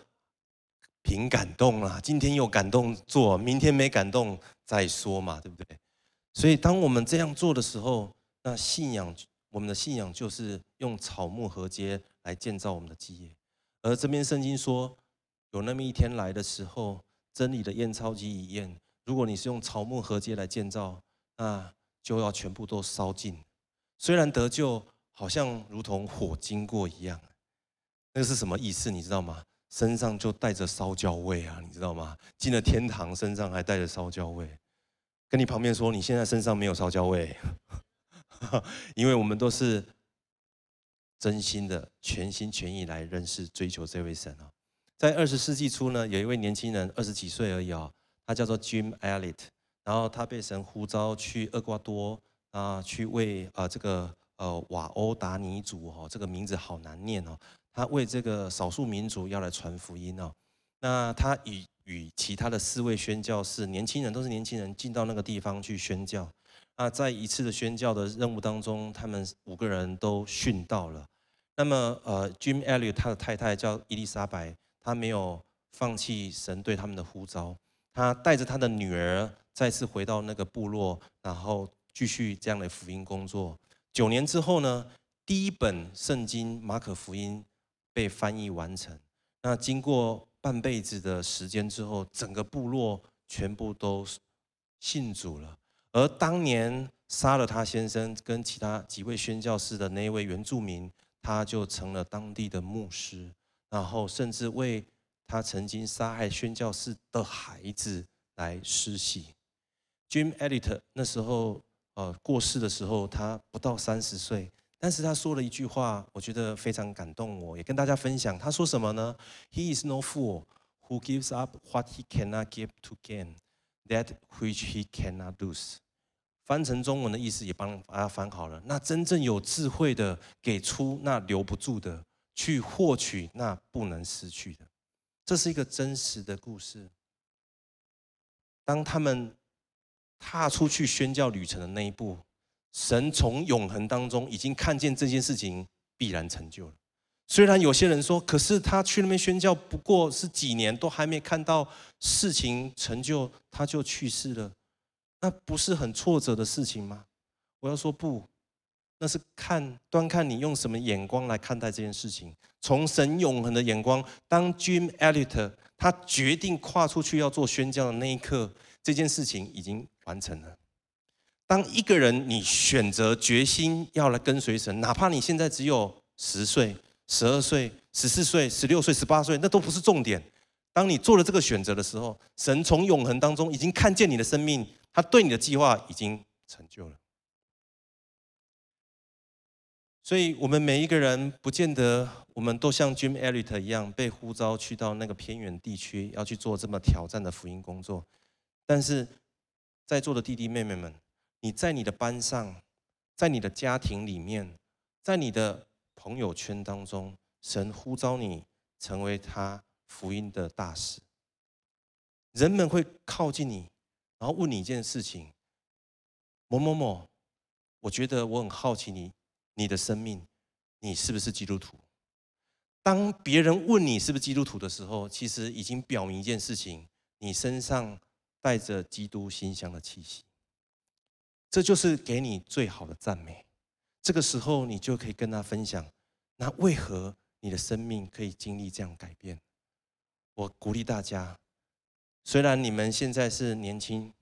凭感动啊。今天有感动做，明天没感动再说嘛，对不对？所以当我们这样做的时候，那信仰，我们的信仰就是用草木合接来建造我们的基业。而这边圣经说，有那么一天来的时候，真理的验钞机一验，如果你是用草木合接来建造，那就要全部都烧尽。虽然得救，好像如同火经过一样，那是什么意思？你知道吗？身上就带着烧焦味啊，你知道吗？进了天堂，身上还带着烧焦味。跟你旁边说，你现在身上没有烧焦味。因为我们都是真心的、全心全意来认识、追求这位神啊。在二十世纪初呢，有一位年轻人，二十几岁而已啊，他叫做 Jim Elliot，然后他被神呼召去厄瓜多啊，去为啊这个呃瓦欧达尼族哦，这个名字好难念哦，他为这个少数民族要来传福音哦。那他与与其他的四位宣教士，年轻人都是年轻人，进到那个地方去宣教。那在一次的宣教的任务当中，他们五个人都殉道了。那么，呃，Jim Elliot 他的太太叫伊丽莎白，她没有放弃神对他们的呼召，他带着他的女儿再次回到那个部落，然后继续这样的福音工作。九年之后呢，第一本圣经马可福音被翻译完成。那经过半辈子的时间之后，整个部落全部都信主了。而当年杀了他先生跟其他几位宣教士的那一位原住民，他就成了当地的牧师，然后甚至为他曾经杀害宣教士的孩子来施洗。Jim Elliot 那时候呃过世的时候，他不到三十岁，但是他说了一句话，我觉得非常感动，我也跟大家分享。他说什么呢？He is no fool who gives up what he cannot give to gain that which he cannot lose，翻成中文的意思也帮大家翻好了。那真正有智慧的，给出那留不住的，去获取那不能失去的。这是一个真实的故事。当他们踏出去宣教旅程的那一步，神从永恒当中已经看见这件事情必然成就了。虽然有些人说，可是他去那边宣教不过是几年，都还没看到事情成就，他就去世了，那不是很挫折的事情吗？我要说不，那是看端看你用什么眼光来看待这件事情。从神永恒的眼光，当 Jim Elliot 他决定跨出去要做宣教的那一刻，这件事情已经完成了。当一个人你选择决心要来跟随神，哪怕你现在只有十岁。十二岁、十四岁、十六岁、十八岁，那都不是重点。当你做了这个选择的时候，神从永恒当中已经看见你的生命，他对你的计划已经成就了。所以，我们每一个人不见得我们都像 Jim Elliot 一样被呼召去到那个偏远地区，要去做这么挑战的福音工作。但是，在座的弟弟妹妹们，你在你的班上，在你的家庭里面，在你的朋友圈当中，神呼召你成为他福音的大使。人们会靠近你，然后问你一件事情：某某某，我觉得我很好奇你。你的生命，你是不是基督徒？当别人问你是不是基督徒的时候，其实已经表明一件事情：你身上带着基督馨香的气息。这就是给你最好的赞美。这个时候，你就可以跟他分享：那为何你的生命可以经历这样改变？我鼓励大家，虽然你们现在是年轻，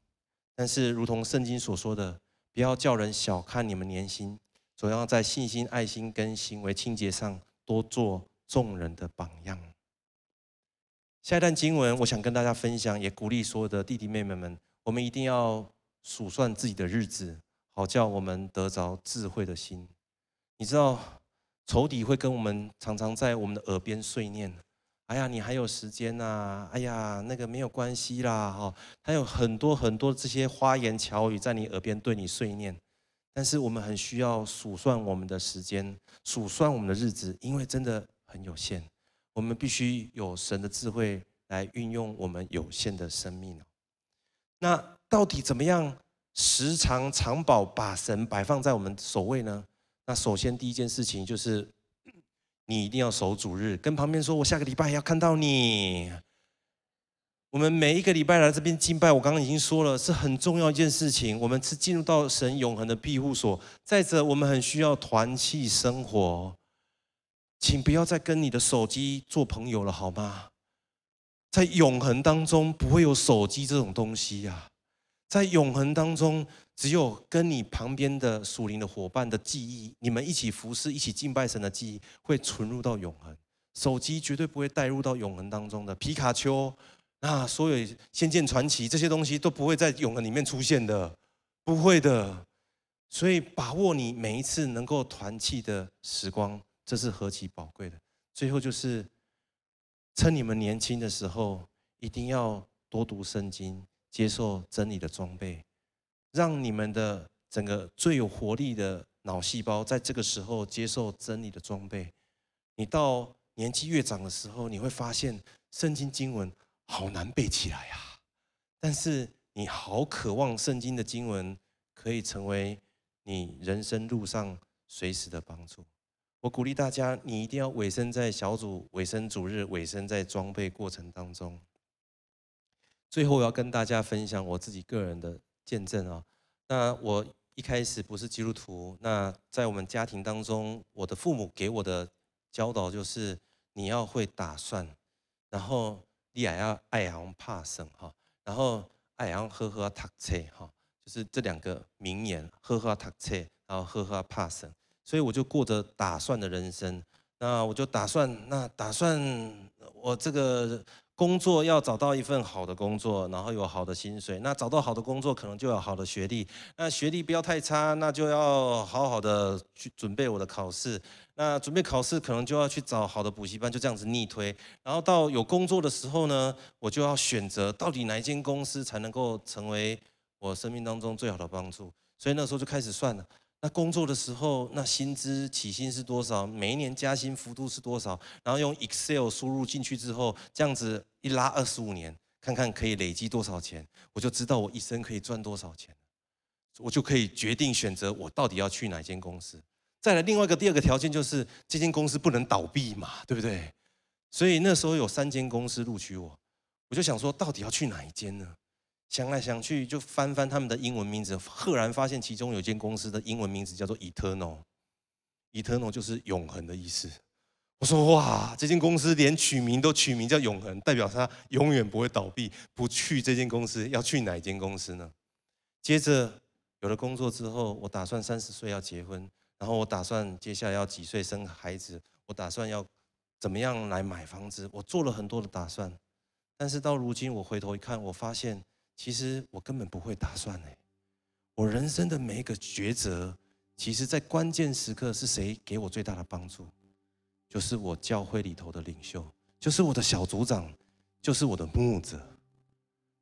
但是如同圣经所说的，不要叫人小看你们年轻。总要在信心、爱心跟行为清洁上多做众人的榜样。下一段经文，我想跟大家分享，也鼓励所有的弟弟妹妹们，我们一定要数算自己的日子，好叫我们得着智慧的心。你知道，仇敌会跟我们常常在我们的耳边碎念：“哎呀，你还有时间呐？哎呀，那个没有关系啦。”哈，还有很多很多这些花言巧语在你耳边对你碎念。但是我们很需要数算我们的时间，数算我们的日子，因为真的很有限。我们必须有神的智慧来运用我们有限的生命。那到底怎么样时常常保把神摆放在我们首位呢？那首先第一件事情就是，你一定要守主日，跟旁边说，我下个礼拜还要看到你。我们每一个礼拜来这边敬拜，我刚刚已经说了，是很重要一件事情。我们是进入到神永恒的庇护所。再者，我们很需要团契生活。请不要再跟你的手机做朋友了，好吗？在永恒当中不会有手机这种东西呀。在永恒当中，只有跟你旁边的属灵的伙伴的记忆，你们一起服侍、一起敬拜神的记忆，会存入到永恒。手机绝对不会带入到永恒当中的。皮卡丘。那所有《仙剑传奇》这些东西都不会在永恒里面出现的，不会的。所以把握你每一次能够团契的时光，这是何其宝贵的。最后就是趁你们年轻的时候，一定要多读圣经，接受真理的装备，让你们的整个最有活力的脑细胞在这个时候接受真理的装备。你到年纪越长的时候，你会发现圣经经文。好难背起来呀，但是你好渴望圣经的经文可以成为你人生路上随时的帮助。我鼓励大家，你一定要委身在小组、委身主日、委身在装备过程当中。最后，我要跟大家分享我自己个人的见证啊。那我一开始不是基督徒，那在我们家庭当中，我的父母给我的教导就是你要会打算，然后。你也要爱昂怕生哈，然后爱昂呵呵读册哈，就是这两个名言，呵呵读册，然后呵呵怕生，所以我就过着打算的人生。那我就打算，那打算我这个。工作要找到一份好的工作，然后有好的薪水。那找到好的工作，可能就有好的学历。那学历不要太差，那就要好好的去准备我的考试。那准备考试，可能就要去找好的补习班，就这样子逆推。然后到有工作的时候呢，我就要选择到底哪一间公司才能够成为我生命当中最好的帮助。所以那时候就开始算了。那工作的时候，那薪资起薪是多少？每一年加薪幅度是多少？然后用 Excel 输入进去之后，这样子一拉二十五年，看看可以累积多少钱，我就知道我一生可以赚多少钱，我就可以决定选择我到底要去哪间公司。再来另外一个第二个条件就是这间公司不能倒闭嘛，对不对？所以那时候有三间公司录取我，我就想说到底要去哪一间呢？想来想去，就翻翻他们的英文名字，赫然发现其中有间公司的英文名字叫做 Eternal，Eternal 就是永恒的意思。我说哇，这间公司连取名都取名叫永恒，代表它永远不会倒闭。不去这间公司，要去哪间公司呢？接着有了工作之后，我打算三十岁要结婚，然后我打算接下来要几岁生孩子，我打算要怎么样来买房子，我做了很多的打算。但是到如今，我回头一看，我发现其实我根本不会打算哎。我人生的每一个抉择，其实在关键时刻是谁给我最大的帮助？就是我教会里头的领袖，就是我的小组长，就是我的牧者。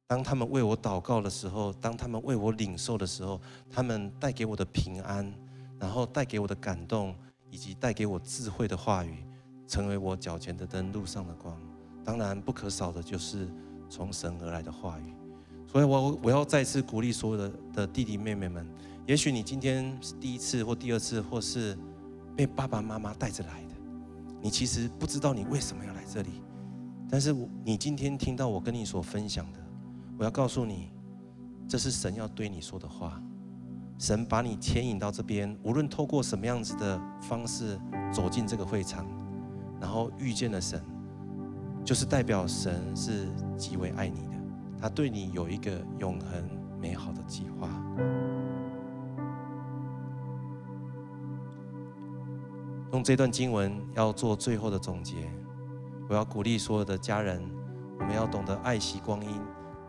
当他们为我祷告的时候，当他们为我领受的时候，他们带给我的平安，然后带给我的感动，以及带给我智慧的话语，成为我脚前的灯，路上的光。当然不可少的就是从神而来的话语。所以我我要再次鼓励所有的的弟弟妹妹们，也许你今天是第一次或第二次，或是被爸爸妈妈带着来的，你其实不知道你为什么要来这里，但是你今天听到我跟你所分享的。我要告诉你，这是神要对你说的话。神把你牵引到这边，无论透过什么样子的方式走进这个会场，然后遇见了神，就是代表神是极为爱你的，他对你有一个永恒美好的计划。用这段经文要做最后的总结，我要鼓励所有的家人，我们要懂得爱惜光阴。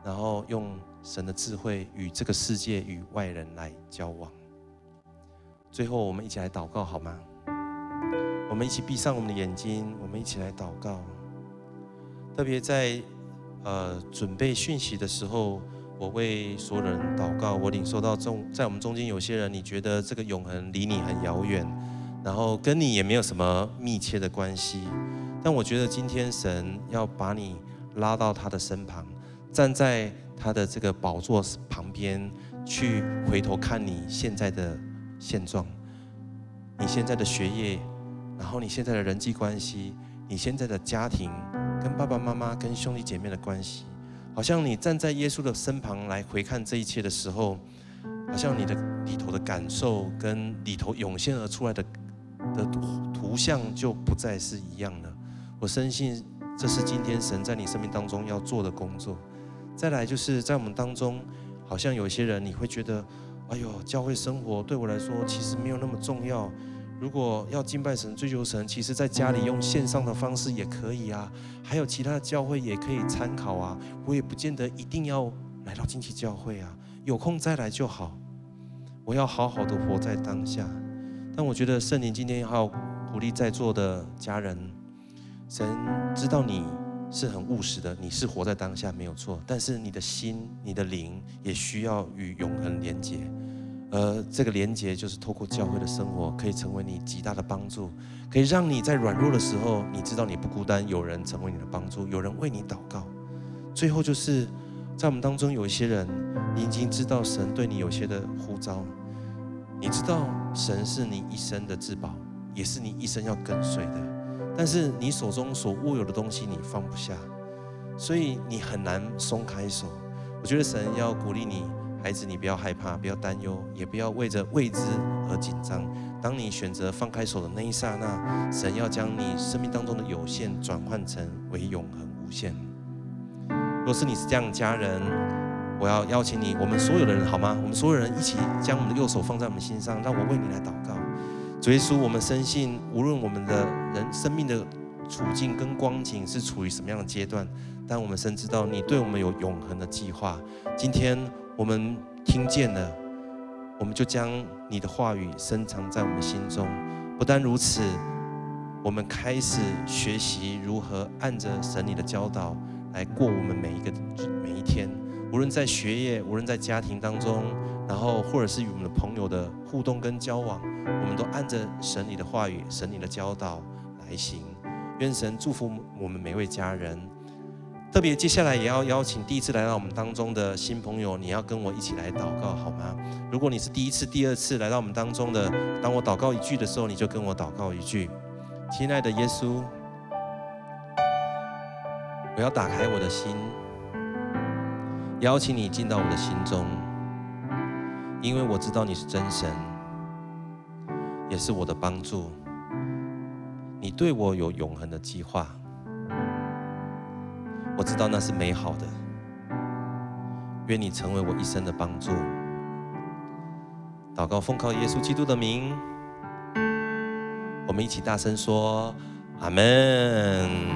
然后用神的智慧与这个世界与外人来交往。最后，我们一起来祷告好吗？我们一起闭上我们的眼睛，我们一起来祷告。特别在呃准备讯息的时候，我为所有人祷告。我领受到中在我们中间有些人，你觉得这个永恒离你很遥远，然后跟你也没有什么密切的关系。但我觉得今天神要把你拉到他的身旁。站在他的这个宝座旁边，去回头看你现在的现状，你现在的学业，然后你现在的人际关系，你现在的家庭，跟爸爸妈妈、跟兄弟姐妹的关系，好像你站在耶稣的身旁来回看这一切的时候，好像你的里头的感受跟里头涌现而出来的的图像就不再是一样了。我深信这是今天神在你生命当中要做的工作。再来就是在我们当中，好像有些人你会觉得，哎呦，教会生活对我来说其实没有那么重要。如果要敬拜神、追求神，其实在家里用线上的方式也可以啊。还有其他的教会也可以参考啊。我也不见得一定要来到惊奇教会啊，有空再来就好。我要好好的活在当下。但我觉得圣灵今天要鼓励在座的家人，神知道你。是很务实的，你是活在当下没有错，但是你的心、你的灵也需要与永恒连结，而这个连结就是透过教会的生活，可以成为你极大的帮助，可以让你在软弱的时候，你知道你不孤单，有人成为你的帮助，有人为你祷告。最后就是在我们当中有一些人，你已经知道神对你有些的呼召，你知道神是你一生的至宝，也是你一生要跟随的。但是你手中所握有的东西你放不下，所以你很难松开手。我觉得神要鼓励你，孩子，你不要害怕，不要担忧，也不要为着未知而紧张。当你选择放开手的那一刹那，神要将你生命当中的有限转换成为永恒无限。若是你是这样的家人，我要邀请你，我们所有的人好吗？我们所有人一起将我们的右手放在我们心上，让我为你来祷告。主耶稣，我们深信，无论我们的人生命的处境跟光景是处于什么样的阶段，但我们深知道你对我们有永恒的计划。今天我们听见了，我们就将你的话语深藏在我们心中。不但如此，我们开始学习如何按着神你的教导来过我们每一个每一天。无论在学业，无论在家庭当中，然后或者是与我们的朋友的互动跟交往，我们都按着神你的话语、神你的教导来行。愿神祝福我们每位家人。特别接下来也要邀请第一次来到我们当中的新朋友，你要跟我一起来祷告好吗？如果你是第一次、第二次来到我们当中的，当我祷告一句的时候，你就跟我祷告一句：亲爱的耶稣，我要打开我的心。邀请你进到我的心中，因为我知道你是真神，也是我的帮助。你对我有永恒的计划，我知道那是美好的。愿你成为我一生的帮助。祷告奉靠耶稣基督的名，我们一起大声说：阿门。